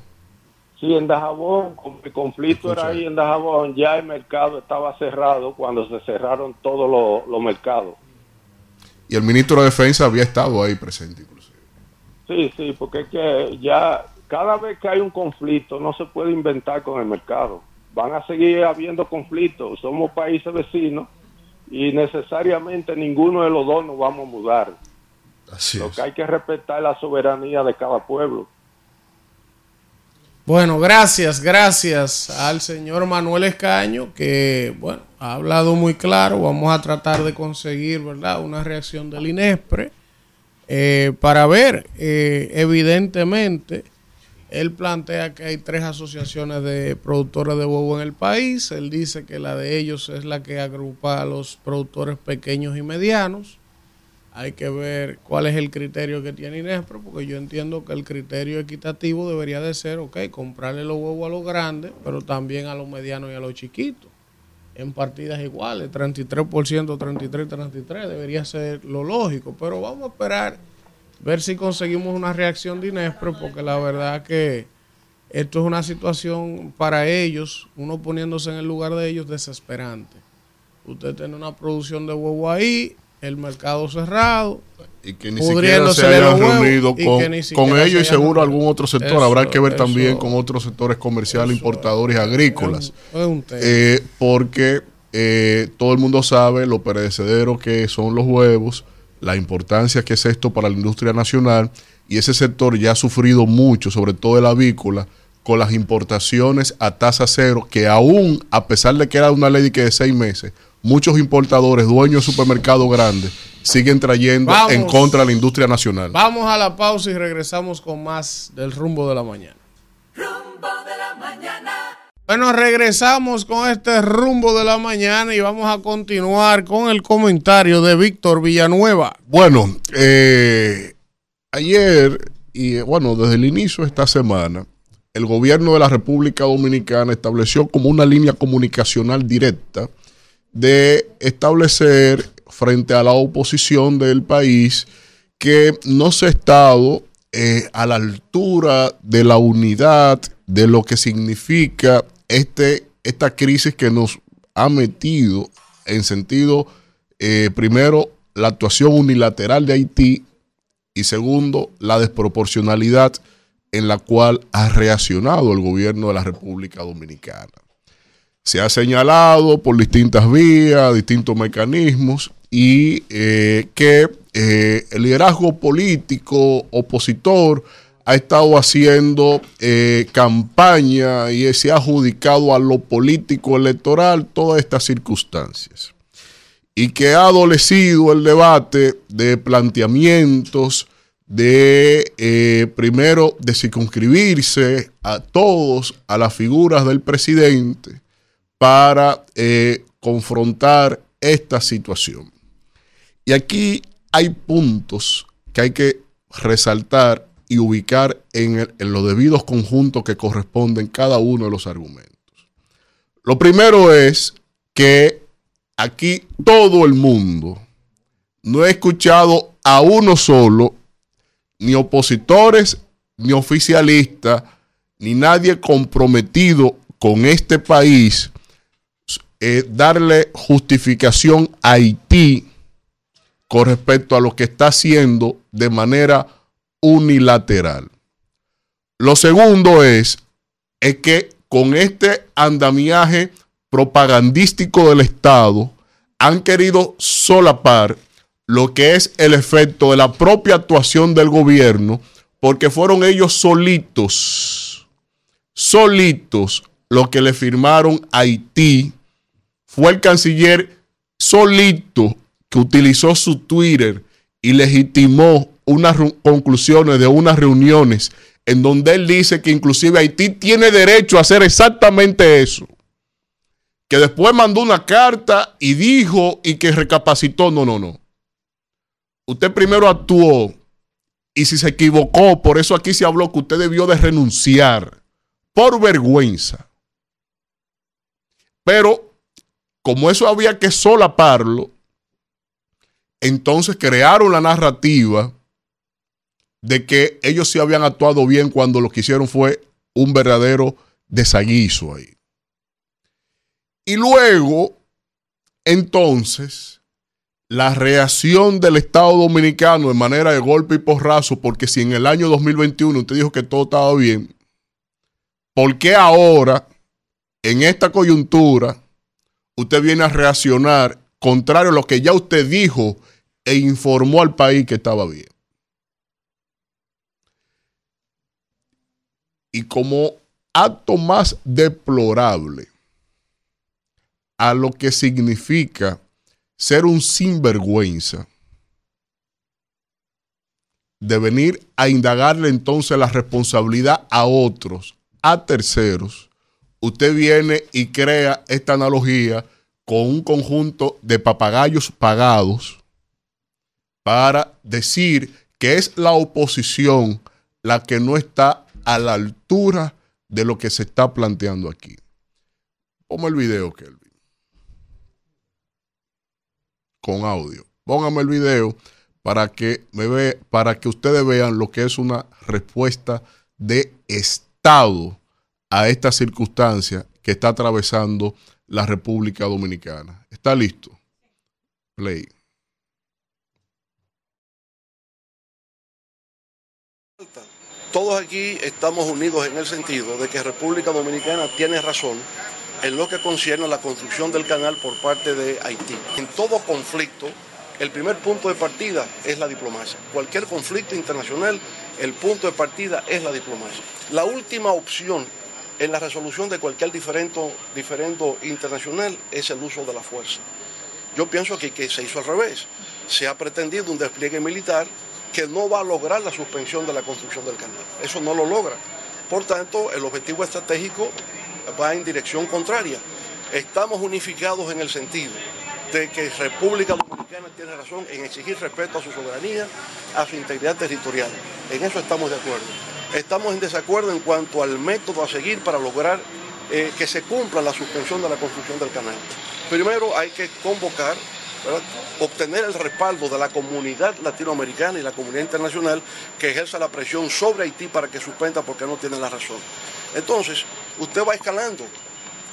Sí, en Dajabón, el conflicto era ahí en Dajabón, ya el mercado estaba cerrado cuando se cerraron todos los, los mercados. Y el ministro de Defensa había estado ahí presente. Sí, sí, porque es que ya cada vez que hay un conflicto no se puede inventar con el mercado. Van a seguir habiendo conflictos. Somos países vecinos y necesariamente ninguno de los dos nos vamos a mudar. Lo que hay que respetar es la soberanía de cada pueblo. Bueno, gracias, gracias al señor Manuel Escaño, que bueno, ha hablado muy claro. Vamos a tratar de conseguir, ¿verdad?, una reacción del INESPRE eh, para ver, eh, evidentemente, él plantea que hay tres asociaciones de productores de huevo en el país. Él dice que la de ellos es la que agrupa a los productores pequeños y medianos. Hay que ver cuál es el criterio que tiene Inespro, porque yo entiendo que el criterio equitativo debería de ser, ok, comprarle los huevos a los grandes, pero también a los medianos y a los chiquitos, en partidas iguales, 33%, 33, 33, debería ser lo lógico, pero vamos a esperar, ver si conseguimos una reacción de Inespro, porque la verdad que esto es una situación para ellos, uno poniéndose en el lugar de ellos, desesperante. Usted tiene una producción de huevo ahí, el mercado cerrado, Y que ni siquiera se hayan reunido con, con ellos y seguro algún otro sector. Eso, Habrá que ver también con otros sectores comerciales, importadores agrícolas. es un tema. Eh, porque eh, todo el mundo sabe lo perecedero que son los huevos, la importancia que es esto para la industria nacional y ese sector ya ha sufrido mucho, sobre todo el avícola, con las importaciones a tasa cero, que aún, a pesar de que era una ley de que de seis meses, muchos importadores, dueños de supermercados grandes, siguen trayendo Vamos. en contra de la industria nacional. Vamos a la pausa y regresamos con más del rumbo de la mañana. Bueno, regresamos con este rumbo de la mañana y vamos a continuar con el comentario de Víctor Villanueva. Bueno, eh, ayer y bueno, desde el inicio de esta semana, el gobierno de la República Dominicana estableció como una línea comunicacional directa de establecer frente a la oposición del país que no se ha estado eh, a la altura de la unidad de lo que significa este, esta crisis que nos ha metido en sentido, eh, primero, la actuación unilateral de Haití y segundo, la desproporcionalidad en la cual ha reaccionado el gobierno de la República Dominicana. Se ha señalado por distintas vías, distintos mecanismos, y eh, que eh, el liderazgo político opositor ha estado haciendo eh, campaña y se ha adjudicado a lo político electoral todas estas circunstancias. Y que ha adolecido el debate de planteamientos de, eh, primero, de circunscribirse a todos a las figuras del presidente para eh, confrontar esta situación. Y aquí hay puntos que hay que resaltar y ubicar en, los debidos conjuntos que corresponden cada uno de los argumentos. Lo primero es que aquí todo el mundo, no he escuchado a uno solo, ni opositores, ni oficialistas, ni nadie comprometido con este país, eh, darle justificación a Haití con respecto a lo que está haciendo de manera unilateral. Lo segundo es, es que con este andamiaje propagandístico del Estado han querido solapar lo que es el efecto de la propia actuación del gobierno, porque fueron ellos solitos, solitos, lo que le firmaron a Haití. Fue el canciller solito que utilizó su Twitter y legitimó unas conclusiones de unas reuniones en donde él dice que inclusive Haití tiene derecho a hacer exactamente eso. Que después mandó una carta y dijo y que recapacitó. No, no, no. Usted primero actuó y si se equivocó, por eso aquí se habló que usted debió de renunciar por vergüenza. Pero como eso había que solaparlo, entonces crearon la narrativa de que ellos sí habían actuado bien cuando lo que hicieron fue un verdadero desaguiso ahí. Y luego, entonces, la reacción del Estado Dominicano en manera de golpe y porrazo, porque si en el año 2021 usted dijo que todo estaba bien, ¿por qué ahora, en esta coyuntura, usted viene a reaccionar contrario a lo que ya usted dijo e informó al país que estaba bien? Y como acto más deplorable a lo que significa ser un sinvergüenza, de venir a indagarle entonces la responsabilidad a otros, a terceros, usted viene y crea esta analogía con un conjunto de papagayos pagados para decir que es la oposición la que no está a la altura de lo que se está planteando aquí. Ponme el video, Kelvin. Con audio. Póngame el video para que me ve, para que ustedes vean lo que es una respuesta de Estado a esta circunstancia que está atravesando la República Dominicana. ¿Está listo? Play. Todos aquí estamos unidos en el sentido de que República Dominicana tiene razón en lo que concierne a la construcción del canal por parte de Haití. En todo conflicto, el primer punto de partida es la diplomacia. Cualquier conflicto internacional, el punto de partida es la diplomacia. La última opción en la resolución de cualquier diferendo, diferendo internacional es el uso de la fuerza. Yo pienso que, que se hizo al revés. Se ha pretendido un despliegue militar que no va a lograr la suspensión de la construcción del canal. Eso no lo logra. Por tanto, el objetivo estratégico va en dirección contraria. Estamos unificados en el sentido de que República Dominicana tiene razón en exigir respeto a su soberanía, a su integridad territorial. En eso estamos de acuerdo. Estamos en desacuerdo en cuanto al método a seguir para lograr eh, que se cumpla la suspensión de la construcción del canal. Primero hay que convocar obtener el respaldo de la comunidad latinoamericana y la comunidad internacional que ejerza la presión sobre Haití para que suspenda porque no tiene la razón. Entonces, usted va escalando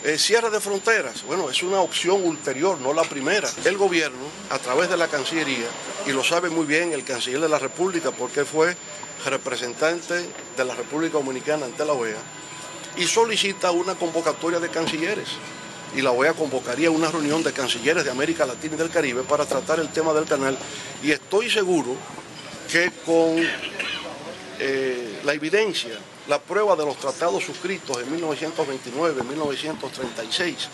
Eh, cierre de fronteras, bueno, es una opción ulterior, no la primera. El gobierno, a través de la Cancillería, y lo sabe muy bien el canciller de la República, porque fue representante de la República Dominicana ante la OEA, y solicita una convocatoria de cancilleres. Y la OEA convocaría una reunión de cancilleres de América Latina y del Caribe para tratar el tema del canal. Y estoy seguro que con eh, la evidencia, la prueba de los tratados suscritos en 1929, 1936,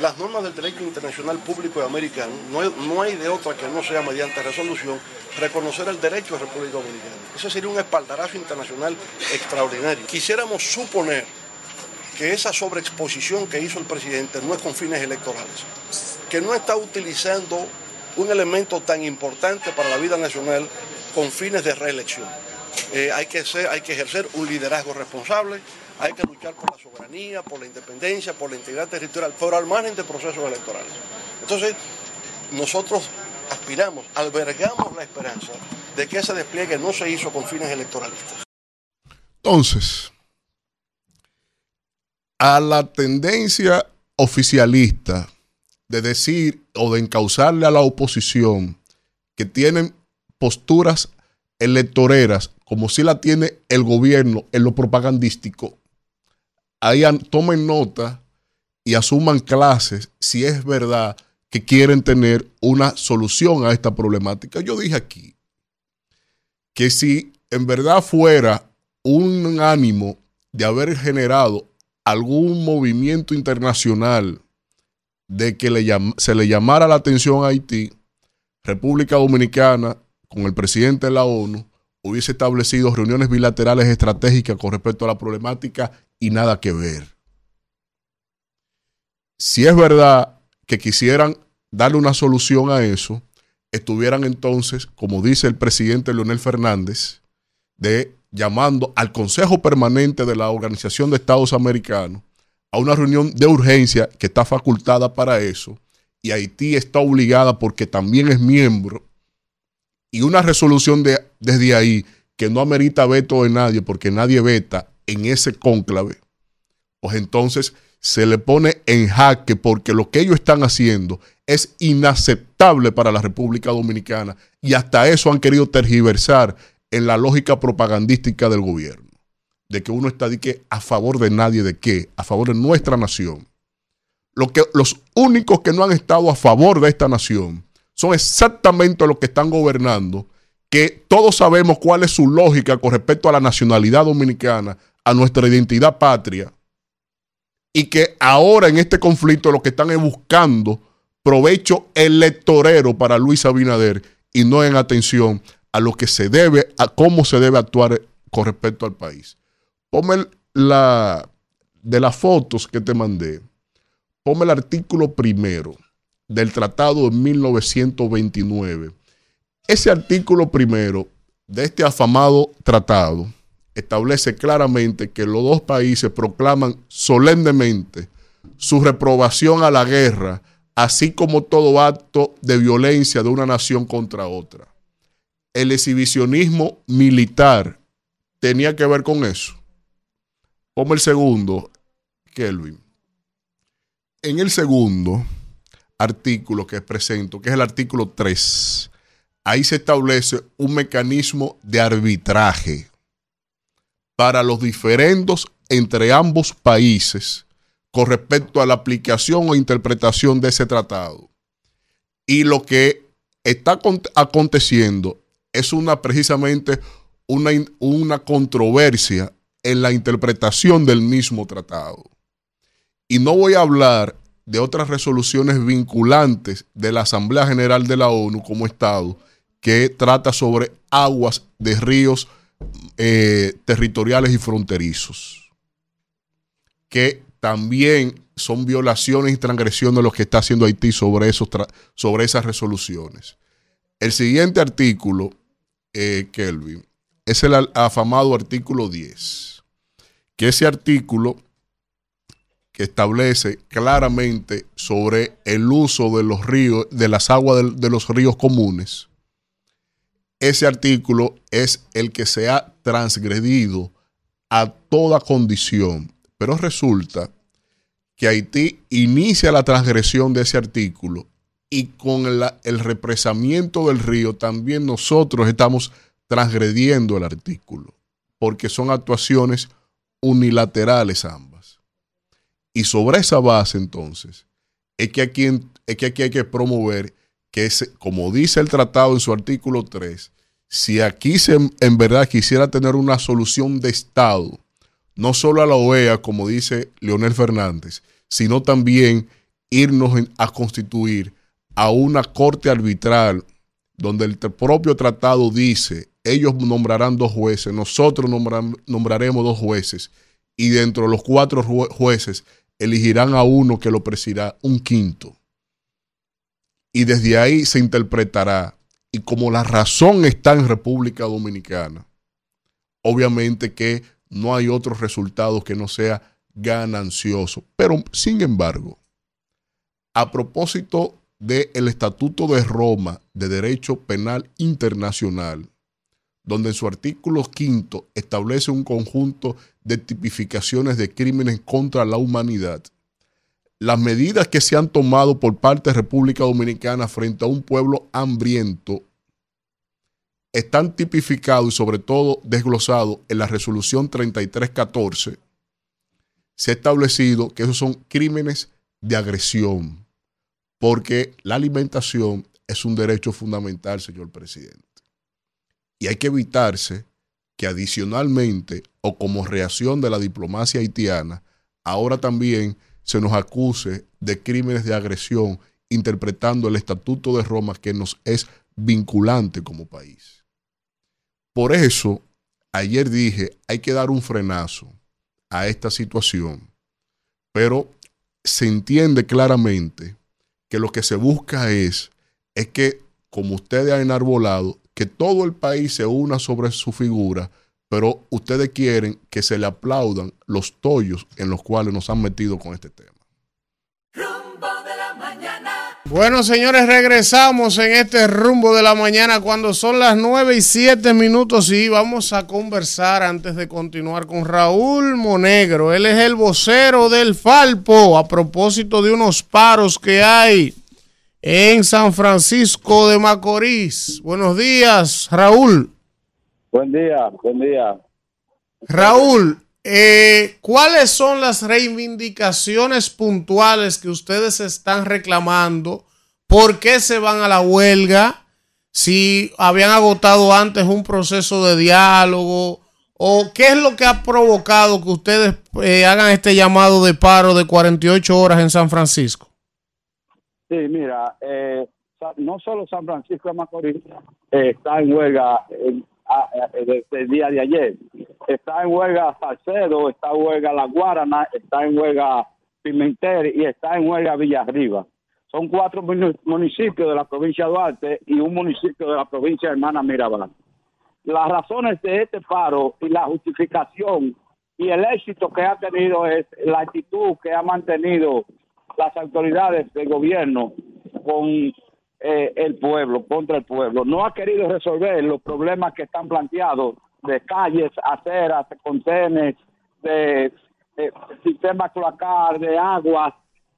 las normas del derecho internacional público y americano, no, no hay de otra que no sea mediante resolución, reconocer el derecho de República Dominicana. Ese sería un espaldarazo internacional extraordinario. Quisiéramos suponer que esa sobreexposición que hizo el presidente no es con fines electorales, que no está utilizando un elemento tan importante para la vida nacional con fines de reelección. Eh, hay, que ser, hay que ejercer un liderazgo responsable, hay que luchar por la soberanía, por la independencia, por la integridad territorial, pero al margen de procesos electorales. Entonces, nosotros aspiramos, albergamos la esperanza de que ese despliegue no se hizo con fines electoralistas. Entonces, a la tendencia oficialista de decir o de encauzarle a la oposición que tienen posturas electoreras como si la tiene el gobierno en lo propagandístico, ahí tomen nota y asuman clases si es verdad que quieren tener una solución a esta problemática. Yo dije aquí que si en verdad fuera un ánimo de haber generado algún movimiento internacional de que se le llamara la atención a Haití, República Dominicana, con el presidente de la ONU, hubiese establecido reuniones bilaterales estratégicas con respecto a la problemática y nada que ver. Si es verdad que quisieran darle una solución a eso, estuvieran entonces, como dice el presidente Leonel Fernández, de llamando al Consejo Permanente de la Organización de Estados Americanos a una reunión de urgencia que está facultada para eso, y Haití está obligada porque también es miembro, y una resolución de, desde ahí que no amerita veto de nadie, porque nadie veta en ese cónclave, pues entonces se le pone en jaque porque lo que ellos están haciendo es inaceptable para la República Dominicana y hasta eso han querido tergiversar en la lógica propagandística del gobierno, de que uno está a favor de nadie, de qué, a favor de nuestra nación. Lo que, los únicos que no han estado a favor de esta nación son exactamente los que están gobernando, que todos sabemos cuál es su lógica con respecto a la nacionalidad dominicana, a nuestra identidad patria, y que ahora en este conflicto lo que están es buscando provecho electorero para Luis Abinader y no en atención a lo que se debe, a cómo se debe actuar con respecto al país. Ponme la de las fotos que te mandé, ponme el artículo primero del tratado de 1929. Ese artículo primero de este afamado tratado establece claramente que los dos países proclaman solemnemente su reprobación a la guerra, así como todo acto de violencia de una nación contra otra. El exhibicionismo militar tenía que ver con eso. Como el segundo, Kelvin. En el segundo artículo que presento, que es el artículo 3, ahí se establece un mecanismo de arbitraje para los diferendos entre ambos países con respecto a la aplicación o interpretación de ese tratado. Y lo que está aconteciendo es una precisamente una, una controversia en la interpretación del mismo tratado. Y no voy a hablar de otras resoluciones vinculantes de la Asamblea General de la ONU como Estado que trata sobre aguas de ríos eh, territoriales y fronterizos, que también son violaciones y transgresiones de lo que está haciendo Haití sobre, esos sobre esas resoluciones. El siguiente artículo, eh, Kelvin, es el afamado artículo 10, que ese artículo que establece claramente sobre el uso de los ríos, de las aguas de los ríos comunes, ese artículo es el que se ha transgredido a toda condición. Pero resulta que que Haití inicia la transgresión de ese artículo y con el, represamiento del río también nosotros estamos transgrediendo el artículo, porque son actuaciones unilaterales ambas. Y sobre esa base entonces, es que aquí, es que aquí hay que promover que, como dice el tratado en su artículo 3, si aquí se, en verdad quisiera tener una solución de Estado, no solo a la OEA, como dice Leonel Fernández, sino también irnos a constituir a una corte arbitral donde el propio tratado dice, ellos nombrarán dos jueces, nosotros nombraremos dos jueces, y dentro de los cuatro jueces elegirán a uno que lo presidirá un quinto y desde ahí se interpretará. Y como la razón está en República Dominicana, obviamente que no hay otro resultado que no sea ganancioso. Pero, sin embargo, a propósito del Estatuto de Roma de Derecho Penal Internacional, donde en su artículo quinto establece un conjunto de tipificaciones de crímenes contra la humanidad, las medidas que se han tomado por parte de República Dominicana frente a un pueblo hambriento están tipificados y sobre todo desglosados en la resolución 3314. Se ha establecido que esos son crímenes de agresión, porque la alimentación es un derecho fundamental, señor presidente. Y hay que evitarse que adicionalmente o como reacción de la diplomacia haitiana, ahora también se nos acuse de crímenes de agresión interpretando el Estatuto de Roma que nos es vinculante como país. Por eso, ayer dije, hay que dar un frenazo a esta situación, pero se entiende claramente que lo que se busca es, es que, como ustedes han enarbolado, que todo el país se una sobre su figura, pero ustedes quieren que se le aplaudan los tollos en los cuales nos han metido con este tema. Bueno, señores, regresamos en este rumbo de la mañana cuando son las 9 y 7 minutos y vamos a conversar antes de continuar con Raúl Monegro. Él es el vocero del Falpo a propósito de unos paros que hay en San Francisco de Macorís. Buenos días, Raúl. Buen día, buen día. Raúl, eh, ¿cuáles son las reivindicaciones puntuales que ustedes están reclamando? ¿Por qué se van a la huelga? Si habían agotado antes un proceso de diálogo o qué es lo que ha provocado que ustedes eh, hagan este llamado de paro de 48 horas en San Francisco. Sí, mira, eh, no solo San Francisco de Macorís está en huelga, desde el día de ayer. Está en huelga Salcedo, está en huelga La Guarana, está en huelga Pimentel y está en huelga Villarriba. Son cuatro municipios de la provincia de Duarte y un municipio de la provincia de Hermana Mirabal. Las razones de este paro y la justificación y el éxito que ha tenido es la actitud que ha mantenido las autoridades del gobierno con eh, el pueblo, contra el pueblo. No ha querido resolver los problemas que están planteados de calles, aceras, contenes, de, de sistema cloacal, de aguas,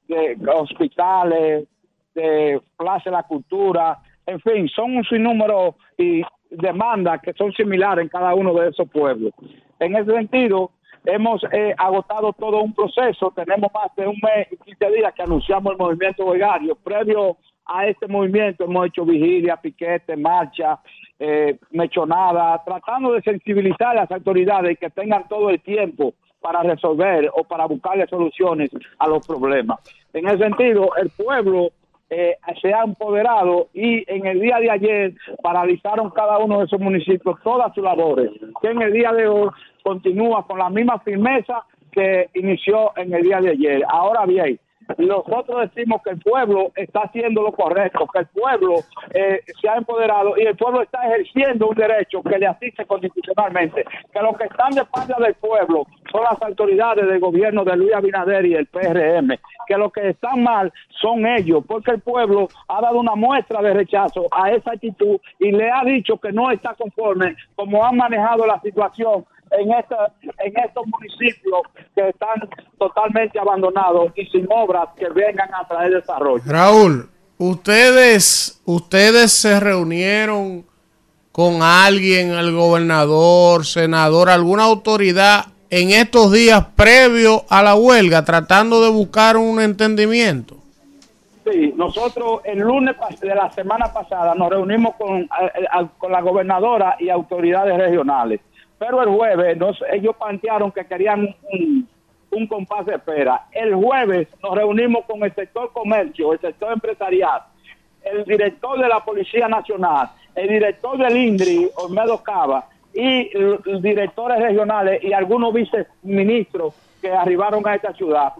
de hospitales, de Plaza de la Cultura, en fin, son un sinnúmero y demandas que son similares en cada uno de esos pueblos. En ese sentido, hemos eh, agotado todo un proceso, tenemos más de un mes y 15 días que anunciamos el movimiento huelgario, previo a este movimiento hemos hecho vigilia, piquete, marcha, eh, mechonada, tratando de sensibilizar a las autoridades que tengan todo el tiempo para resolver o para buscarle soluciones a los problemas. En ese sentido, el pueblo eh, se ha empoderado y en el día de ayer paralizaron cada uno de esos municipios todas sus labores, que en el día de hoy continúa con la misma firmeza que inició en el día de ayer. Ahora bien, nosotros decimos que el pueblo está haciendo lo correcto, que el pueblo eh, se ha empoderado y el pueblo está ejerciendo un derecho que le asiste constitucionalmente, que los que están de parte del pueblo son las autoridades del gobierno de Luis Abinader y el PRM, que los que están mal son ellos, porque el pueblo ha dado una muestra de rechazo a esa actitud y le ha dicho que no está conforme como han manejado la situación en, esta, en estos municipios que están totalmente abandonados y sin obras que vengan a traer desarrollo. Raúl, ustedes, ustedes se reunieron con alguien, el gobernador, senador, alguna autoridad en estos días previo a la huelga, tratando de buscar un entendimiento. Sí, nosotros el lunes de la semana pasada nos reunimos con, a- a- con la gobernadora y autoridades regionales, pero el jueves nos- ellos plantearon que querían un, compás de espera. El jueves nos reunimos con el sector comercio, el sector empresarial, el director de la Policía Nacional, el director del INDRI, Olmedo Cava, y los directores regionales y algunos viceministros que arribaron a esta ciudad.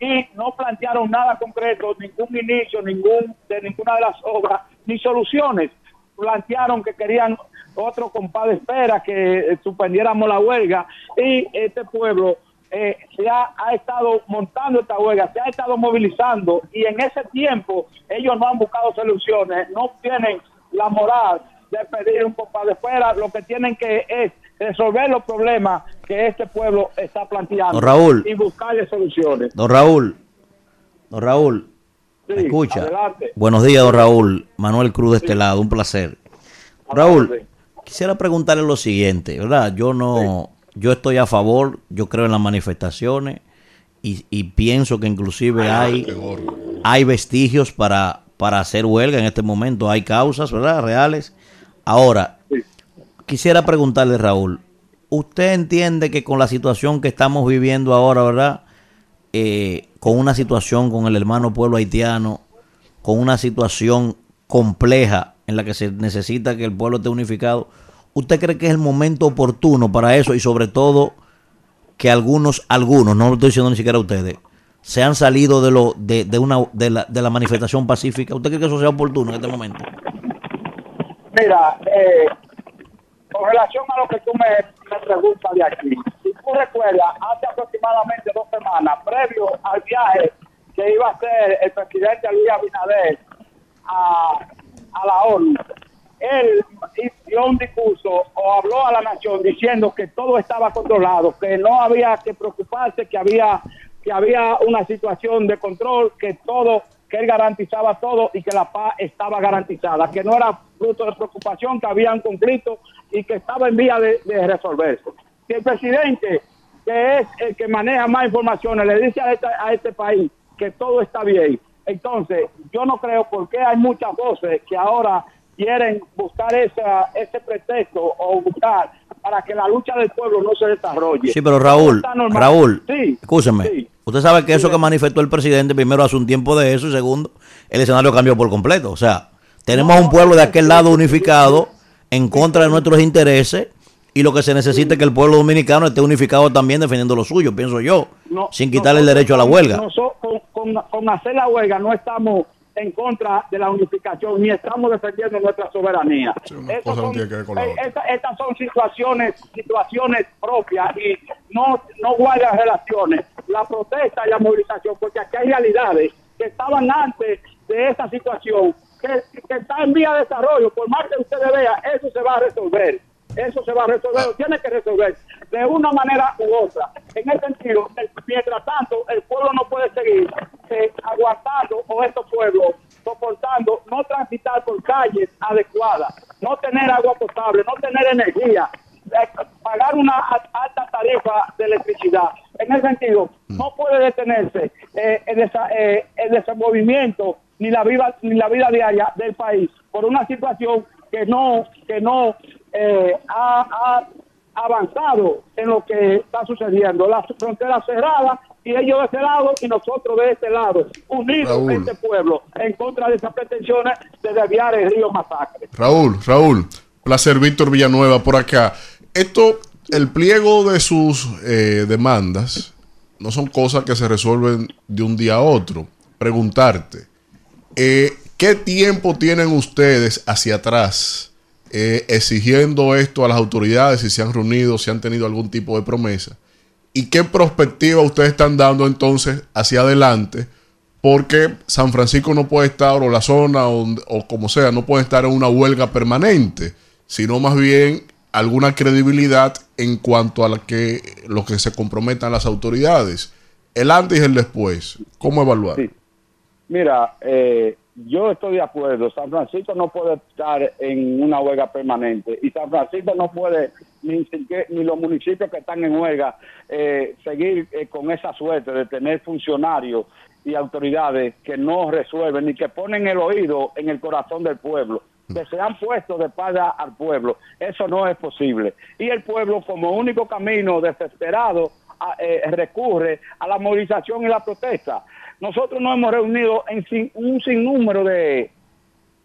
Y no plantearon nada concreto, ningún inicio, ningún de ninguna de las obras, ni soluciones. Plantearon que querían otro compás de espera, que eh, suspendiéramos la huelga, y este pueblo eh, se ha, ha estado montando esta huelga, se ha estado movilizando y en ese tiempo ellos no han buscado soluciones, no tienen la moral de pedir un compás de espera, lo que tienen que es resolver los problemas que este pueblo está planteando Don Raúl. y buscarle soluciones. Don Raúl, don Raúl, ¿me Sí, escucha? adelante. Buenos días, don Raúl. Manuel Cruz de este lado, un placer. Raúl, quisiera preguntarle lo siguiente, ¿verdad? Yo no, yo estoy a favor, yo creo en las manifestaciones y, y pienso que inclusive hay, hay vestigios para, para hacer huelga en este momento, hay causas, ¿verdad? Reales. Ahora, quisiera preguntarle, Raúl, ¿usted entiende que con la situación que estamos viviendo ahora, ¿verdad? Eh, con una situación con el hermano pueblo haitiano, con una situación compleja en la que se necesita que el pueblo esté unificado, ¿usted cree que es el momento oportuno para eso y sobre todo que algunos, algunos, no lo estoy diciendo ni siquiera ustedes, se han salido de lo de, de una de la, de la manifestación pacífica? ¿Usted cree que eso sea oportuno en este momento? Mira, eh, con relación a lo que tú me, me preguntas de aquí, si tú recuerdas, hace aproximadamente dos semanas, previo al viaje que iba a hacer el presidente Luis Abinader a, a la ONU, él dio un discurso o habló a la nación diciendo que todo estaba controlado, que no había que preocuparse, que había que había una situación de control, que todo, que él garantizaba todo y que la paz estaba garantizada, que no era fruto de preocupación, que había un conflicto y que estaba en vía de, de resolverse. Si el presidente, que es el que maneja más informaciones, le dice a este, a este país que todo está bien, entonces yo no creo porque hay muchas voces que ahora quieren buscar esa, ese pretexto o buscar para que la lucha del pueblo no se desarrolle. Sí, pero Raúl. Raúl, Sí, escúcheme. sí. Usted sabe que eso que manifestó el presidente, primero hace un tiempo de eso y segundo, el escenario cambió por completo. O sea, tenemos a un pueblo de aquel lado unificado en contra de nuestros intereses y lo que se necesita es que el pueblo dominicano esté unificado también defendiendo lo suyo, pienso yo, No, sin quitarle el nosotros derecho a la huelga. noso- con, con- con hacer la huelga no estamos en contra de la unificación ni estamos defendiendo nuestra soberanía. No son- tiene que ver con la otra. esta- estas son situaciones situaciones propias y no, no guardan relaciones. La protesta y la movilización, porque aquí hay realidades que estaban antes de esa situación, que, que está en vía de desarrollo. Por más que ustedes vean, eso se va a resolver. Eso se va a resolver, o tiene que resolver de una manera u otra. En ese sentido, mientras tanto, el pueblo no puede seguir eh, aguantando, o estos pueblos soportando, no transitar por calles adecuadas, no tener agua potable, no tener energía, eh, pagar una alta tarifa de electricidad. En ese sentido, no puede detenerse eh, el, desa- eh, el desenvolvimiento ni la vida ni la vida diaria del país por una situación que no que no eh, ha, ha avanzado en lo que está sucediendo. Las fronteras cerradas y ellos de este lado y nosotros de este lado, unidos Raúl. este pueblo en contra de esas pretensiones de desviar el río Masacre. Raúl, Raúl, placer Víctor Villanueva por acá. Esto, el pliego de sus eh, demandas no son cosas que se resuelven de un día a otro. Preguntarte, eh, ¿qué tiempo tienen ustedes hacia atrás eh, exigiendo esto a las autoridades, si se han reunido, si han tenido algún tipo de promesa? ¿Y qué perspectiva ustedes están dando entonces hacia adelante? Porque San Francisco no puede estar, o la zona, o, o como sea, no puede estar en una huelga permanente, sino más bien alguna credibilidad en cuanto a la que, lo que se comprometan las autoridades. El antes y el después, ¿cómo evaluar? Sí. Mira, eh, yo estoy de acuerdo. San Francisco no puede estar en una huelga permanente y San Francisco no puede, ni, ni los municipios que están en huelga, eh, seguir eh, con esa suerte de tener funcionarios y autoridades que no resuelven ni que ponen el oído en el corazón del pueblo que se han puesto de espalda al pueblo. Eso no es posible. Y el pueblo, como único camino desesperado, eh, recurre a la movilización y la protesta. Nosotros nos hemos reunido en sin- un sinnúmero de,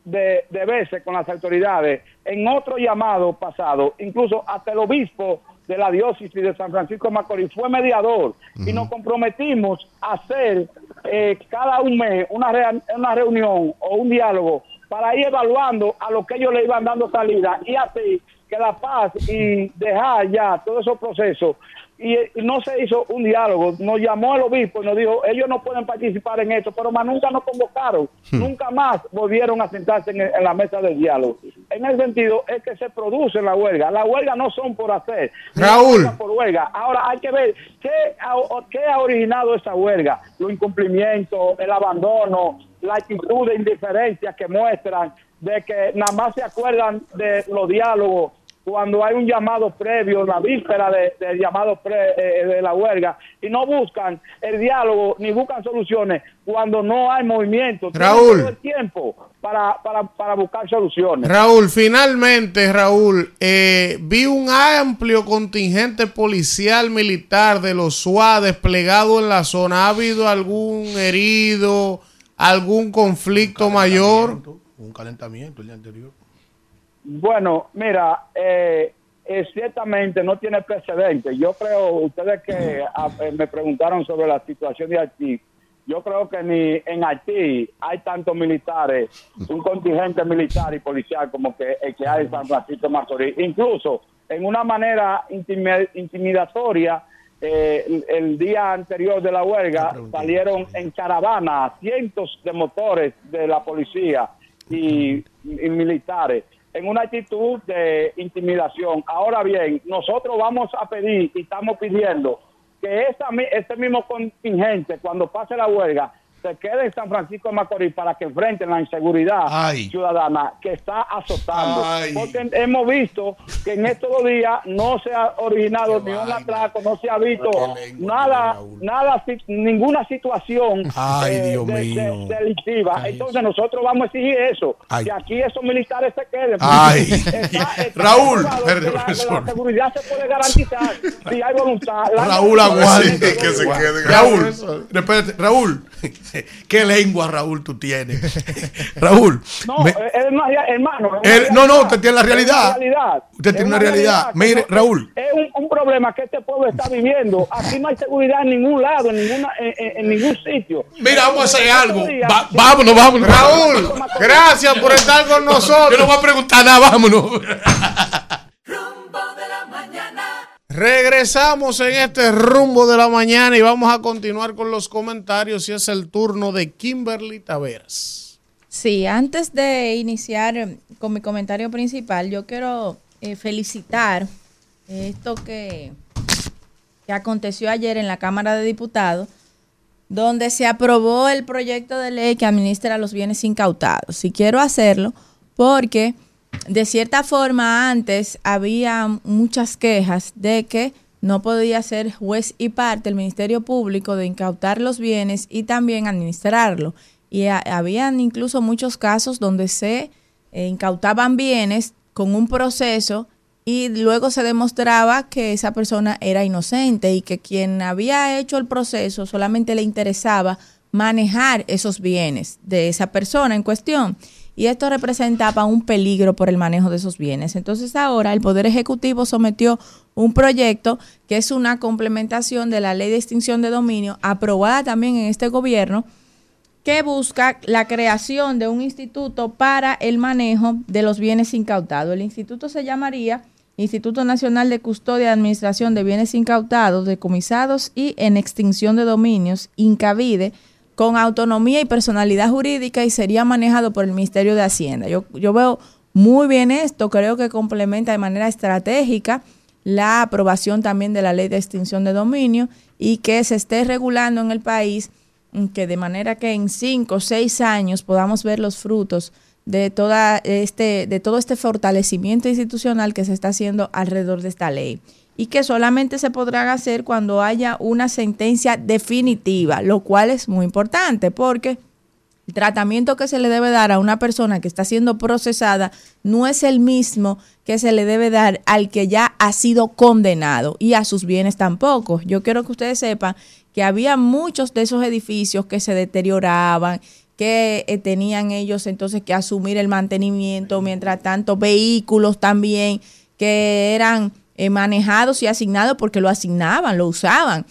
de, de veces con las autoridades en otro llamado pasado, incluso hasta el obispo de la diócesis de San Francisco de Macorís fue mediador y nos comprometimos a hacer eh, cada un mes una, rea- una reunión o un diálogo para ir evaluando a lo que ellos le iban dando salida. Y así que la paz y dejar ya todos esos procesos y, no se hizo un diálogo, nos llamó el obispo y nos dijo, ellos no pueden participar en esto, pero más nunca nos convocaron, nunca más volvieron a sentarse en, la mesa del diálogo. En el sentido es que se produce la huelga, las huelgas no son por hacer, Raúl. por huelga. Ahora hay que ver qué ha, qué ha originado esa huelga, los incumplimientos, el abandono, la actitud de indiferencia que muestran, de que nada más se acuerdan de los diálogos cuando hay un llamado previo, la víspera de- del llamado pre- eh, de la huelga, y no buscan el diálogo ni buscan soluciones cuando no hay movimiento. Tienen Raúl. todo el tiempo para, para, para buscar soluciones. Raúl, finalmente, Raúl, eh, vi un amplio contingente policial militar de los SUA desplegado en la zona. ¿Ha habido algún herido, algún conflicto mayor? Un calentamiento el día anterior. Bueno, mira, eh, eh, ciertamente no tiene precedente. Yo creo, ustedes que eh, me preguntaron sobre la situación de Haití, yo creo que ni en Haití hay tantos militares, un contingente militar y policial como que el que hay en San Francisco de Macorís. Incluso, en una manera intimi- intimidatoria, eh, el, el día anterior de la huelga salieron en caravana cientos de motores de la policía y, y militares en una actitud de intimidación. Ahora bien, nosotros vamos a pedir y estamos pidiendo que esa, ese mismo contingente, cuando pase la huelga, se quede en San Francisco de Macorís para que enfrenten la inseguridad ciudadana que está azotando. Porque hemos visto que en estos dos días no se ha originado ni un atraco, no se ha visto nada, nada, si- ninguna situación eh, Ay, Dios de- de- mío. delictiva. Entonces nosotros vamos a exigir eso, Ay. que aquí esos militares se queden. Ay. Está- está Raúl, la, seguridad se puede garantizar si hay voluntad. La- Raúl aguante. que se quede. Raúl, respete, Raúl, qué lengua Raúl tú tienes. Raúl, No, me- es hermano. es una Él- no, no, usted tiene la realidad. realidad. Usted Es tiene una realidad. Mire, no- Raúl. Es un, un problema que este pueblo está viviendo. Aquí no hay seguridad en ningún lado, en, ninguna, en, en- en ningún sitio. Mira, vamos a hacer algo. Va- vámonos, vámonos. Raúl, gracias por estar con nosotros. Yo no voy a preguntar nada, vámonos. Regresamos en este rumbo de la mañana y vamos a continuar con los comentarios y es el turno de Kimberly Taveras. Sí, antes de iniciar con mi comentario principal, yo quiero eh, felicitar esto que, que aconteció ayer en la Cámara de Diputados, donde se aprobó el proyecto de ley que administra los bienes incautados. Y quiero hacerlo porque de cierta forma antes había muchas quejas de que no podía ser juez y parte el Ministerio Público de incautar los bienes y también administrarlo. Y ha- habían incluso muchos casos donde se eh, incautaban bienes con un proceso y luego se demostraba que esa persona era inocente y que quien había hecho el proceso solamente le interesaba manejar esos bienes de esa persona en cuestión. Y esto representaba un peligro por el manejo de esos bienes. Entonces ahora el Poder Ejecutivo sometió un proyecto que es una complementación de la ley de extinción de dominio aprobada también en este gobierno que busca la creación de un instituto para el manejo de los bienes incautados. El instituto se llamaría Instituto Nacional de Custodia y Administración de Bienes Incautados, Decomisados y en Extinción de Dominios, Incavide, con autonomía y personalidad jurídica y sería manejado por el Ministerio de Hacienda. Yo, yo veo muy bien esto, creo que complementa de manera estratégica la aprobación también de la ley de extinción de dominio y que se esté regulando en el país, mm, que de manera que en cinco o seis años podamos ver los frutos de toda este de todo este fortalecimiento institucional que se está haciendo alrededor de esta ley y que solamente se podrán hacer cuando haya una sentencia definitiva, lo cual es muy importante porque el tratamiento que se le debe dar a una persona que está siendo procesada no es el mismo que se le debe dar al que ya ha sido condenado y a sus bienes tampoco. Yo quiero que ustedes sepan que había muchos de esos edificios que se deterioraban, que eh, tenían ellos entonces que asumir el mantenimiento, mientras tanto vehículos también que eran eh, manejados y asignados porque lo asignaban, lo usaban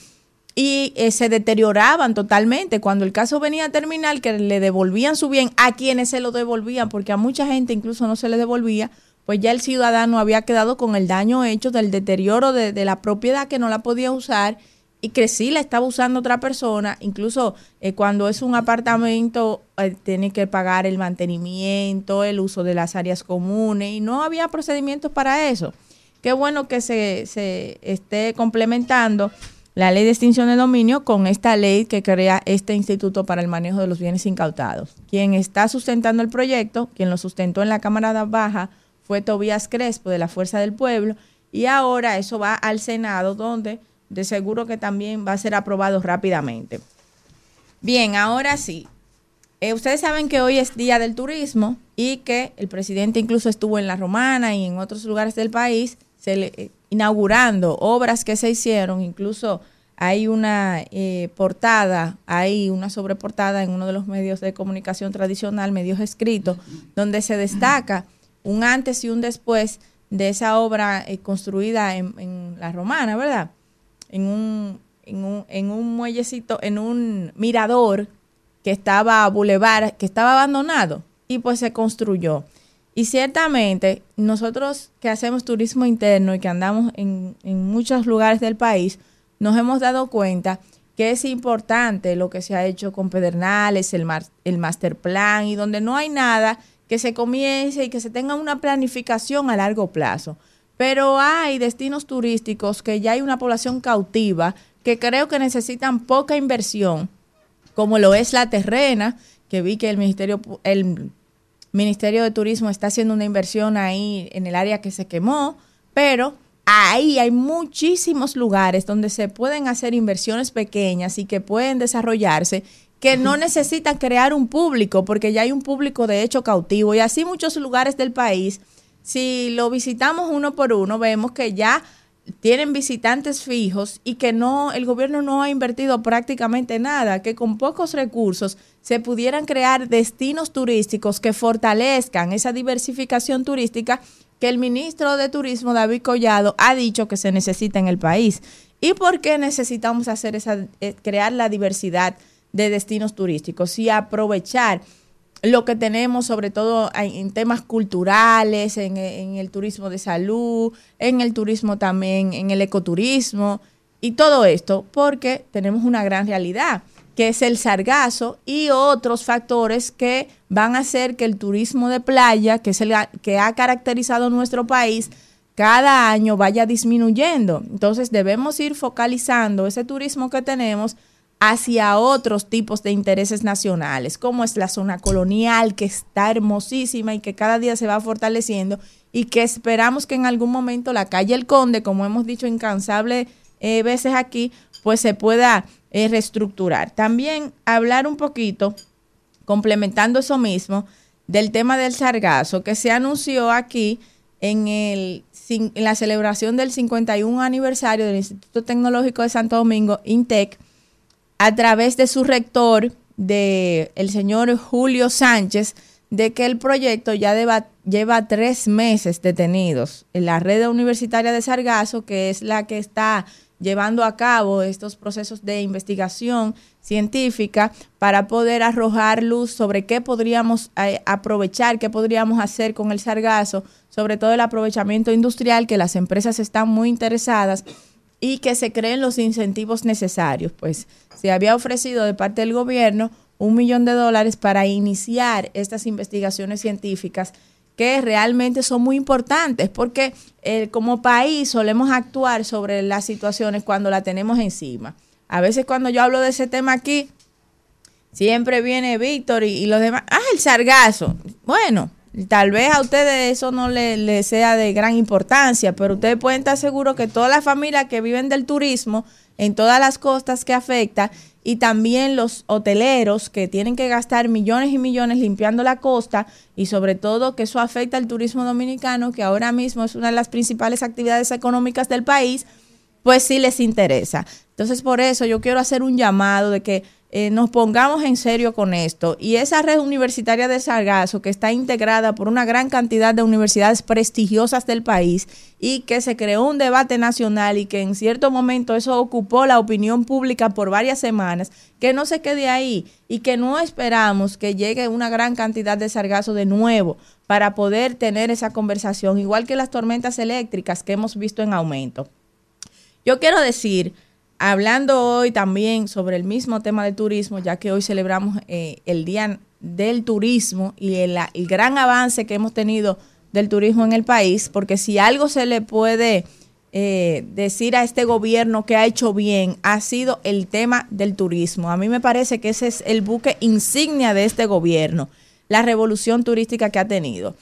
y eh, se deterioraban totalmente. Cuando el caso venía a terminar, que le devolvían su bien a quienes se lo devolvían, porque a mucha gente incluso no se le devolvía, pues ya el ciudadano había quedado con el daño hecho del deterioro de, la propiedad que no la podía usar y que sí la estaba usando otra persona. Incluso eh, cuando es un apartamento, tiene que pagar el mantenimiento, el uso de las áreas comunes y no había procedimientos para eso. Qué bueno que se, se esté complementando la ley de extinción de dominio con esta ley que crea este Instituto para el Manejo de los Bienes Incautados. Quien está sustentando el proyecto, quien lo sustentó en la Cámara Baja, fue Tobías Crespo de la Fuerza del Pueblo y ahora eso va al Senado donde de seguro que también va a ser aprobado rápidamente. Bien, ahora sí. Eh, ustedes saben que hoy es Día del Turismo y que el presidente incluso estuvo en La Romana y en otros lugares del país se le, eh, inaugurando obras que se hicieron, incluso hay una eh, portada, hay una sobreportada en uno de los medios de comunicación tradicional, medios escritos, donde se destaca un antes y un después de esa obra eh, construida en, La Romana, ¿verdad? En un, en un, en un muellecito, en un mirador que estaba bulevar, que estaba abandonado y pues se construyó. Y ciertamente nosotros que hacemos turismo interno y que andamos en, muchos lugares del país, nos hemos dado cuenta que es importante lo que se ha hecho con Pedernales, el, el master plan y donde no hay nada que se comience y que se tenga una planificación a largo plazo. Pero hay destinos turísticos que ya hay una población cautiva que creo que necesitan poca inversión, como lo es la terrena, que vi que el Ministerio, el Ministerio de Turismo está haciendo una inversión ahí en el área que se quemó, pero ahí hay muchísimos lugares donde se pueden hacer inversiones pequeñas y que pueden desarrollarse que no necesitan crear un público, porque ya hay un público de hecho cautivo. Y así muchos lugares del país, si lo visitamos uno por uno, vemos que ya tienen visitantes fijos y que no el gobierno no ha invertido prácticamente nada, que con pocos recursos se pudieran crear destinos turísticos que fortalezcan esa diversificación turística que el ministro de Turismo David Collado ha dicho que se necesita en el país. ¿Y por qué necesitamos hacer esa eh, crear la diversidad de destinos turísticos y aprovechar lo que tenemos, sobre todo en temas culturales, en, el turismo de salud, en el turismo también, en el ecoturismo y todo esto, porque tenemos una gran realidad, que es el sargazo y otros factores que van a hacer que el turismo de playa, que es el que ha caracterizado nuestro país, cada año vaya disminuyendo. Entonces debemos ir focalizando ese turismo que tenemos hacia otros tipos de intereses nacionales, como es la zona colonial, que está hermosísima y que cada día se va fortaleciendo y que esperamos que en algún momento la calle El Conde, como hemos dicho incansables eh, veces aquí, pues se pueda eh, reestructurar. También hablar un poquito, complementando eso mismo, del tema del sargazo, que se anunció aquí en, el, en la celebración del 51 aniversario del Instituto Tecnológico de Santo Domingo, INTEC, a través de su rector, de el señor Julio Sánchez, de que el proyecto ya lleva tres meses detenidos. En la red universitaria de Sargazo, que es la que está llevando a cabo estos procesos de investigación científica para poder arrojar luz sobre qué podríamos eh, aprovechar, qué podríamos hacer con el sargazo, sobre todo el aprovechamiento industrial, que las empresas están muy interesadas y que se creen los incentivos necesarios. Pues se había ofrecido de parte del gobierno un millón de dólares para iniciar estas investigaciones científicas que realmente son muy importantes, porque eh, como país solemos actuar sobre las situaciones cuando la tenemos encima. A veces cuando yo hablo de ese tema aquí, siempre viene Víctor y, los demás, ah, el sargazo. Bueno, tal vez a ustedes eso no le, sea de gran importancia, pero ustedes pueden estar seguros que todas las familias que viven del turismo en todas las costas que afecta y también los hoteleros que tienen que gastar millones y millones limpiando la costa y sobre todo que eso afecta al turismo dominicano, que ahora mismo es una de las principales actividades económicas del país, pues sí les interesa. Entonces por eso yo quiero hacer un llamado de que eh, nos pongamos en serio con esto. Y esa red universitaria de Sargazo, que está integrada por una gran cantidad de universidades prestigiosas del país y que se creó un debate nacional y que en cierto momento eso ocupó la opinión pública por varias semanas, que no se quede ahí y que no esperamos que llegue una gran cantidad de sargazo de nuevo para poder tener esa conversación, igual que las tormentas eléctricas que hemos visto en aumento. Yo quiero decir hablando hoy también sobre el mismo tema de turismo, ya que hoy celebramos eh, el Día del Turismo y el, gran avance que hemos tenido del turismo en el país, porque si algo se le puede eh, decir a este gobierno que ha hecho bien, ha sido el tema del turismo. A mí me parece que ese es el buque insignia de este gobierno, la revolución turística que ha tenido.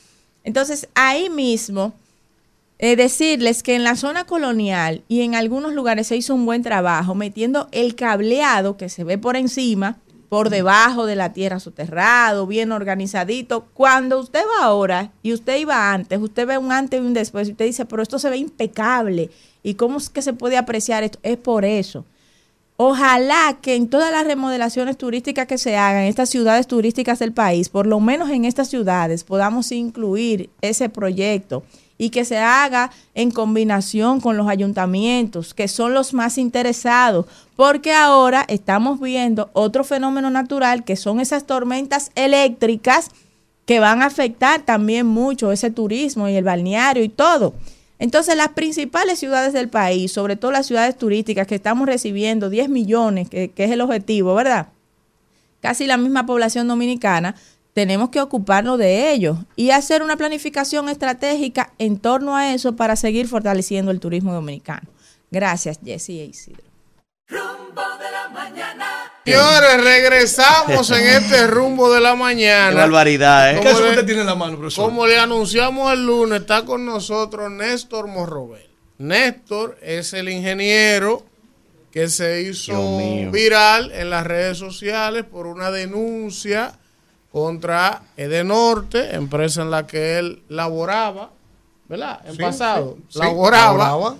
Entonces, ahí mismo eh, decirles que en la zona colonial y en algunos lugares se hizo un buen trabajo metiendo el cableado que se ve por encima, por debajo de la tierra soterrado, bien organizadito. Cuando usted va ahora y usted iba antes, usted ve un antes y un después y usted dice, pero esto se ve impecable. ¿Y cómo es que se puede apreciar esto? Es por eso. Ojalá que en todas las remodelaciones turísticas que se hagan en estas ciudades turísticas del país, por lo menos en estas ciudades, podamos incluir ese proyecto y que se haga en combinación con los ayuntamientos, que son los más interesados, porque ahora estamos viendo otro fenómeno natural que son esas tormentas eléctricas que van a afectar también mucho ese turismo y el balneario y todo. Entonces, las principales ciudades del país, sobre todo las ciudades turísticas que estamos recibiendo 10 millones, que, es el objetivo, ¿verdad? Casi la misma población dominicana, tenemos que ocuparnos de ello y hacer una planificación estratégica en torno a eso para seguir fortaleciendo el turismo dominicano. Gracias, Jesse e Isidro. Señores, regresamos en este rumbo de la mañana. Qué barbaridad, ¿eh? ¿Qué usted tiene en la mano, profesor? Como le anunciamos el lunes, está con nosotros Néstor Morrobel. Néstor es el ingeniero que se hizo viral en las redes sociales por una denuncia contra Edenorte, empresa en la que él laboraba, ¿verdad? En pasado, laboraba,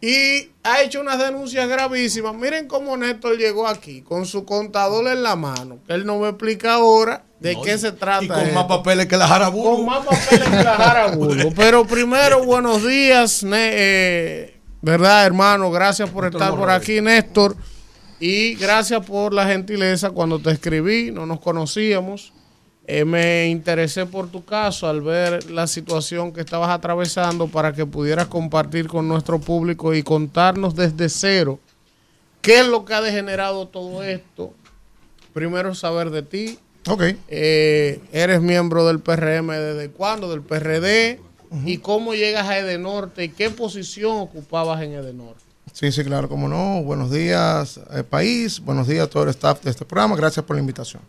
Y ha hecho unas denuncias gravísimas. Miren cómo Néstor llegó aquí, con su contador en la mano. Él no me explica ahora de qué se trata. Y con más papeles que la Jarabulo. Con más papeles que la Jarabulo. Pero primero, buenos días, eh, ¿verdad, hermano? Gracias por estar por aquí, Néstor. Y gracias por la gentileza cuando te escribí, no nos conocíamos. Eh, me interesé por tu caso al ver la situación que estabas atravesando para que pudieras compartir con nuestro público y contarnos desde cero qué es lo que ha degenerado todo esto. Primero saber de ti. Ok. Eh, eres miembro del PRM desde cuándo, del PRD, y cómo llegas a Edenorte y qué posición ocupabas en Edenorte. Sí, sí, claro, como no. Buenos días, eh, país. Buenos días a todo el staff de este programa. Gracias por la invitación.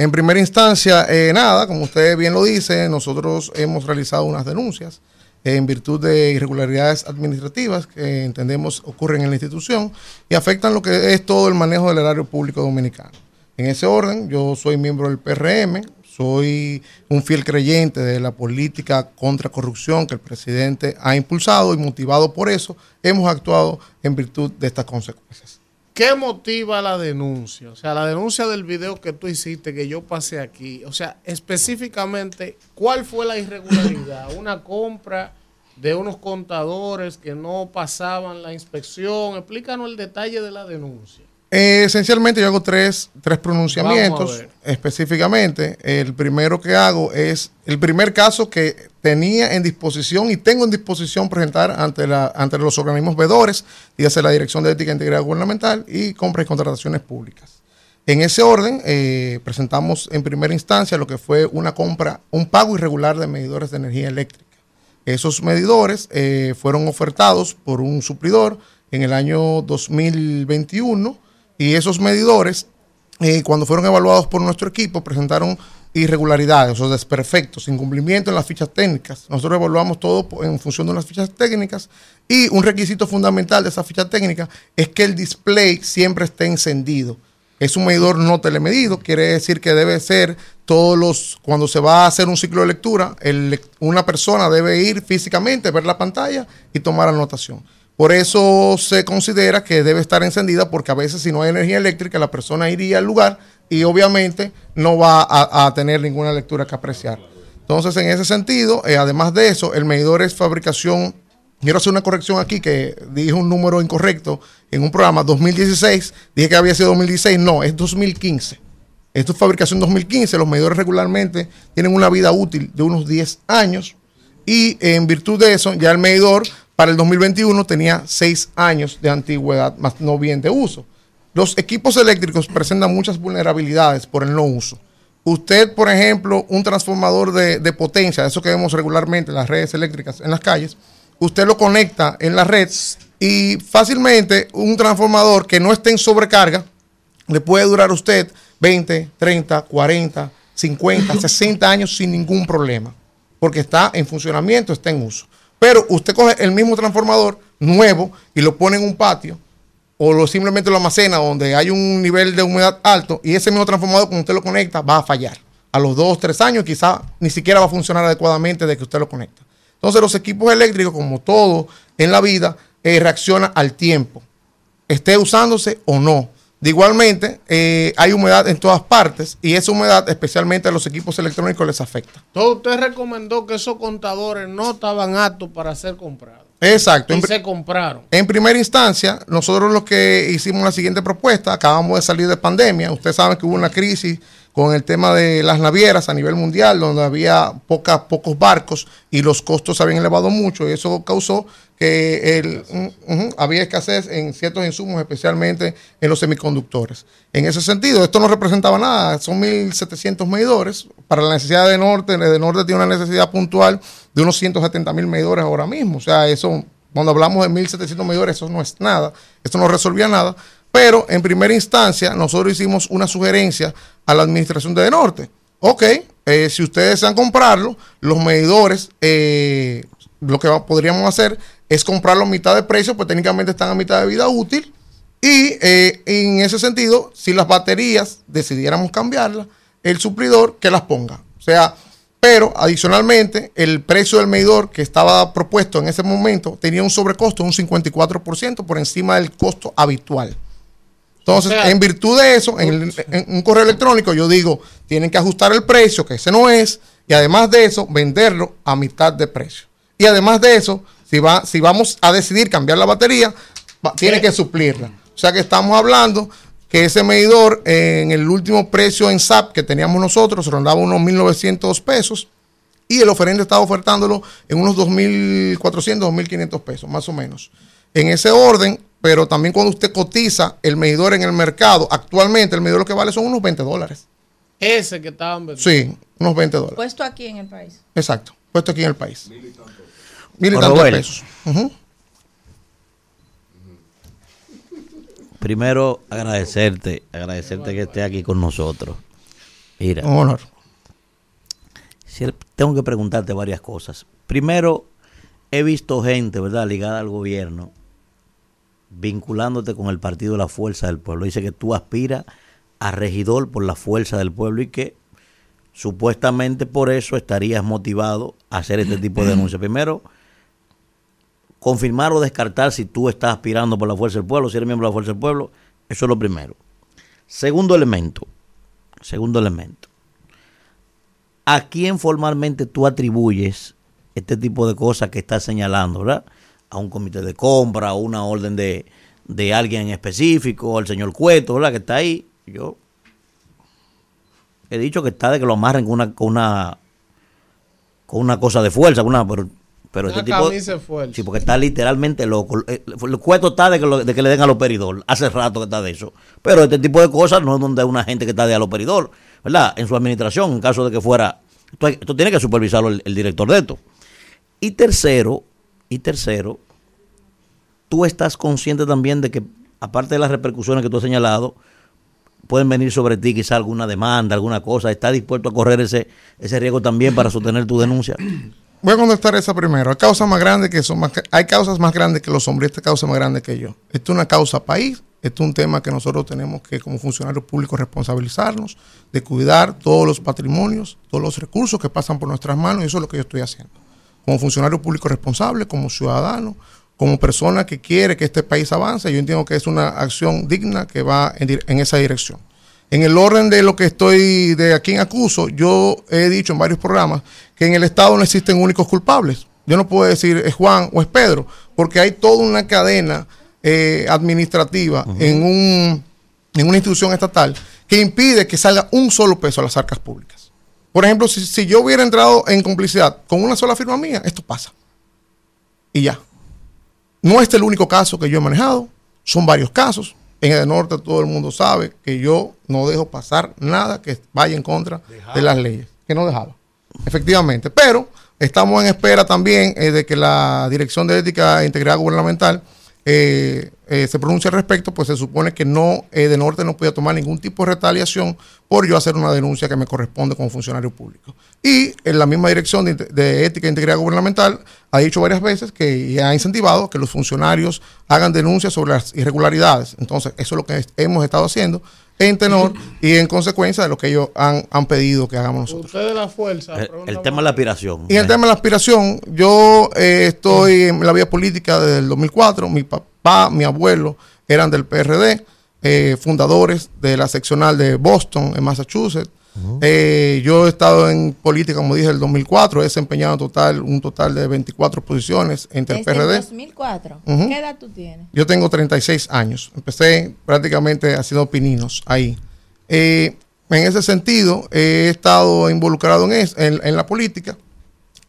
En primera instancia, eh, nada, como usted bien lo dice, nosotros hemos realizado unas denuncias en virtud de irregularidades administrativas que entendemos ocurren en la institución y afectan lo que es todo el manejo del erario público dominicano. En ese orden, yo soy miembro del PRM, soy un fiel creyente de la política contra corrupción que el presidente ha impulsado y motivado por eso, hemos actuado en virtud de estas consecuencias. ¿Qué motiva la denuncia? O sea, la denuncia del video que tú hiciste, que yo pasé aquí. O sea, específicamente, ¿cuál fue la irregularidad? ¿Una compra de unos contadores que no pasaban la inspección? Explícanos el detalle de la denuncia. Eh, esencialmente yo hago tres, tres pronunciamientos específicamente. El primero que hago es el primer caso que tenía en disposición y tengo en disposición presentar ante, la, ante los organismos vedores, dígase la Dirección de Ética e Integridad Gubernamental y Compras y Contrataciones Públicas. En ese orden, eh, presentamos en primera instancia lo que fue una compra, un pago irregular de medidores de energía eléctrica. Esos medidores eh, fueron ofertados por un suplidor en el año 2021 y esos medidores, eh, cuando fueron evaluados por nuestro equipo, presentaron irregularidades o desperfectos, incumplimiento en las fichas técnicas. Nosotros evaluamos todo en función de unas fichas técnicas y un requisito fundamental de esa ficha técnica es que el display siempre esté encendido es un medidor no telemedido, quiere decir que debe ser todos los, cuando se va a hacer un ciclo de lectura, una persona debe ir físicamente, ver la pantalla y tomar anotación. Por eso se considera que debe estar encendida porque a veces si no hay energía eléctrica la persona iría al lugar y obviamente no va a, tener ninguna lectura que apreciar. Entonces en ese sentido, eh, además de eso, el medidor es fabricación Quiero hacer una corrección aquí que dije un número incorrecto en un programa 2016. Dije que había sido 2016. No, es 2015. Esto es fabricación 2015. Los medidores regularmente tienen una vida útil de unos 10 años. Y en virtud de eso, ya el medidor para el 2021 tenía 6 años de antigüedad, más no bien de uso. Los equipos eléctricos presentan muchas vulnerabilidades por el no uso. Usted, por ejemplo, un transformador de, de potencia, eso que vemos regularmente en las redes eléctricas en las calles, usted lo conecta en la red y fácilmente un transformador que no esté en sobrecarga le puede durar a usted 20, 30, 40, 50, 60 años sin ningún problema, porque está en funcionamiento, está en uso. Pero usted coge el mismo transformador nuevo y lo pone en un patio o lo simplemente lo almacena donde hay un nivel de humedad alto y ese mismo transformador cuando usted lo conecta va a fallar. A los 2, 3 años quizá ni siquiera va a funcionar adecuadamente de que usted lo conecta. Entonces los equipos eléctricos, como todo en la vida, eh, reaccionan al tiempo, esté usándose o no. De igualmente, eh, hay humedad en todas partes y esa humedad, especialmente a los equipos electrónicos, les afecta. Todo usted recomendó que esos contadores no estaban aptos para ser comprados. Exacto. Y se compraron. En primera instancia, nosotros los que hicimos la siguiente propuesta, acabamos de salir de pandemia. Ustedes saben que hubo una crisis con el tema de las navieras a nivel mundial, donde había pocos barcos y los costos se habían elevado mucho y eso causó que el, había escasez en ciertos insumos, especialmente en los semiconductores. En ese sentido, esto no representaba nada, son 1.700 medidores. Para la necesidad de Norte, de Norte tiene una necesidad puntual de unos 170 mil medidores ahora mismo. O sea, eso, cuando hablamos de 1.700 medidores, eso no es nada, esto no resolvía nada. Pero en primera instancia, nosotros hicimos una sugerencia a la administración de Norte. Ok, eh, si ustedes desean comprarlo, los medidores, eh, lo que podríamos hacer es comprarlo a mitad de precio, pues técnicamente están a mitad de vida útil. Y eh, en ese sentido, si las baterías decidiéramos cambiarlas, el suplidor que las ponga. O sea, pero adicionalmente, el precio del medidor que estaba propuesto en ese momento tenía un sobrecosto de un 54% por encima del costo habitual. Entonces, en virtud de eso, en, un correo electrónico yo digo, tienen que ajustar el precio, que ese no es, y además de eso, venderlo a mitad de precio. Y además de eso, si, va, si vamos a decidir cambiar la batería, tiene que suplirla. O sea que estamos hablando que ese medidor en el último precio en SAP que teníamos nosotros rondaba unos 1.900 pesos y el oferente estaba ofertándolo en unos 2.400, 2.500 pesos, más o menos. En ese orden, pero también cuando usted cotiza el medidor en el mercado, actualmente el medidor lo que vale son unos 20 dólares. Ese que estaban vendiendo. Sí, unos 20 dólares. Puesto aquí en el país. Exacto, puesto aquí en el país. Mil y tantos pesos. Primero, agradecerte, agradecerte que esté aquí con nosotros. Mira. Un honor. Tengo que preguntarte varias cosas. Primero, he visto gente, ¿verdad?, ligada al gobierno, vinculándote con el partido de la Fuerza del Pueblo. Dice que tú aspiras a regidor por la Fuerza del Pueblo y que supuestamente por eso estarías motivado a hacer este tipo de denuncias. Primero, confirmar o descartar si tú estás aspirando por la Fuerza del Pueblo, si eres miembro de la Fuerza del Pueblo, eso es lo primero. Segundo elemento, segundo elemento. ¿A quién formalmente tú atribuyes este tipo de cosas que estás señalando, verdad? a un comité de compra o una orden de, de alguien en específico, el señor Cueto, ¿verdad? Que está ahí. Yo he dicho que está de que lo amarren con una, con una, con una cosa de fuerza, una, pero Pero este tipo. Sí, porque está literalmente loco. Eh, El cueto está de que, lo- de que le den al operador. Hace rato que está de eso. Pero este tipo de cosas no es donde hay una gente que está de al operador, ¿verdad? En su administración, en caso de que fuera. Esto, hay- esto tiene que supervisarlo el, el director de esto. Y tercero, y tercero, tú estás consciente también de que, aparte de las repercusiones que tú has señalado, pueden venir sobre ti quizá alguna demanda, alguna cosa. ¿Estás dispuesto a correr ese, ese riesgo también para sostener tu denuncia? Voy a contestar esa primero. Hay causas más grandes que son más, hay causas más grandes que los hombres, esta causa más grande que yo. Esto es una causa país, esto es un tema que nosotros tenemos que como funcionarios públicos responsabilizarnos de cuidar todos los patrimonios, todos los recursos que pasan por nuestras manos y eso es lo que yo estoy haciendo. Como funcionario público responsable, como ciudadano, como persona que quiere que este país avance, yo entiendo que es una acción digna que va en, en esa dirección. En el orden de lo que estoy, de a quién acuso, yo he dicho en varios programas que en el Estado no existen únicos culpables. Yo no puedo decir es Juan o es Pedro, porque hay toda una cadena eh, administrativa en, un, en una institución estatal que impide que salga un solo peso a las arcas públicas. Por ejemplo, si, si yo hubiera entrado en complicidad con una sola firma mía, esto pasa. Y ya. No este es el único caso que yo he manejado, son varios casos. En el norte todo el mundo sabe que yo no dejo pasar nada que vaya en contra de las leyes, que no dejaba. Efectivamente, pero estamos en espera también eh, de que la Dirección de Ética e Integridad Gubernamental eh, eh, se pronuncie al respecto, pues se supone que no, eh, de norte no podía tomar ningún tipo de retaliación por yo hacer una denuncia que me corresponde como funcionario público. Y en la misma Dirección de, Ética e Integridad Gubernamental ha dicho varias veces que ha incentivado que los funcionarios hagan denuncias sobre las irregularidades. Entonces, eso es lo que hemos estado haciendo en tenor y en consecuencia de lo que ellos han, han pedido que hagamos nosotros. Usted de la fuerza. El, el tema de la aspiración. Y el tema de la aspiración, yo eh, estoy en la vida política desde el 2004. Mi papá, mi abuelo eran del PRD, eh, fundadores de la seccional de Boston, en Massachusetts. Eh, yo he estado en política, como dije, el 2004. He desempeñado en total, un total de 24 posiciones entre Desde el el PRD. 2004. Ujú. ¿Qué edad tú tienes? Yo tengo 36 años. Empecé prácticamente haciendo pininos ahí. Eh, en ese sentido, he estado involucrado en, es- en, en la política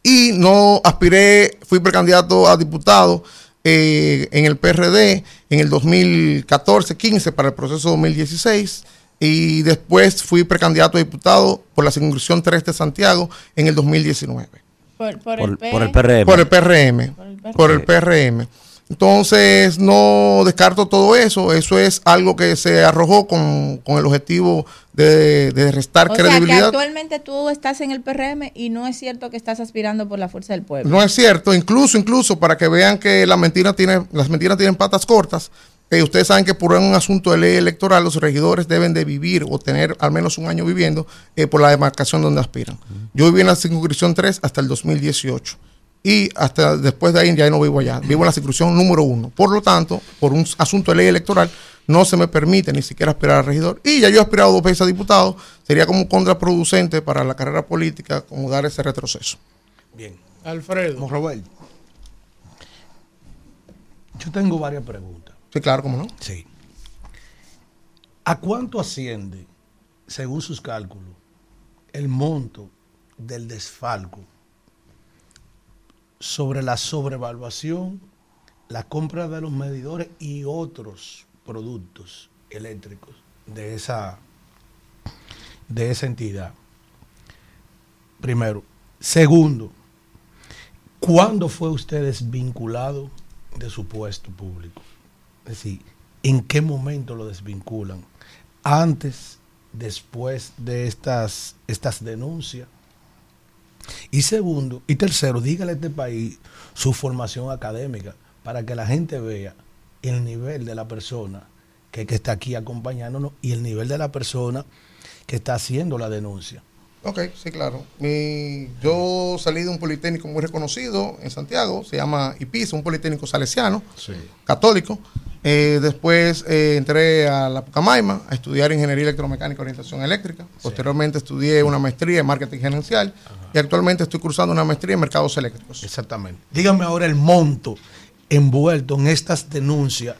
y no aspiré, fui precandidato a diputado eh, en el PRD en el 2014-15 para el proceso 2016 y después fui precandidato a diputado por la circunscripción 3 de Santiago en el 2019. Por, por Por- el, P- por el PRM. Por el PRM. PRM. Por el PRM. Entonces, no descarto todo eso. Eso es algo que se arrojó con, con el objetivo de, de restar O sea, que credibilidad. actualmente tú estás en el PRM y no es cierto que estás aspirando por la fuerza del pueblo. No es cierto, incluso, incluso para que vean que la mentira tiene, las mentiras tienen patas cortas. Eh, ustedes saben que por un asunto de ley electoral los regidores deben de vivir o tener al menos un año viviendo eh, por la demarcación donde aspiran. Yo viví en la circunscripción 3 hasta el 2018 y hasta después de ahí ya no vivo allá. Vivo en la circunscripción número 1. Por lo tanto, por un asunto de ley electoral no se me permite ni siquiera aspirar a regidor. Y ya yo he aspirado dos veces a diputado. Sería como contraproducente para la carrera política como dar ese retroceso. Bien. Alfredo. Robert. Yo tengo varias preguntas. Sí, claro, cómo no. Sí. ¿A cuánto asciende, según sus cálculos, el monto del desfalco sobre la sobrevaluación, la compra de los medidores y otros productos eléctricos de esa, de esa entidad? Primero. Segundo, ¿cuándo fue usted desvinculado de su puesto público? Es decir, ¿en qué momento lo desvinculan? Antes, después de estas, estas denuncias. Y segundo, y tercero, dígale a este país su formación académica para que la gente vea el nivel de la persona que, que está aquí acompañándonos y el nivel de la persona que está haciendo la denuncia. Ok, sí, claro. Mi- yo salí de un politécnico muy reconocido en Santiago, se llama IPISA, un politécnico salesiano, católico. Eh, después eh, entré a la Pucamaima a estudiar ingeniería electromecánica y orientación eléctrica. Posteriormente estudié una maestría en marketing gerencial y actualmente estoy cursando una maestría en mercados eléctricos. Exactamente. Dígame ahora el monto envuelto en estas denuncias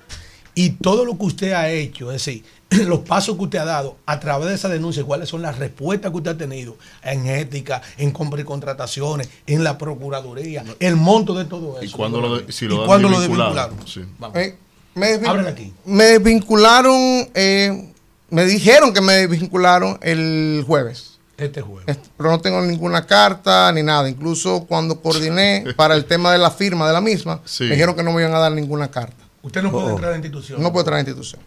y todo lo que usted ha hecho, es decir, los pasos que usted ha dado a través de esa denuncia, cuáles son las respuestas que usted ha tenido en ética, en compra y contrataciones, en la Procuraduría, el monto de todo eso. ¿Y cuándo lo, de, si ¿Y lo desvincularon? Sí. Eh, me, aquí. me desvincularon, eh, me dijeron que me desvincularon el jueves. Este jueves. Este, Pero no tengo ninguna carta ni nada. Incluso cuando coordiné para el tema de la firma de la misma, Sí. me dijeron que no me iban a dar ninguna carta. Usted no puede Oh. entrar a la institución. No puedo entrar a la institución.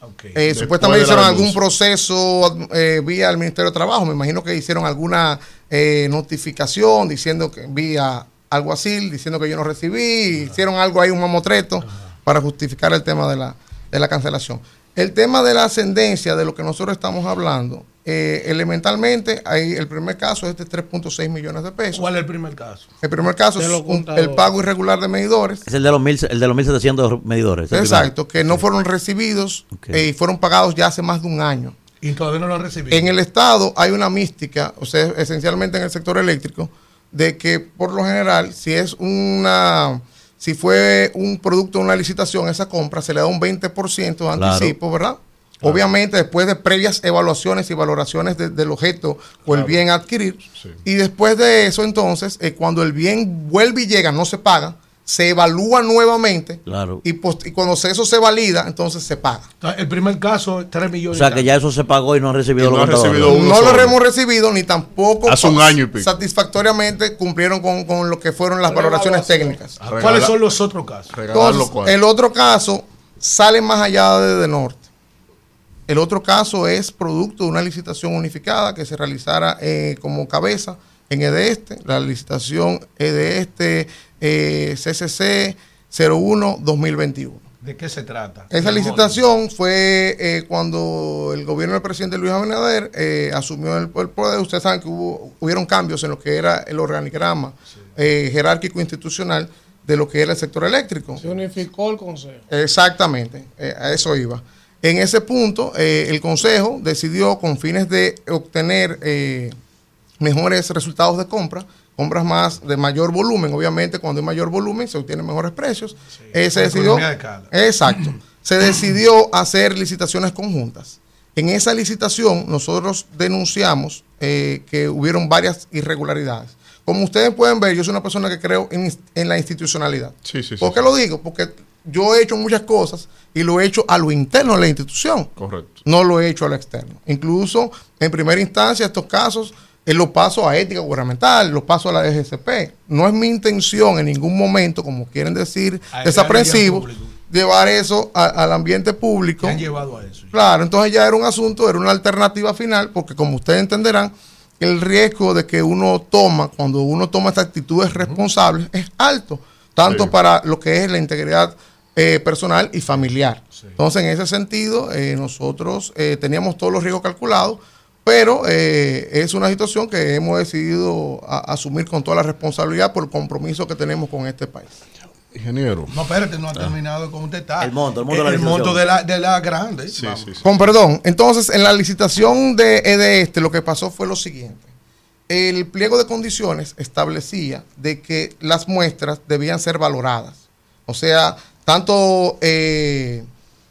Ok. Eh, supuestamente hicieron algún proceso eh, vía el Ministerio de Trabajo. Me imagino que hicieron alguna eh, notificación diciendo que vía algo así, diciendo que yo no recibí. Hicieron algo ahí, un mamotreto, para justificar el tema de la, de la cancelación. El tema de la ascendencia de lo que nosotros estamos hablando, eh, elementalmente, ahí el primer caso es de 3.6 millones de pesos. ¿Cuál es el primer caso? El primer caso es un- el pago irregular de medidores. Es el de los, mil, el de los 1700 medidores. Exacto, que no fueron recibidos eh, y fueron pagados ya hace más de un año. Y todavía no lo han recibido. En el Estado hay una mística, o sea, esencialmente en el sector eléctrico, de que por lo general, si es una, si fue un producto de una licitación, esa compra se le da un 20% de Claro. anticipo, ¿verdad? Obviamente después de previas evaluaciones y valoraciones de- del objeto o el bien a adquirir. Sí. Y después de eso, entonces, eh, cuando el bien vuelve y llega, no se paga, se evalúa nuevamente Claro. y, post- y cuando eso se valida, entonces se paga. El primer caso, 3 O millones. sea y que ya eso se pagó y no han recibido no los recibido no solo. lo hemos recibido ni tampoco Hace un año y pico. satisfactoriamente cumplieron con, con lo que fueron las valoraciones técnicas. ¿Cuáles Regala- son los otros casos? Entonces, el otro caso sale más allá de, de norte. El otro caso es producto de una licitación unificada que se realizara eh, como cabeza en EDESTE, la licitación EDESTE eh, CCC 01-2021. ¿De qué se trata? Esa licitación fue eh, cuando el gobierno del presidente Luis Abinader eh, asumió el, el poder. Ustedes saben que hubo, hubieron cambios en lo que era el organigrama eh, jerárquico institucional de lo que era el sector eléctrico. Se unificó el consejo. Exactamente, eh, a eso iba. En ese punto, eh, el Consejo decidió, con fines de obtener eh, mejores resultados de compra, compras más de mayor volumen, obviamente cuando hay mayor volumen se obtienen mejores precios, eh, se decidió, de exacto, se decidió hacer licitaciones conjuntas. En esa licitación nosotros denunciamos eh, que hubieron varias irregularidades. Como ustedes pueden ver, yo soy una persona que creo en, en la institucionalidad. Sí, sí, sí, ¿Por qué sí. lo digo? Porque yo he hecho muchas cosas y lo he hecho a lo interno de la institución. Correcto. No lo he hecho a lo externo. Incluso en primera instancia, estos casos, eh, los paso a ética gubernamental, los paso a la DGCP. No es mi intención en ningún momento, como quieren decir, A desaprensivo, llevar eso a- al ambiente público. ¿Qué han llevado a eso? Claro, entonces ya era un asunto, era una alternativa final, porque como ustedes entenderán, el riesgo de que uno toma, cuando uno toma estas actitudes responsables, es alto, tanto Sí. para lo que es la integridad eh, personal y familiar. Entonces, en ese sentido, eh, nosotros eh, teníamos todos los riesgos calculados, pero eh, es una situación que hemos decidido a- asumir con toda la responsabilidad por el compromiso que tenemos con este país. Ingeniero. No, espérate, no ha terminado con usted está. El monto, el monto de la el monto de la, de la grande. Sí, vamos. sí, sí. Con perdón, entonces en la licitación de EDESTE lo que pasó fue lo siguiente. El pliego de condiciones establecía de que las muestras debían ser valoradas. O sea, tanto eh,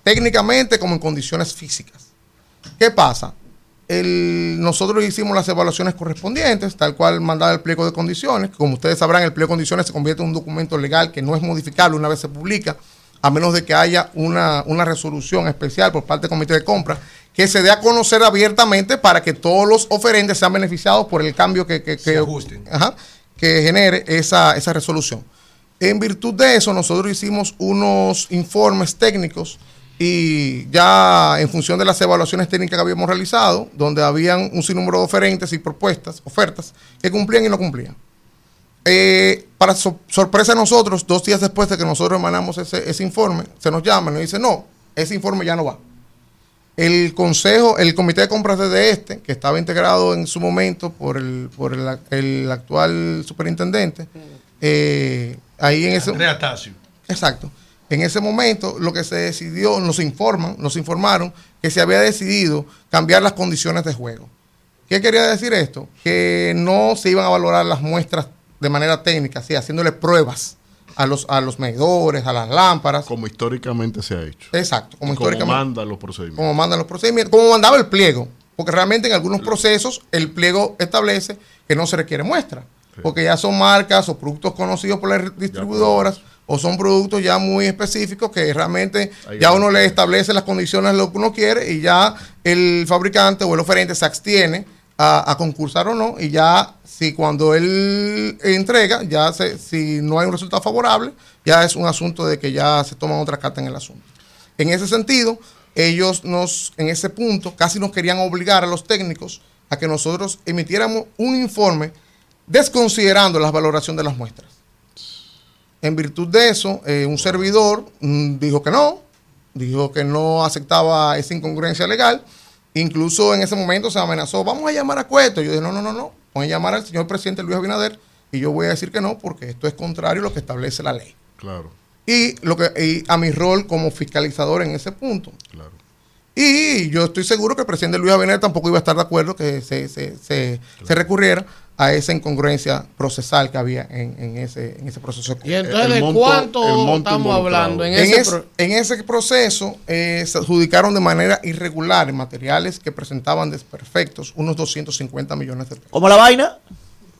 técnicamente como en condiciones físicas. ¿Qué pasa? El- nosotros hicimos las evaluaciones correspondientes, tal cual mandaba el pliego de condiciones. Como ustedes sabrán, el pliego de condiciones se convierte en un documento legal que no es modificable una vez se publica, a menos de que haya una, una resolución especial por parte del comité de compra que se dé a conocer abiertamente para que todos los oferentes sean beneficiados por el cambio que, que, que- ajá, que genere esa, esa resolución. En virtud de eso, nosotros hicimos unos informes técnicos y ya en función de las evaluaciones técnicas que habíamos realizado, donde habían un sinnúmero de oferentes y propuestas, ofertas, que cumplían y no cumplían. Eh, para so- sorpresa de nosotros, dos días después de que nosotros emanamos ese, ese informe, se nos llaman y nos dicen, no, ese informe ya no va. El consejo, el comité de compras de este, que estaba integrado en su momento por el, por el, el actual superintendente, eh, ahí en ese... Exacto. En ese momento lo que se decidió, nos informan, nos informaron que se había decidido cambiar las condiciones de juego. ¿Qué quería decir esto? Que no se iban a valorar las muestras de manera técnica, así, haciéndole pruebas a los, a los medidores, a las lámparas. Como históricamente se ha hecho. Exacto, como históricamente. Como mandan los procedimientos. Como mandan los procedimientos, como mandaba el pliego. Porque realmente en algunos procesos el pliego establece que no se requiere muestra. Porque ya son marcas o productos conocidos por las distribuidoras o son productos ya muy específicos que realmente Ahí ya uno le establece las condiciones de lo que uno quiere y ya el fabricante o el oferente se abstiene a, a concursar o no y ya si cuando él entrega, ya se, si no hay un resultado favorable, ya es un asunto de que ya se toman otra carta en el asunto. En ese sentido, ellos nos, en ese punto, casi nos querían obligar a los técnicos a que nosotros emitiéramos un informe desconsiderando la valoración de las muestras. En virtud de eso, eh, un servidor mm, dijo que no, dijo que no aceptaba esa incongruencia legal. Incluso en ese momento se amenazó, vamos a llamar a Cueto. Yo dije, no, no, no, no, voy a llamar al señor presidente Luis Abinader y yo voy a decir que no, porque esto es contrario a lo que establece la ley. Claro. Y, lo que, y a mi rol como fiscalizador en ese punto. Y yo estoy seguro que el presidente Luis Abinader tampoco iba a estar de acuerdo que se, se, se, se recurriera a esa incongruencia procesal que había en, en ese, en ese proceso. Y entonces, ¿de cuánto estamos hablando en, ese es- pro- en ese proceso eh, se adjudicaron de manera irregular en materiales que presentaban desperfectos unos 250 millones de pesos. ¿Cómo la vaina?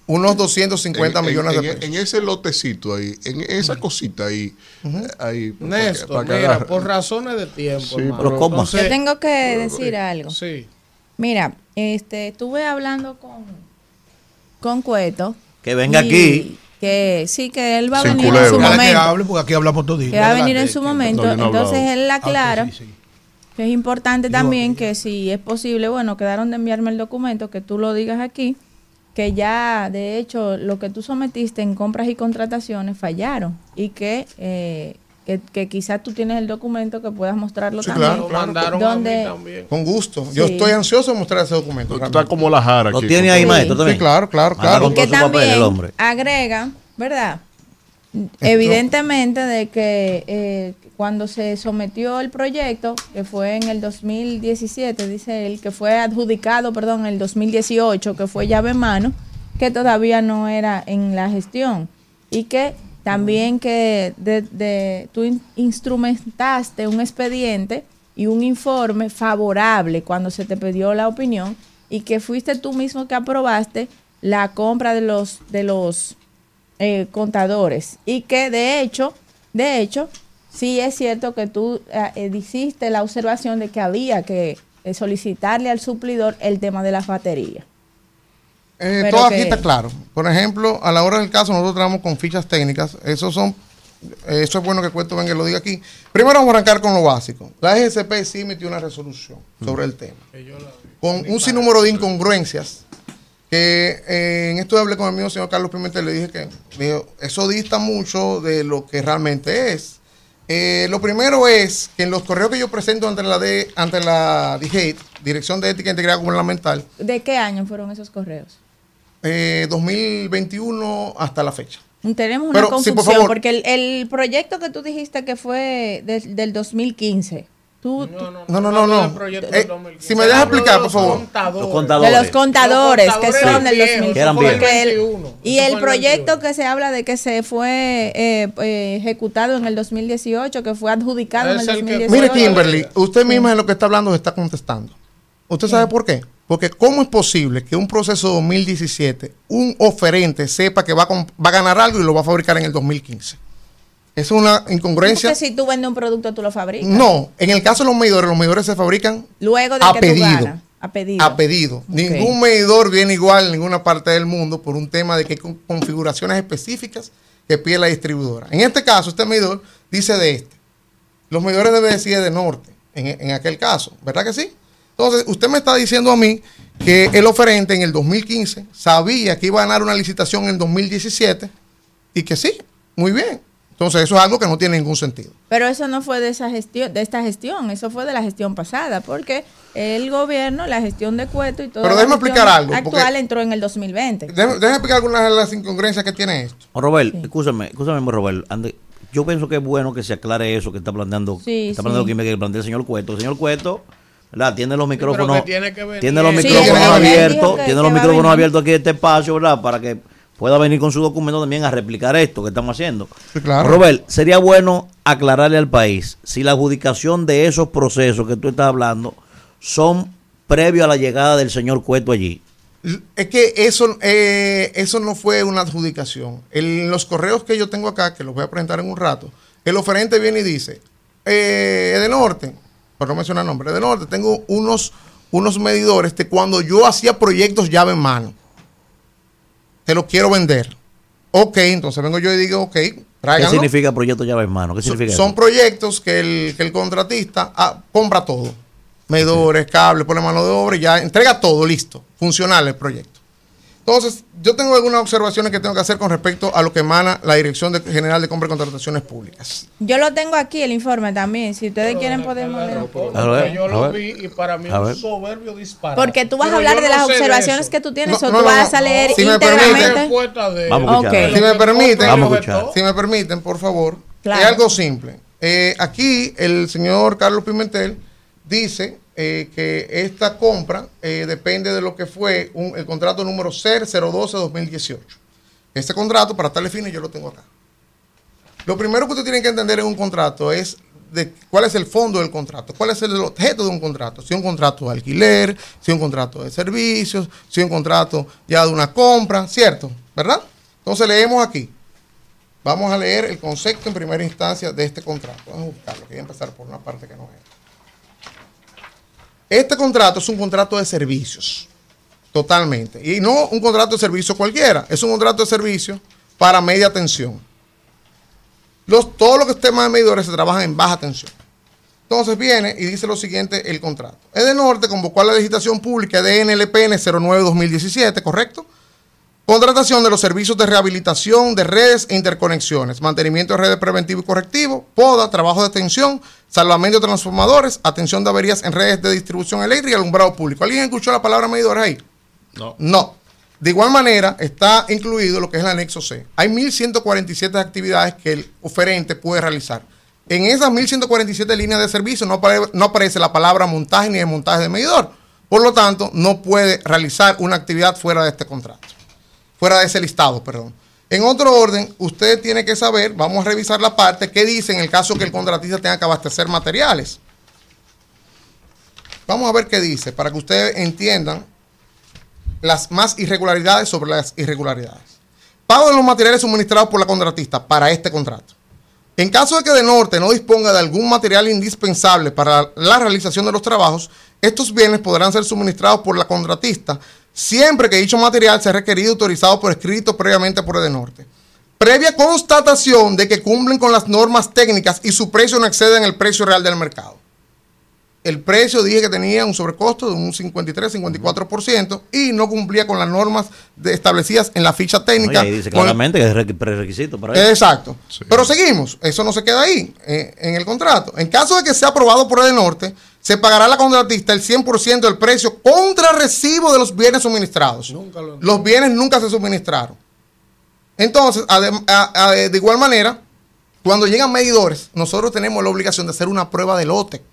Unos 250 En- en- millones en, de pesos. en ese lotecito ahí, en esa cosita ahí, eh, ahí Néstor, para mira, por razones de tiempo. Sí, pero ¿cómo? Entonces- Yo tengo que decir algo. Sí. Mira, este, estuve hablando con, con Cueto. Que venga y aquí. Que sí, que él va a Sin venir en culebra. su Ojalá que momento. hable, porque aquí hablamos todito. Que va a venir en su momento. No, Entonces él Ah, aclara que sí, sí. que es importante también que si es posible, bueno, quedaron de enviarme el documento, que tú lo digas aquí, que ya de hecho lo que tú sometiste en compras y contrataciones fallaron y que, eh, que, que quizás tú tienes el documento que puedas mostrarlo Sí, también. claro, claro. Mandaron donde, a mí también. Con gusto. Yo estoy ansioso de mostrar ese documento. Está como la jara ¿Lo tiene ahí, maestro, también? Sí, claro, claro, claro. con que papel, también el hombre. agrega, ¿verdad? Evidentemente de que eh, cuando se sometió el proyecto, que fue en el 2017, dice él, que fue adjudicado, perdón, en el 2018, que fue llave en mano, que todavía no era en la gestión. Y que también que de, de- tú in- instrumentaste un expediente y un informe favorable cuando se te pidió la opinión y que fuiste tú mismo que aprobaste la compra de los de los eh, contadores y que de hecho de hecho sí es cierto que tú eh, eh, hiciste la observación de que había que eh, solicitarle al suplidor el tema de las baterías Eh, todo aquí está claro. Por ejemplo, a la hora del caso, nosotros trabajamos con fichas técnicas. Esos son, eh, eso es bueno que Cueto venga y lo diga aquí. Primero vamos a arrancar con lo básico. La EGCP sí emitió una resolución sobre el tema. Con un sinnúmero de incongruencias. Que eh, en esto hablé con el mío señor Carlos Pimentel, le dije que dijo, eso dista mucho de lo que realmente es. Eh, lo primero es que en los correos que yo presento ante la de, ante la DGATE, Dirección de Ética e Integridad Gubernamental, ¿de qué año fueron esos correos? eh, 2021 hasta la fecha. tenemos una Pero, sí, por confusión porque el, el proyecto que tú dijiste que fue del- del 2015 tú, tú- No, no, no, no. Eh, si me dejas explicar, por favor. Los contadores. de los contadores, Los que son del viejos, 2015 que eran el- 21, y el proyecto que se habla de que se fue eh, eh, ejecutado en el 2018 que fue adjudicado en el Es el que- 2018 Mire, Kimberly, usted misma en lo que está hablando se está contestando. ¿Usted sabe por qué? Porque ¿cómo es posible que un proceso 2017, un oferente sepa que va a, comp- va a ganar algo y lo va a fabricar en el 2015? Es una incongruencia. porque si tú vendes un producto tú lo fabricas No, en el caso de los medidores, los medidores se fabrican luego de a que pedido. tú ganas a pedido a pedido. Ningún medidor viene igual en ninguna parte del mundo por un tema de que hay configuraciones específicas que pide la distribuidora. En este caso, este medidor dice de este. Los medidores deben decir de norte, en, en aquel caso, ¿verdad que sí? Entonces, usted me está diciendo a mí que el oferente en el 2015 sabía que iba a ganar una licitación en 2017 y que sí, muy bien. Entonces, eso es algo que no tiene ningún sentido. Pero eso no fue de esa gestión, de esta gestión, eso fue de la gestión pasada, porque el gobierno, la gestión de Cueto y todo Pero déjeme explicar algo, actual entró en el 2020. Déjame, déjame explicar algunas de las incongruencias que tiene esto. Oh, Robert, escúchame, escúchame, Robert. ande- yo pienso que es bueno que se aclare eso que está planteando, Sí, está sí. planteando Kim, que plantea el señor Cueto. El señor Cueto, ¿verdad? Tiene los micrófonos, tiene tiene los. Sí, micrófonos abiertos, tiene los micrófonos abiertos aquí en este espacio, ¿verdad? Para que pueda venir con su documento también a replicar esto que estamos haciendo. claro. Robert, sería bueno aclararle al país si la adjudicación de esos procesos que tú estás hablando son previo a la llegada del señor Cueto allí. Es que eso, eh, eso no fue una adjudicación. En los correos que yo tengo acá, que los voy a presentar en un rato, el oferente viene y dice, eh, de norte, por no mencionar nombre, de norte, tengo unos, unos medidores de cuando yo hacía proyectos llave en mano. Te los quiero vender. Ok, entonces vengo yo y digo, ok, ¿Qué tráiganlo. significa proyecto llave en mano? ¿Qué significa Son proyectos que el, que el contratista ah, compra todo. Medidores, cables, pone mano de obra y ya entrega todo listo, funcional el proyecto. Entonces, yo tengo algunas observaciones que tengo que hacer con respecto a lo que emana la Dirección de- General de Compra y Contrataciones Públicas. Yo lo tengo aquí, el informe también. Si ustedes quieren, podemos leer. A ver, yo a lo ver. vi y para mí A un ver. soberbio disparate. Porque tú vas Pero a hablar de no las de observaciones que tú tienes No, o no, tú no, vas a leer Si íntegramente. Vamos a escuchar. Ok. Si me permiten, Vamos a escuchar. si me permiten, por favor, Claro. es algo simple. Eh, aquí el señor Carlos Pimentel dice eh, que esta compra eh, depende de lo que fue el contrato número CER 012-2018. Este contrato, para tales fines, yo lo tengo acá. Lo primero que usted tiene que entender en un contrato es de cuál es el fondo del contrato, cuál es el objeto de un contrato. Si un contrato de alquiler, si es un contrato de servicios, si un contrato ya de una compra, ¿cierto? ¿Verdad? Entonces leemos aquí. Vamos a leer el concepto en primera instancia de este contrato. Vamos a buscarlo, que voy a empezar por una parte que no es. Este contrato es un contrato de servicios, totalmente. Y no un contrato de servicio cualquiera, es un contrato de servicio para media tensión. Los, todo lo que es tema de medidores se trabaja en baja tensión. Entonces viene y dice lo siguiente el contrato. Edenorte convocó a la legislación pública de NLPN 09-2017, ¿correcto? Contratación de los servicios de rehabilitación de redes e interconexiones, mantenimiento de redes preventivo y correctivo, poda, trabajo de extensión, salvamento de transformadores, atención de averías en redes de distribución eléctrica y alumbrado público. ¿Alguien escuchó la palabra medidores ahí? No. No. De igual manera, está incluido lo que es el anexo C. Hay 1.147 actividades que el oferente puede realizar. En esas 1.147 líneas de servicio no, apare- no aparece la palabra montaje ni desmontaje de medidor. Por lo tanto, no puede realizar una actividad fuera de este contrato. Fuera de ese listado, perdón. En otro orden, usted tiene que saber, vamos a revisar la parte que dice en el caso que el contratista tenga que abastecer materiales. Vamos a ver qué dice, para que ustedes entiendan las más irregularidades sobre las irregularidades. Pago de los materiales suministrados por la contratista para este contrato. En caso de que de norte no disponga de algún material indispensable para la realización de los trabajos, estos bienes podrán ser suministrados por la contratista siempre que dicho material sea requerido y autorizado por escrito previamente por el norte. Previa constatación de que cumplen con las normas técnicas y su precio no excede en el precio real del mercado. El precio dije que tenía un sobrecosto de un 53-54% y no cumplía con las normas de- establecidas en la ficha técnica. Oye, ahí dice claramente que es re- prerequisito para eso. Exacto. Pero seguimos, eso no se queda ahí, eh, en el contrato. En caso de que sea aprobado por el norte, se pagará a la contratista el 100% del precio contra recibo de los bienes suministrados. Los bienes nunca se suministraron. Entonces, adem- a- a- de igual manera, cuando llegan medidores, nosotros tenemos la obligación de hacer una prueba de lote.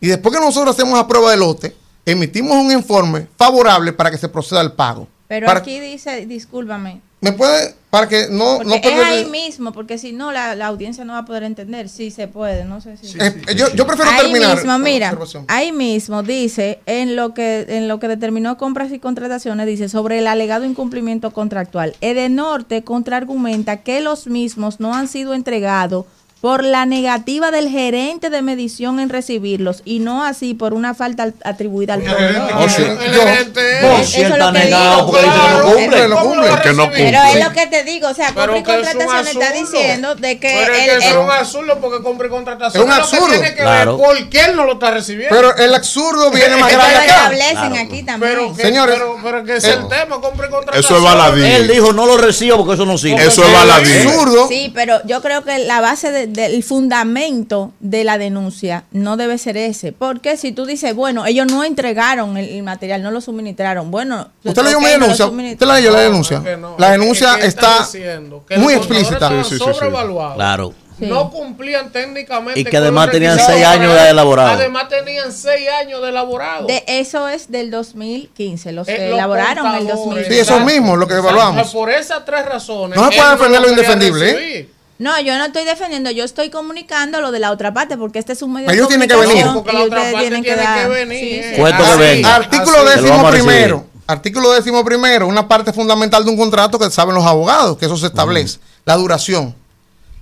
Y después que nosotros hacemos la prueba de lote, emitimos un informe favorable para que se proceda al pago. Pero Para- aquí dice, discúlpame, ¿Me puede, para que no, no es ahí mismo, porque si no la, la audiencia no va a poder entender. Sí se puede, no sé si. Eh, eh, yo, yo prefiero ahí terminar. mismo, con la mira, observación. ahí mismo dice en lo que en lo que determinó compras y contrataciones dice sobre el alegado incumplimiento contractual. Edenorte contraargumenta que los mismos no han sido entregados por la negativa del gerente de medición en recibirlos y no así por una falta al- atribuida al proveedor. Oh, sí. Yo- Si él eso es está lo que negado digo. porque dice que no cumple. Cumple, lo cumple. Que no cumple. Pero es lo que te digo, o sea, compra y que es está absurdo. diciendo de que Pero es el- que es un absurdo porque compra y contratación. Es un lo que absurdo. tiene que Claro. ver por qué él no lo está recibiendo. Pero el absurdo viene más grande acá. establecen Claro. aquí también. pero, que, Señores, pero, pero que es eh, el tema, compra y contratación. Eso es baladí. Él dijo, no lo recibo porque eso no sirve. Eso es baladí. absurdo. Sí, pero yo creo que la base de- del fundamento de la denuncia no debe ser ese. Porque si tú dices, bueno, ellos no entregaron el, el material, no lo suministraron. Bueno, Usted leyó mi denuncia. Usted la leyó la denuncia. no. La denuncia está diciendo que muy explícita. Sí, sí, sí, sí. Claro. no cumplían técnicamente. Y que además tenían seis años de elaborado. Además tenían seis años de elaborado. De eso es del 2015, los Eh, que los elaboraron en el contadores. 2015. Sí, esos mismos, lo que evaluamos. Por esas tres razones. No se puede defender lo indefendible, ¿eh? No, yo no estoy defendiendo, yo estoy comunicando lo de la otra parte, porque este es un medio Ellos de tienen que venir. Porque la y otra ustedes parte tienen que tiene dar. que venir, Sí, sí. Cuento que venga. Artículo Así. Décimo primero. Artículo décimo primero, una parte fundamental de un contrato que saben los abogados, que eso se establece. La duración.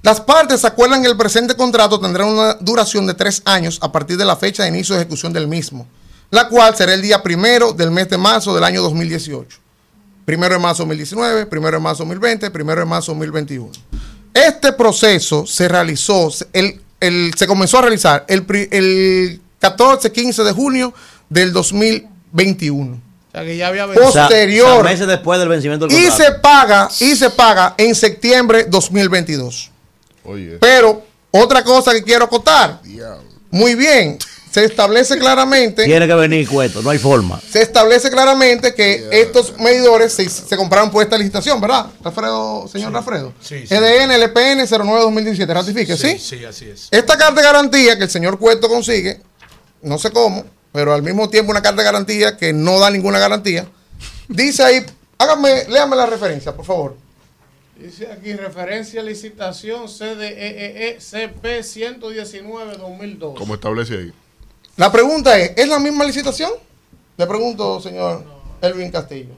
Las partes acuerdan que el presente contrato tendrá una duración de tres años a partir de la fecha de inicio de ejecución del mismo, la cual será el día primero del mes de marzo del año 2018. Primero de marzo 2019, primero de marzo 2020, primero de marzo 2021. Este proceso se realizó, se- el, el- se comenzó a realizar el, el 14, 15 de junio del 2021. O sea, que ya había posterior. o sea, meses después del vencimiento del Y contrato. se paga, y se paga en septiembre 2022. Oye. Pero otra cosa que quiero acotar. Muy bien, se establece claramente Tiene que venir cueto, no hay forma. se establece claramente que estos medidores se, se compraron por esta licitación, ¿verdad? Rafredo, señor Rafredo. Sí, sí. EDN LPN 09-2017, ratifique, ¿sí? Sí, así es. Esta carta de garantía que el señor Cueto consigue, no sé cómo, pero al mismo tiempo una carta de garantía que no da ninguna garantía, dice ahí, hágame, léame la referencia, por favor. Dice aquí referencia a licitación CDEE CP 119-2002. Como establece ahí. La pregunta es, ¿es la misma licitación? Le pregunto, señor Elvin Castillo.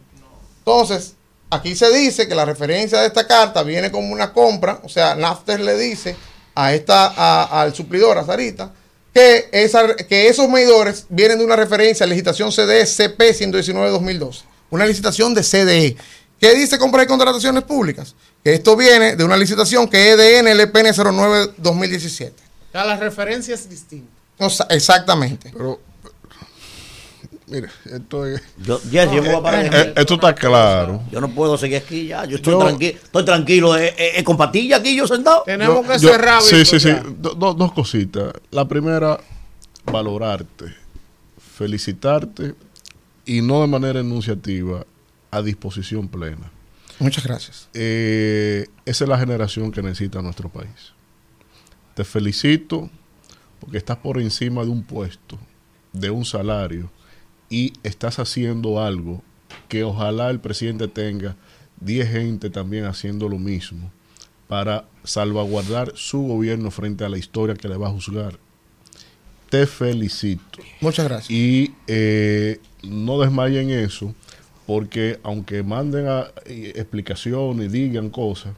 Entonces, aquí se dice que la referencia de esta carta viene como una compra, o sea, Nafter le dice a esta, al suplidor, a Sarita, que esos medidores vienen de una referencia a licitación CDE CP 119-2012. Una licitación de CDE. ¿Qué dice compra y contrataciones públicas? Que esto viene de una licitación que es EDN LPN 09-2017. O sea, la referencia es distinta. O sea, exactamente. Pero, mire, esto es. Yo, Jesse, yo me voy a parar. Eh, esto está claro. Yo no puedo seguir aquí ya. Yo estoy Yo- tranquilo. Estoy tranquilo. Eh, eh, eh, con patilla aquí yo sentado. Tenemos Yo- que yo- cerrar. Sí, sí, sí. do- dos cositas. La primera, valorarte, felicitarte y no de manera enunciativa, a disposición plena. Muchas gracias. Eh, esa es la generación que necesita nuestro país. Te felicito porque estás por encima de un puesto, de un salario, y estás haciendo algo que ojalá el presidente tenga 10 gente también haciendo lo mismo para salvaguardar su gobierno frente a la historia que le va a juzgar. Te felicito. Muchas gracias. Y eh, no desmayen eso, porque aunque manden a, eh, explicaciones y digan cosas,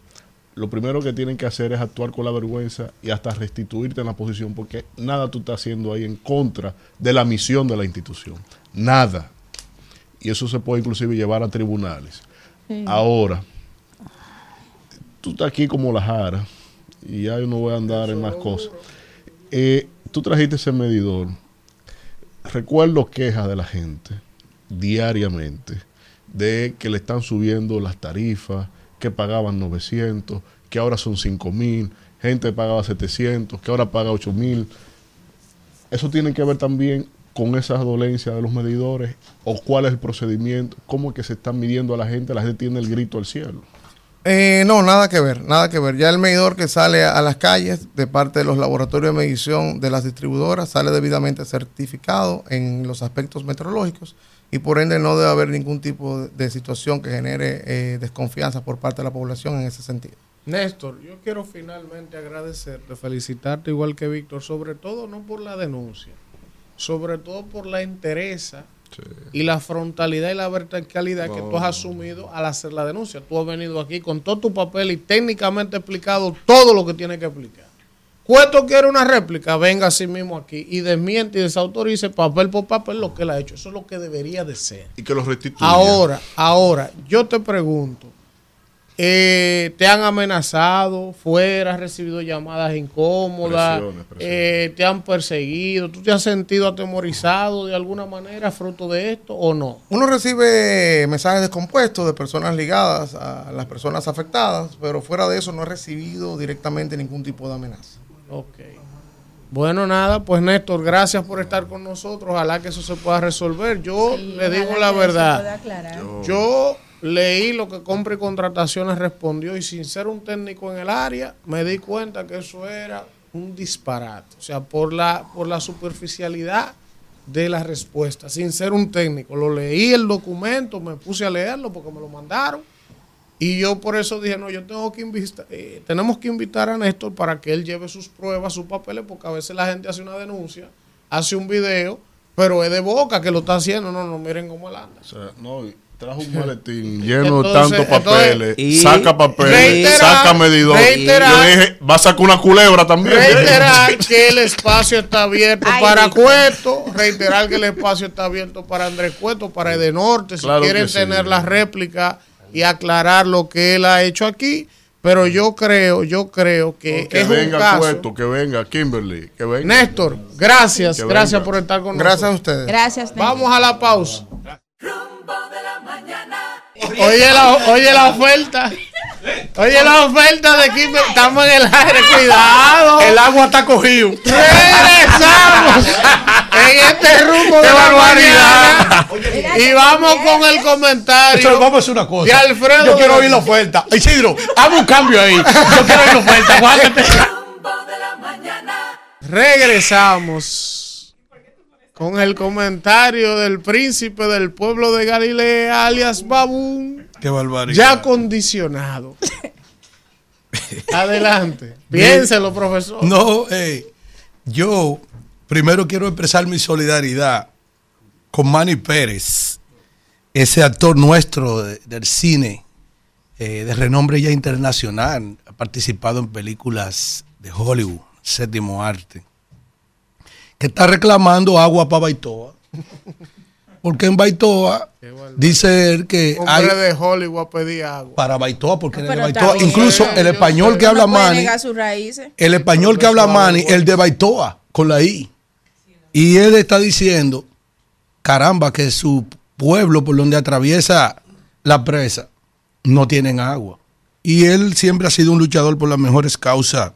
lo primero que tienen que hacer es actuar con la vergüenza y hasta restituirte en la posición, porque nada tú estás haciendo ahí en contra de la misión de la institución. Nada. Y eso se puede inclusive llevar a tribunales. Sí. Ahora, tú estás aquí como la jara y ya yo no voy a andar en más cosas. Eh, tú trajiste ese medidor. Recuerdo quejas de la gente diariamente de que le están subiendo las tarifas, que pagaban 900, que ahora son 5 mil, gente pagaba 700, que ahora paga 8 mil. Eso tiene que ver también con esas dolencias de los medidores o cuál es el procedimiento, cómo es que se están midiendo a la gente, la gente tiene el grito al cielo. Eh, no, nada que ver, nada que ver. Ya el medidor que sale a las calles de parte de los laboratorios de medición de las distribuidoras sale debidamente certificado en los aspectos meteorológicos y por ende no debe haber ningún tipo de, situación que genere eh, desconfianza por parte de la población en ese sentido. Néstor, yo quiero finalmente agradecerte, felicitarte igual que Víctor, sobre todo no por la denuncia, sobre todo por la entereza y la frontalidad y la verticalidad que tú has asumido al hacer la denuncia. Tú has venido aquí con todo tu papel y técnicamente explicado todo lo que tiene que explicar. Cueto quiere una réplica, venga así mismo aquí y desmiente y desautorice papel por papel lo que él ha hecho. Eso es lo que debería de ser. Y que lo restituya. Ahora, ahora, yo te pregunto, eh, ¿te han amenazado fuera, has recibido llamadas incómodas, Presiones, presiones. eh, te han perseguido, tú te has sentido atemorizado de alguna manera fruto de esto o no? Uno recibe mensajes descompuestos de personas ligadas a las personas afectadas, pero fuera de eso no he recibido directamente ningún tipo de amenaza. Ok. Bueno, nada, pues Néstor, gracias por estar con nosotros. Ojalá que eso se pueda resolver. Yo le digo la verdad. Yo leí lo que compra y contrataciones respondió y sin ser un técnico en el área, me di cuenta que eso era un disparate. O sea, por la, por la superficialidad de la respuesta, sin ser un técnico. Lo leí el documento, me puse a leerlo porque me lo mandaron. Y yo por eso dije, no, yo tengo que invitar, eh, tenemos que invitar a Néstor para que él lleve sus pruebas, sus papeles, porque a veces la gente hace una denuncia, hace un video, pero es de boca que lo está haciendo. No, no, miren cómo él anda. O sea, no, trajo un maletín lleno de tantos papeles, saca papeles, saca medidor. yo dije, va a sacar una culebra también. Reiterar que el espacio está abierto para Cueto, reiterar que el espacio está abierto para Andrés Cueto, para Edenorte, si quieren tener la réplica y aclarar lo que él ha hecho aquí. Pero yo creo, yo creo que que venga un caso. que venga Kimberly, que venga. Néstor, gracias, gracias por estar con gracias nosotros. Gracias a ustedes. Gracias. Vamos a la pausa. Oye la, oye la oferta. Oye la oferta de Kimberly. Estamos en el aire, cuidado. El agua está cogido. Regresamos en este rumbo de barbaridad. Y vamos con el comentario. Eso, vamos a hacer una cosa. De Alfredo. Yo quiero oír la oferta. Isidro, hazme un cambio ahí. Yo quiero oír la oferta. Regresamos con el comentario del príncipe del pueblo de Galilea, alias Babún. Qué barbaridad. Ya condicionado. Adelante. Piénselo, profesor. No, eh, yo primero quiero expresar mi solidaridad con Manny Pérez, ese actor nuestro de- del cine eh, de renombre ya internacional, ha participado en películas de Hollywood, séptimo arte, que está reclamando agua para Baitoa. Porque en Baitoa dice él que hay Hombre de Hollywood a pedir agua. para Baitoa, porque Pero en el está Baitoa, bien. incluso el español que habla No raíces. el español que habla Manny, el de Baitoa, con la I. Y él está diciendo, caramba, que su pueblo por donde atraviesa la presa no tienen agua. Y él siempre ha sido un luchador por las mejores causas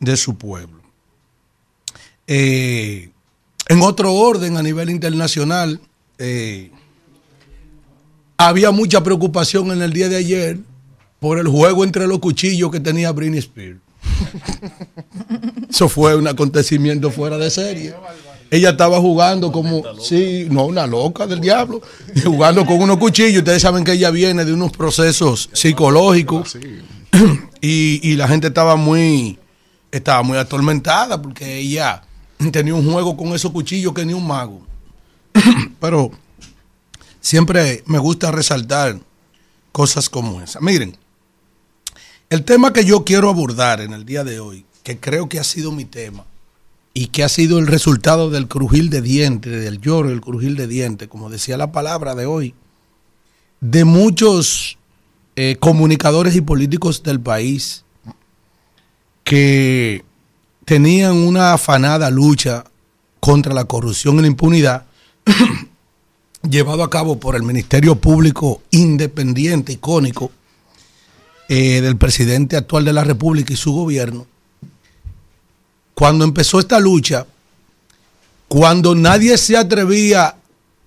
de su pueblo. Eh, en otro orden, a nivel internacional, eh, había mucha preocupación en el día de ayer por el juego entre los cuchillos que tenía Britney Spears. Eso fue un acontecimiento fuera de serie. Ella estaba jugando como, sí, no, una loca del diablo, jugando con unos cuchillos. Ustedes saben que ella viene de unos procesos psicológicos y, y la gente estaba muy, estaba muy atormentada porque ella tenía un juego con esos cuchillos que ni un mago. Pero siempre me gusta resaltar cosas como esa. Miren, el tema que yo quiero abordar en el día de hoy, que creo que ha sido mi tema y que ha sido el resultado del crujir de dientes, del lloro, el crujir de dientes, como decía la palabra de hoy, de muchos eh, comunicadores y políticos del país que tenían una afanada lucha contra la corrupción y la impunidad llevado a cabo por el Ministerio Público Independiente, icónico, eh, del presidente actual de la República y su gobierno. Cuando empezó esta lucha, cuando nadie se atrevía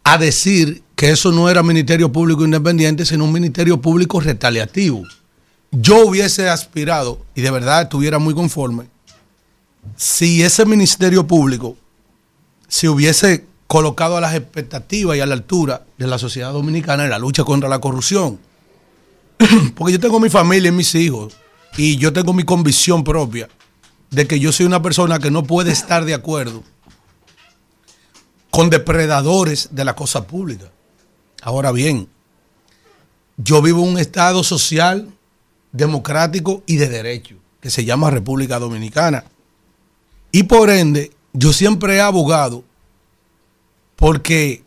a decir que eso no era Ministerio Público Independiente, sino un Ministerio Público retaliativo. Yo hubiese aspirado, y de verdad estuviera muy conforme, si ese Ministerio Público se hubiese colocado a las expectativas y a la altura de la sociedad dominicana en la lucha contra la corrupción. Porque yo tengo mi familia y mis hijos, y yo tengo mi convicción propia de que yo soy una persona que no puede estar de acuerdo con depredadores de la cosa pública. Ahora bien, yo vivo un estado social, democrático y de derecho, que se llama República Dominicana. Y por ende, yo siempre he abogado porque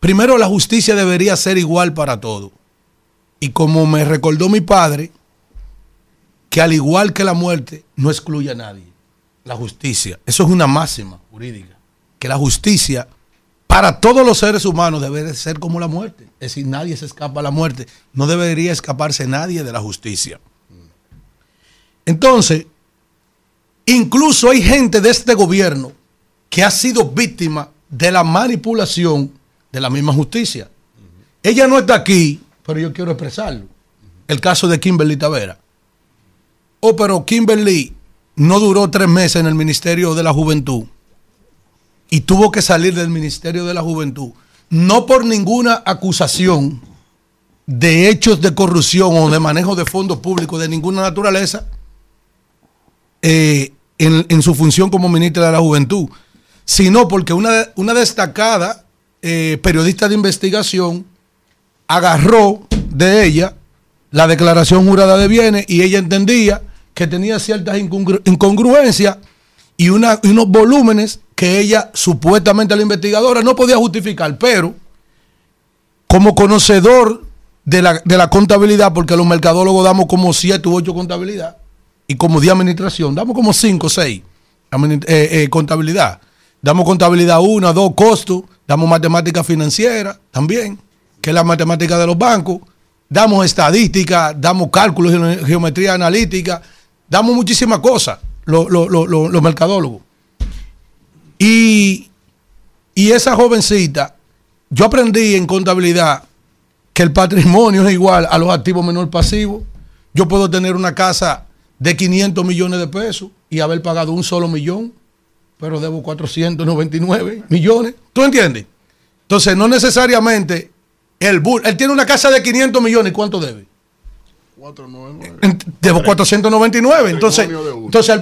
primero la justicia debería ser igual para todos. Y como me recordó mi padre, que al igual que la muerte, no excluye a nadie. La justicia. Eso es una máxima jurídica. Que la justicia para todos los seres humanos debe de ser como la muerte. Es decir, nadie se escapa a la muerte. No debería escaparse nadie de la justicia. Entonces, incluso hay gente de este gobierno que ha sido víctima de la manipulación de la misma justicia. Ella no está aquí, pero yo quiero expresarlo. El caso de Kimberly Tavera. Oh, pero Kimberly no duró tres meses en el Ministerio de la Juventud y tuvo que salir del Ministerio de la Juventud, no por ninguna acusación de hechos de corrupción o de manejo de fondos públicos de ninguna naturaleza eh, en, su función como ministra de la Juventud, sino porque una, una destacada eh, periodista de investigación agarró de ella la declaración jurada de bienes y ella entendía que tenía ciertas incongruencias y, y unos volúmenes que ella, supuestamente la investigadora, no podía justificar, pero como conocedor de la, de la contabilidad, porque los mercadólogos damos como 7 u 8 contabilidad, y como de administración, damos como 5 o 6 contabilidad. Damos contabilidad 1, 2, costos, damos matemática financiera también, que es la matemática de los bancos, damos estadística, damos cálculos, geometría analítica, damos muchísimas cosas, los mercadólogos. Y, esa jovencita, yo aprendí en contabilidad que el patrimonio es igual a los activos menor pasivos. Yo puedo tener una casa de 500 millones de pesos y haber pagado un solo millón, pero debo 499 millones. ¿Tú entiendes? Entonces, no necesariamente el él tiene una casa de 500 millones, ¿cuánto debe? 499. Debo 499. Entonces, entonces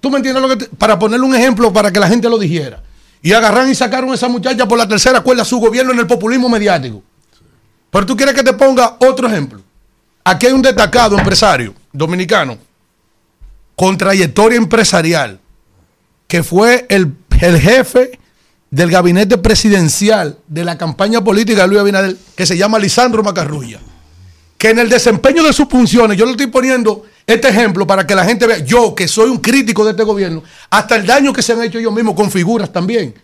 tú me entiendes lo que para ponerle un ejemplo para que la gente lo dijera. Y agarran y sacaron a esa muchacha por la tercera cuerda su gobierno en el populismo mediático. Pero tú quieres que te ponga otro ejemplo. Aquí hay un destacado empresario dominicano con trayectoria empresarial que fue el, el jefe del gabinete presidencial de la campaña política de Luis Abinader, que se llama Lisandro Macarrulla que en el desempeño de sus funciones, yo le estoy poniendo este ejemplo para que la gente vea, yo que soy un crítico de este gobierno, hasta el daño que se han hecho ellos mismos con figuras también,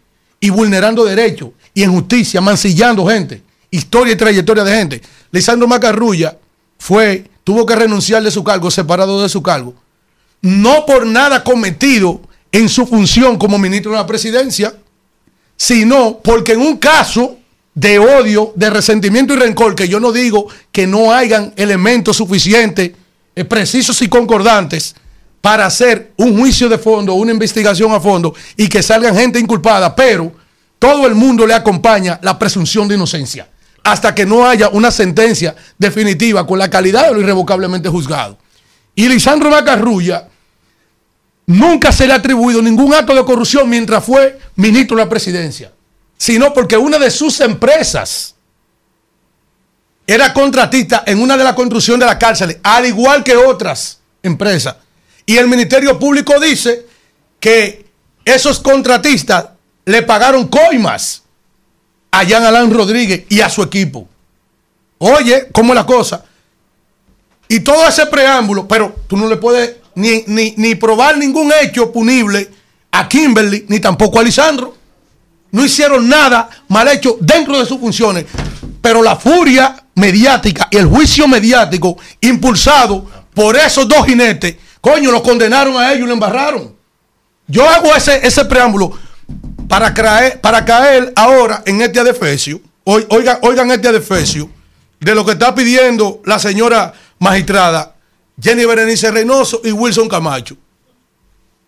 y vulnerando derechos, y injusticia, mancillando gente, historia y trayectoria de gente. Lisandro Macarrulla fue, tuvo que renunciar de su cargo, separado de su cargo, no por nada cometido en su función como ministro de la presidencia, sino porque en un caso de odio, de resentimiento y rencor, que yo no digo que no hayan elementos suficientes, eh, precisos y concordantes para hacer un juicio de fondo, una investigación a fondo y que salgan gente inculpada, pero todo el mundo le acompaña la presunción de inocencia hasta que no haya una sentencia definitiva con la calidad de lo irrevocablemente juzgado. Y Lisandro Macarrulla nunca se le ha atribuido ningún acto de corrupción mientras fue ministro de la presidencia sino porque una de sus empresas era contratista en una de las construcciones de la cárcel, al igual que otras empresas. Y el Ministerio Público dice que esos contratistas le pagaron coimas a Jean Alain Rodríguez y a su equipo. Oye, ¿cómo es la cosa? Y todo ese preámbulo, pero tú no le puedes ni, ni, ni probar ningún hecho punible a Kimberly, ni tampoco a Lisandro no hicieron nada mal hecho dentro de sus funciones, pero la furia mediática y el juicio mediático impulsado por esos dos jinetes, coño, los condenaron a ellos y lo embarraron. Yo hago ese, ese preámbulo para caer, para caer ahora en este adefesio, oigan, oigan este adefesio, de lo que está pidiendo la señora magistrada Jenny Berenice Reynoso y Wilson Camacho.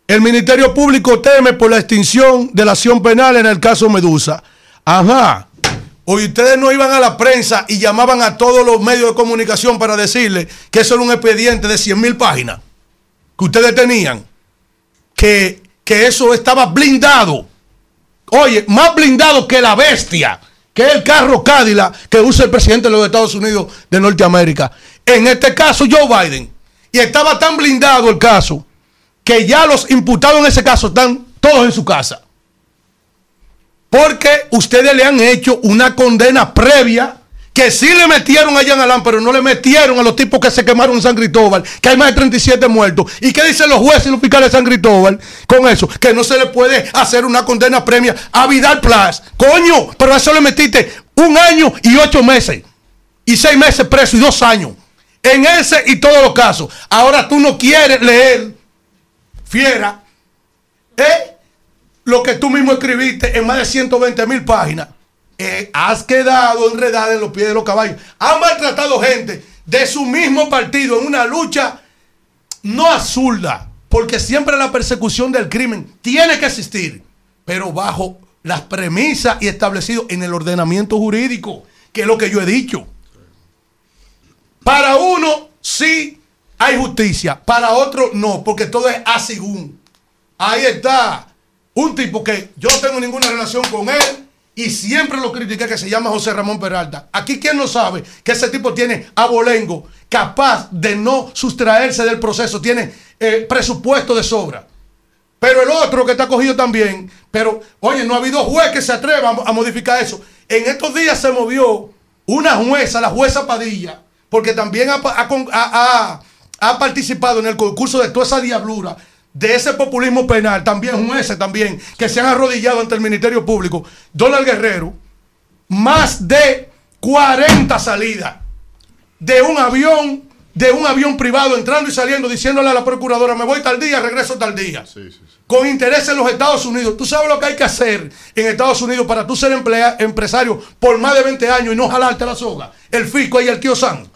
El Ministerio Público teme por la extinción de la acción penal en el caso Medusa. Ajá. Hoy ustedes no iban a la prensa y llamaban a todos los medios de comunicación para decirle que eso era un expediente de 100 mil páginas que ustedes tenían. Que, que eso estaba blindado. Oye, más blindado que la bestia, que es el carro Cadillac que usa el presidente de los Estados Unidos de Norteamérica. En este caso, Joe Biden. Y estaba tan blindado el caso que ya los imputados en ese caso están todos en su casa. Porque ustedes le han hecho una condena previa que sí le metieron a Jan Alán, pero no le metieron a los tipos que se quemaron en San Cristóbal, que hay más de 37 muertos. ¿Y qué dicen los jueces y los fiscales de San Cristóbal con eso? Que no se le puede hacer una condena previa a Vidal Plus. Coño, pero a eso le metiste un año y ocho meses. Y seis meses preso y dos años. En ese y todos los casos. Ahora tú no quieres leer fiera, ¿eh? lo que tú mismo escribiste en más de 120 mil páginas, eh, has quedado enredada en los pies de los caballos. Han maltratado gente de su mismo partido en una lucha no absurda, porque siempre la persecución del crimen tiene que existir, pero bajo las premisas y establecido en el ordenamiento jurídico, que es lo que yo he dicho. Para uno sí hay justicia, para otro no, porque todo es a según. Ahí está un tipo que yo no tengo ninguna relación con él y siempre lo critiqué que se llama José Ramón Peralta. Aquí quién no sabe que ese tipo tiene abolengo capaz de no sustraerse del proceso, tiene eh, presupuesto de sobra. Pero el otro que está cogido también, pero oye, no ha habido juez que se atreva a modificar eso. En estos días se movió una jueza, la jueza Padilla, porque también ha, ha- ha- ha participado en el concurso de toda esa diablura, de ese populismo penal, también jueces también, que se han arrodillado ante el Ministerio Público. Donald Guerrero, más de 40 salidas de un avión, de un avión privado entrando y saliendo, diciéndole a la procuradora, me voy tal día, regreso tal día. Con interés en los Estados Unidos. ¿Tú sabes lo que hay que hacer en Estados Unidos para tú ser emplea- empresario por más de 20 años y no jalarte la soga? El fisco y el kiosan.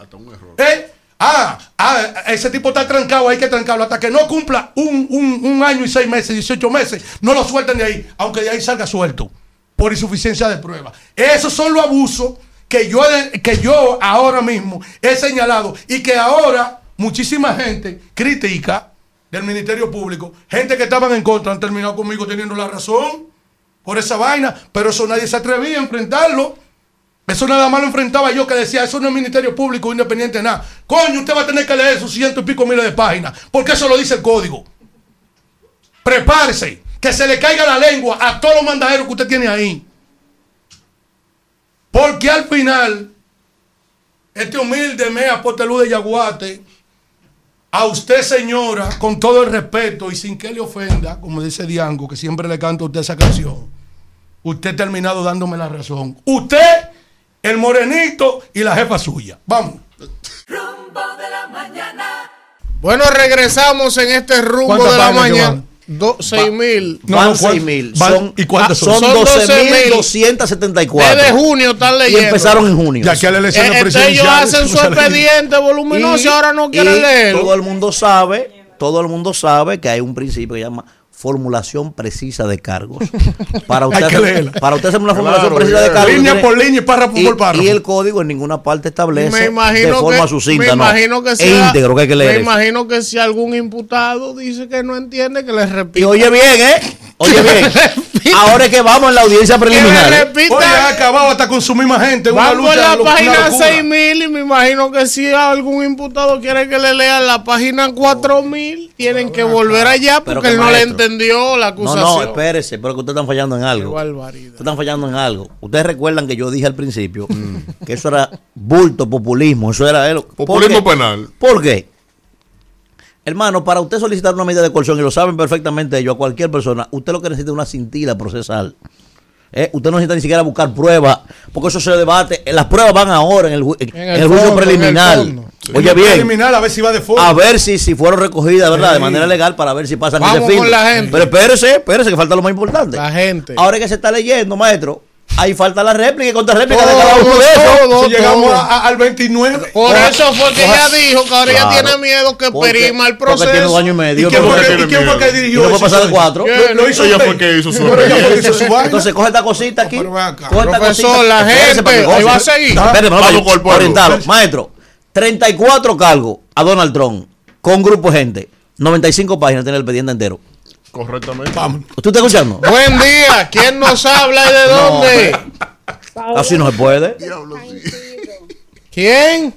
¿Eh? Ah, ah, ese tipo está trancado, hay que trancarlo. Hasta que no cumpla un, un- un año y seis meses, 18 meses, no lo suelten de ahí, aunque de ahí salga suelto por insuficiencia de prueba. Esos son los abusos que yo, que yo ahora mismo he señalado y que ahora muchísima gente critica del Ministerio Público. Gente que estaban en contra han terminado conmigo teniendo la razón por esa vaina, pero eso nadie se atrevía a enfrentarlo. Eso nada más lo enfrentaba yo que decía, eso no es Ministerio Público independiente, nada. Coño, usted va a tener que leer esos ciento y pico miles de páginas, porque eso lo dice el código. Prepárese, que se le caiga la lengua a todos los mandaderos que usted tiene ahí. Porque al final, este humilde mea potelú de Yaguate, a usted señora, con todo el respeto y sin que le ofenda, como dice Diango, que siempre le canto a usted esa canción, usted ha terminado dándome la razón. Usted, el morenito y la jefa suya. Vamos. Rumbo de la mañana. Bueno, regresamos en este rumbo ¿Cuántas de la mañana. van? Do- seis mil. Van 6 mil. Son, ¿y cuántas ah, son? son Son 12.274. Desde junio están Y leyendo. empezaron en junio. Ya que la elección Eh, entonces ellos hacen su expediente voluminoso y, ahora no quieren y leerlo. Todo el mundo sabe, todo el mundo sabe que hay un principio que se llama formulación precisa de cargos. Para usted, Hay que hacer, leerla. para usted hacer una formulación Claro, precisa de cargos. Línea por línea y párrafo por párrafo. Y el código en ninguna parte establece me de imagino forma que, sucinta, me no. imagino que sea- íntegro que hay que leer Me eso. imagino que si algún imputado dice que no entiende, que le repita. Y oye bien, ¿eh? Oye bien. Ahora es que vamos en la audiencia preliminar. ¿eh? repita. Oye, ha acabado hasta con su misma gente. Una Vamos lucha, a la página locura. 6000 y me imagino que si algún imputado quiere que le lean la página 4000, tienen que volver allá porque que él no le maestro. Entendió la No, acusación. no, espérese, pero que ustedes están fallando en algo. Ustedes están fallando en algo. Ustedes recuerdan que yo dije al principio que eso era bulto, populismo, eso era el Populismo penal. ¿Por qué? Hermano, para usted solicitar una medida de coerción, y lo saben perfectamente ellos, a cualquier persona, usted lo que necesita es una cintila procesal. Eh, Usted no necesita ni siquiera buscar pruebas, porque eso se debate. eh, Las pruebas van ahora en el, ju- en el el juicio fondo, en el preliminar. Sí. Oye bien, preliminar, a ver si va de fondo. a ver si, si fueron recogidas, ¿verdad? De manera legal para ver si pasan Vamos ese con filtro. la gente. Pero espérese, espérese, que falta lo más importante. La gente. Ahora que se está leyendo, maestro, ahí falta la réplica y contrarréplica de Todo, cada uno de esos. todo, Si llegamos a- a- al 29. Por eso fue que ella dijo que ahora Claro. ella tiene miedo que Porque- perima el porque proceso. tiene dos años y medio. ¿Y quién fue que- fue dirigió Y no puede eso? pasar de cuatro. Lo- hizo Ella fue que hizo su fue. Entonces coge esta cosita aquí. Coge esta Profesor, cosita. la gente, ahí va a seguir. Orientado. Maestro, 34 cargos a Donald Trump con grupo de gente. 95 páginas tiene el expediente entero. Correctamente. ¿Usted está escuchando? Buen día, ¿quién nos habla y de dónde? Así no se puede. ¿Quién?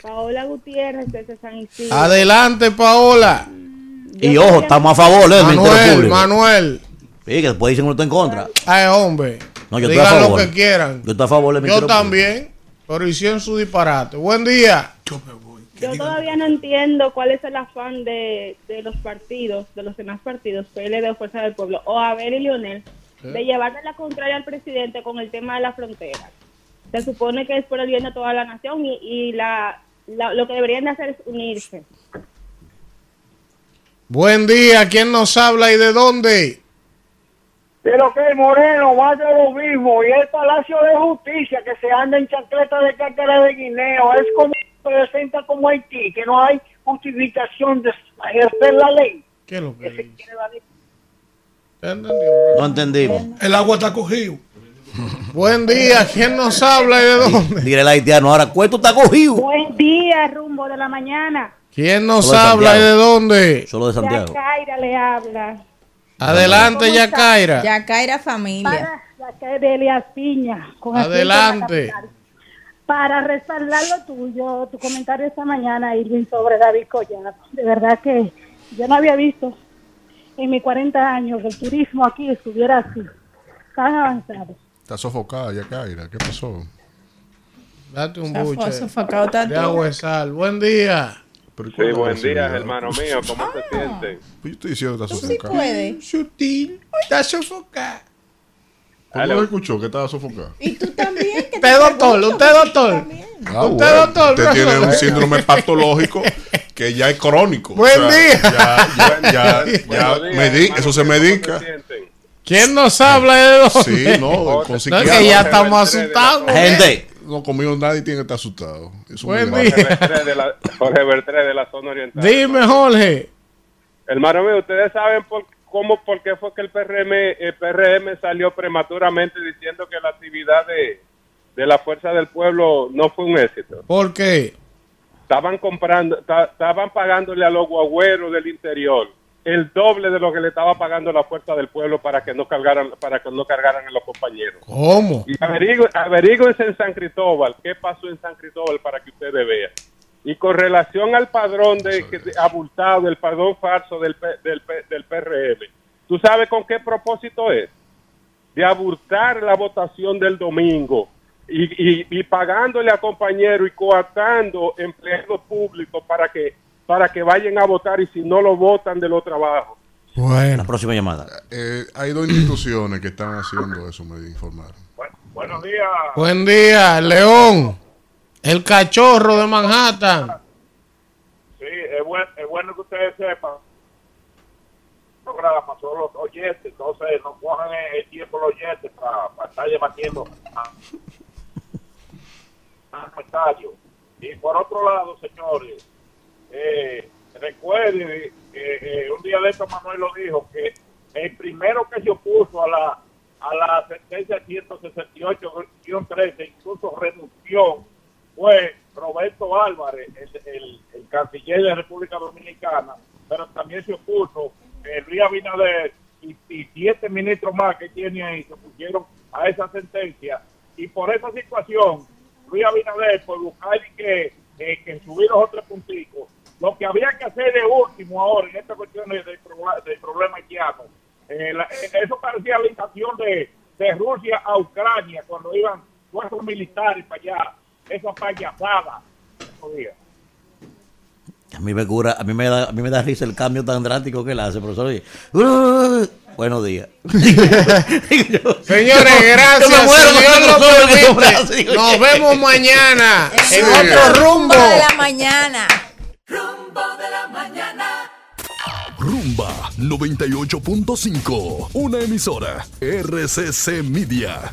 Paola Gutiérrez desde San Isidro. Adelante, Paola. Y ojo, estamos a favor ¿eh? del Ministerio Manuel, Público. Manuel. Sí, que después dicen que uno está en contra. Ay, hombre. No, yo estoy a Digan lo favor. que quieran. Yo estoy a favor del Yo Ministerio Público. también, pero hicieron su disparate. Buen día. Yo todavía no entiendo cuál es el afán de, de los partidos, de los demás partidos, PLD o Fuerza del Pueblo, o Abel y Lionel, de llevarle la contraria al presidente con el tema de la frontera. Se supone que es por el bien de toda la nación y, y la, la- lo que deberían de hacer es unirse. Buen día, ¿quién nos habla y de dónde? Pero que Moreno va a ser lo mismo. Y el Palacio de Justicia que se anda en chancleta de cátedra de guineo es como presenta como Haití, que no hay justificación de ejercer la ley. ¿Qué es lo que dice? No entendimos. El agua está cogido. Buen día, ¿quién nos habla y de dónde? Dile el haitiano, ahora cuesto está cogido. Buen día, rumbo de la mañana. ¿Quién nos Solo de habla y de dónde? Solo de Santiago. Yacaira le habla. Adelante, Yacaira. Yacaira familia. Para Yacaira de Elias Piña. con Adelante. Para respaldar lo tuyo, tu comentario esta mañana, Irving, sobre David Collado. De verdad que yo no había visto en mis 40 años que el turismo aquí estuviera así, tan avanzado. Está sofocada ya, Kaira. ¿Qué pasó? Date un buche sofocado, está de agua de sal. Buen día. Sí, buen día, hermano mío. ¿Cómo se sienten? Yo estoy diciendo que está Tú sí sofocada. puedes. Sutil. Está sofocada. ¿Cómo lo escuchó que estaba sofocada? Y tú también. que Usted doctor, usted doctor. Ah, Usted, bueno. doctor, Usted tiene un síndrome patológico que ya es crónico. Buen O sea, día. Ya, ya, ya, ya medi- hermano eso se mío, ¿cómo medica. se? ¿Quién nos habla de dónde? Sí, no, con No, psiquiatra. que ya estamos asustados. Gente. No, conmigo nadie tiene que estar asustado. Es Buen muy día. Jorge Bertré de la, zona oriental. Dime, Jorge. Hermano mío, ustedes saben por, cómo, por qué fue que el PRM, el PRM salió prematuramente diciendo que la actividad de, de la Fuerza del Pueblo no fue un éxito. ¿Por qué? Estaban comprando, ta- estaban pagándole a los guagüeros del interior el doble de lo que le estaba pagando la Fuerza del Pueblo para que no cargaran, para que no cargaran a los compañeros. ¿Cómo? Y averígüense en San Cristóbal qué pasó en San Cristóbal para que ustedes vean. Y con relación al padrón de, que- de- abultado, el padrón falso del, del, del PRM, ¿tú sabes con qué propósito es? De abultar la votación del domingo y, y- y pagándole a compañeros y coartando empleados públicos para que, para que vayan a votar y si no lo votan de los trabajos. La próxima llamada. Eh, hay dos instituciones que están haciendo eso, me informaron. Buenos días. Buen día, León. El cachorro de Manhattan. Sí, es, buen- es bueno que ustedes sepan. programa son los oyentes, entonces no cojan el, tiempo los oyentes para, estar debatiendo a, a comentarios. Y por otro lado, señores, eh, recuerden que eh, un día de esto Manuel lo dijo, que el primero que se opuso a la a la sentencia 168-13, incluso renunció, fue Roberto Álvarez, el, canciller de la República Dominicana, pero también se opuso eh, Luis Abinader y, y siete ministros más que tiene ahí se opusieron a esa sentencia. Y por esa situación, Luis Abinader, por buscar que, eh, que subir los otros punticos, lo que había que hacer de último ahora en esta cuestión del, del problema haitiano, eh, eh, eso parecía la invasión de, de Rusia a Ucrania cuando iban fuerzas militares para allá, esa payasada. A mí me cura, a mí me da, a mí me da risa el cambio tan drástico que él hace, profesor. Oye, "Uh, buenos días. Señores, gracias. Yo me muero, si Dios no lo sé lo que permite. tú haces, digo Nos vemos mañana en otro rumbo. de la mañana. Rumbo de la mañana. Rumba 98.5, una emisora RCC Media.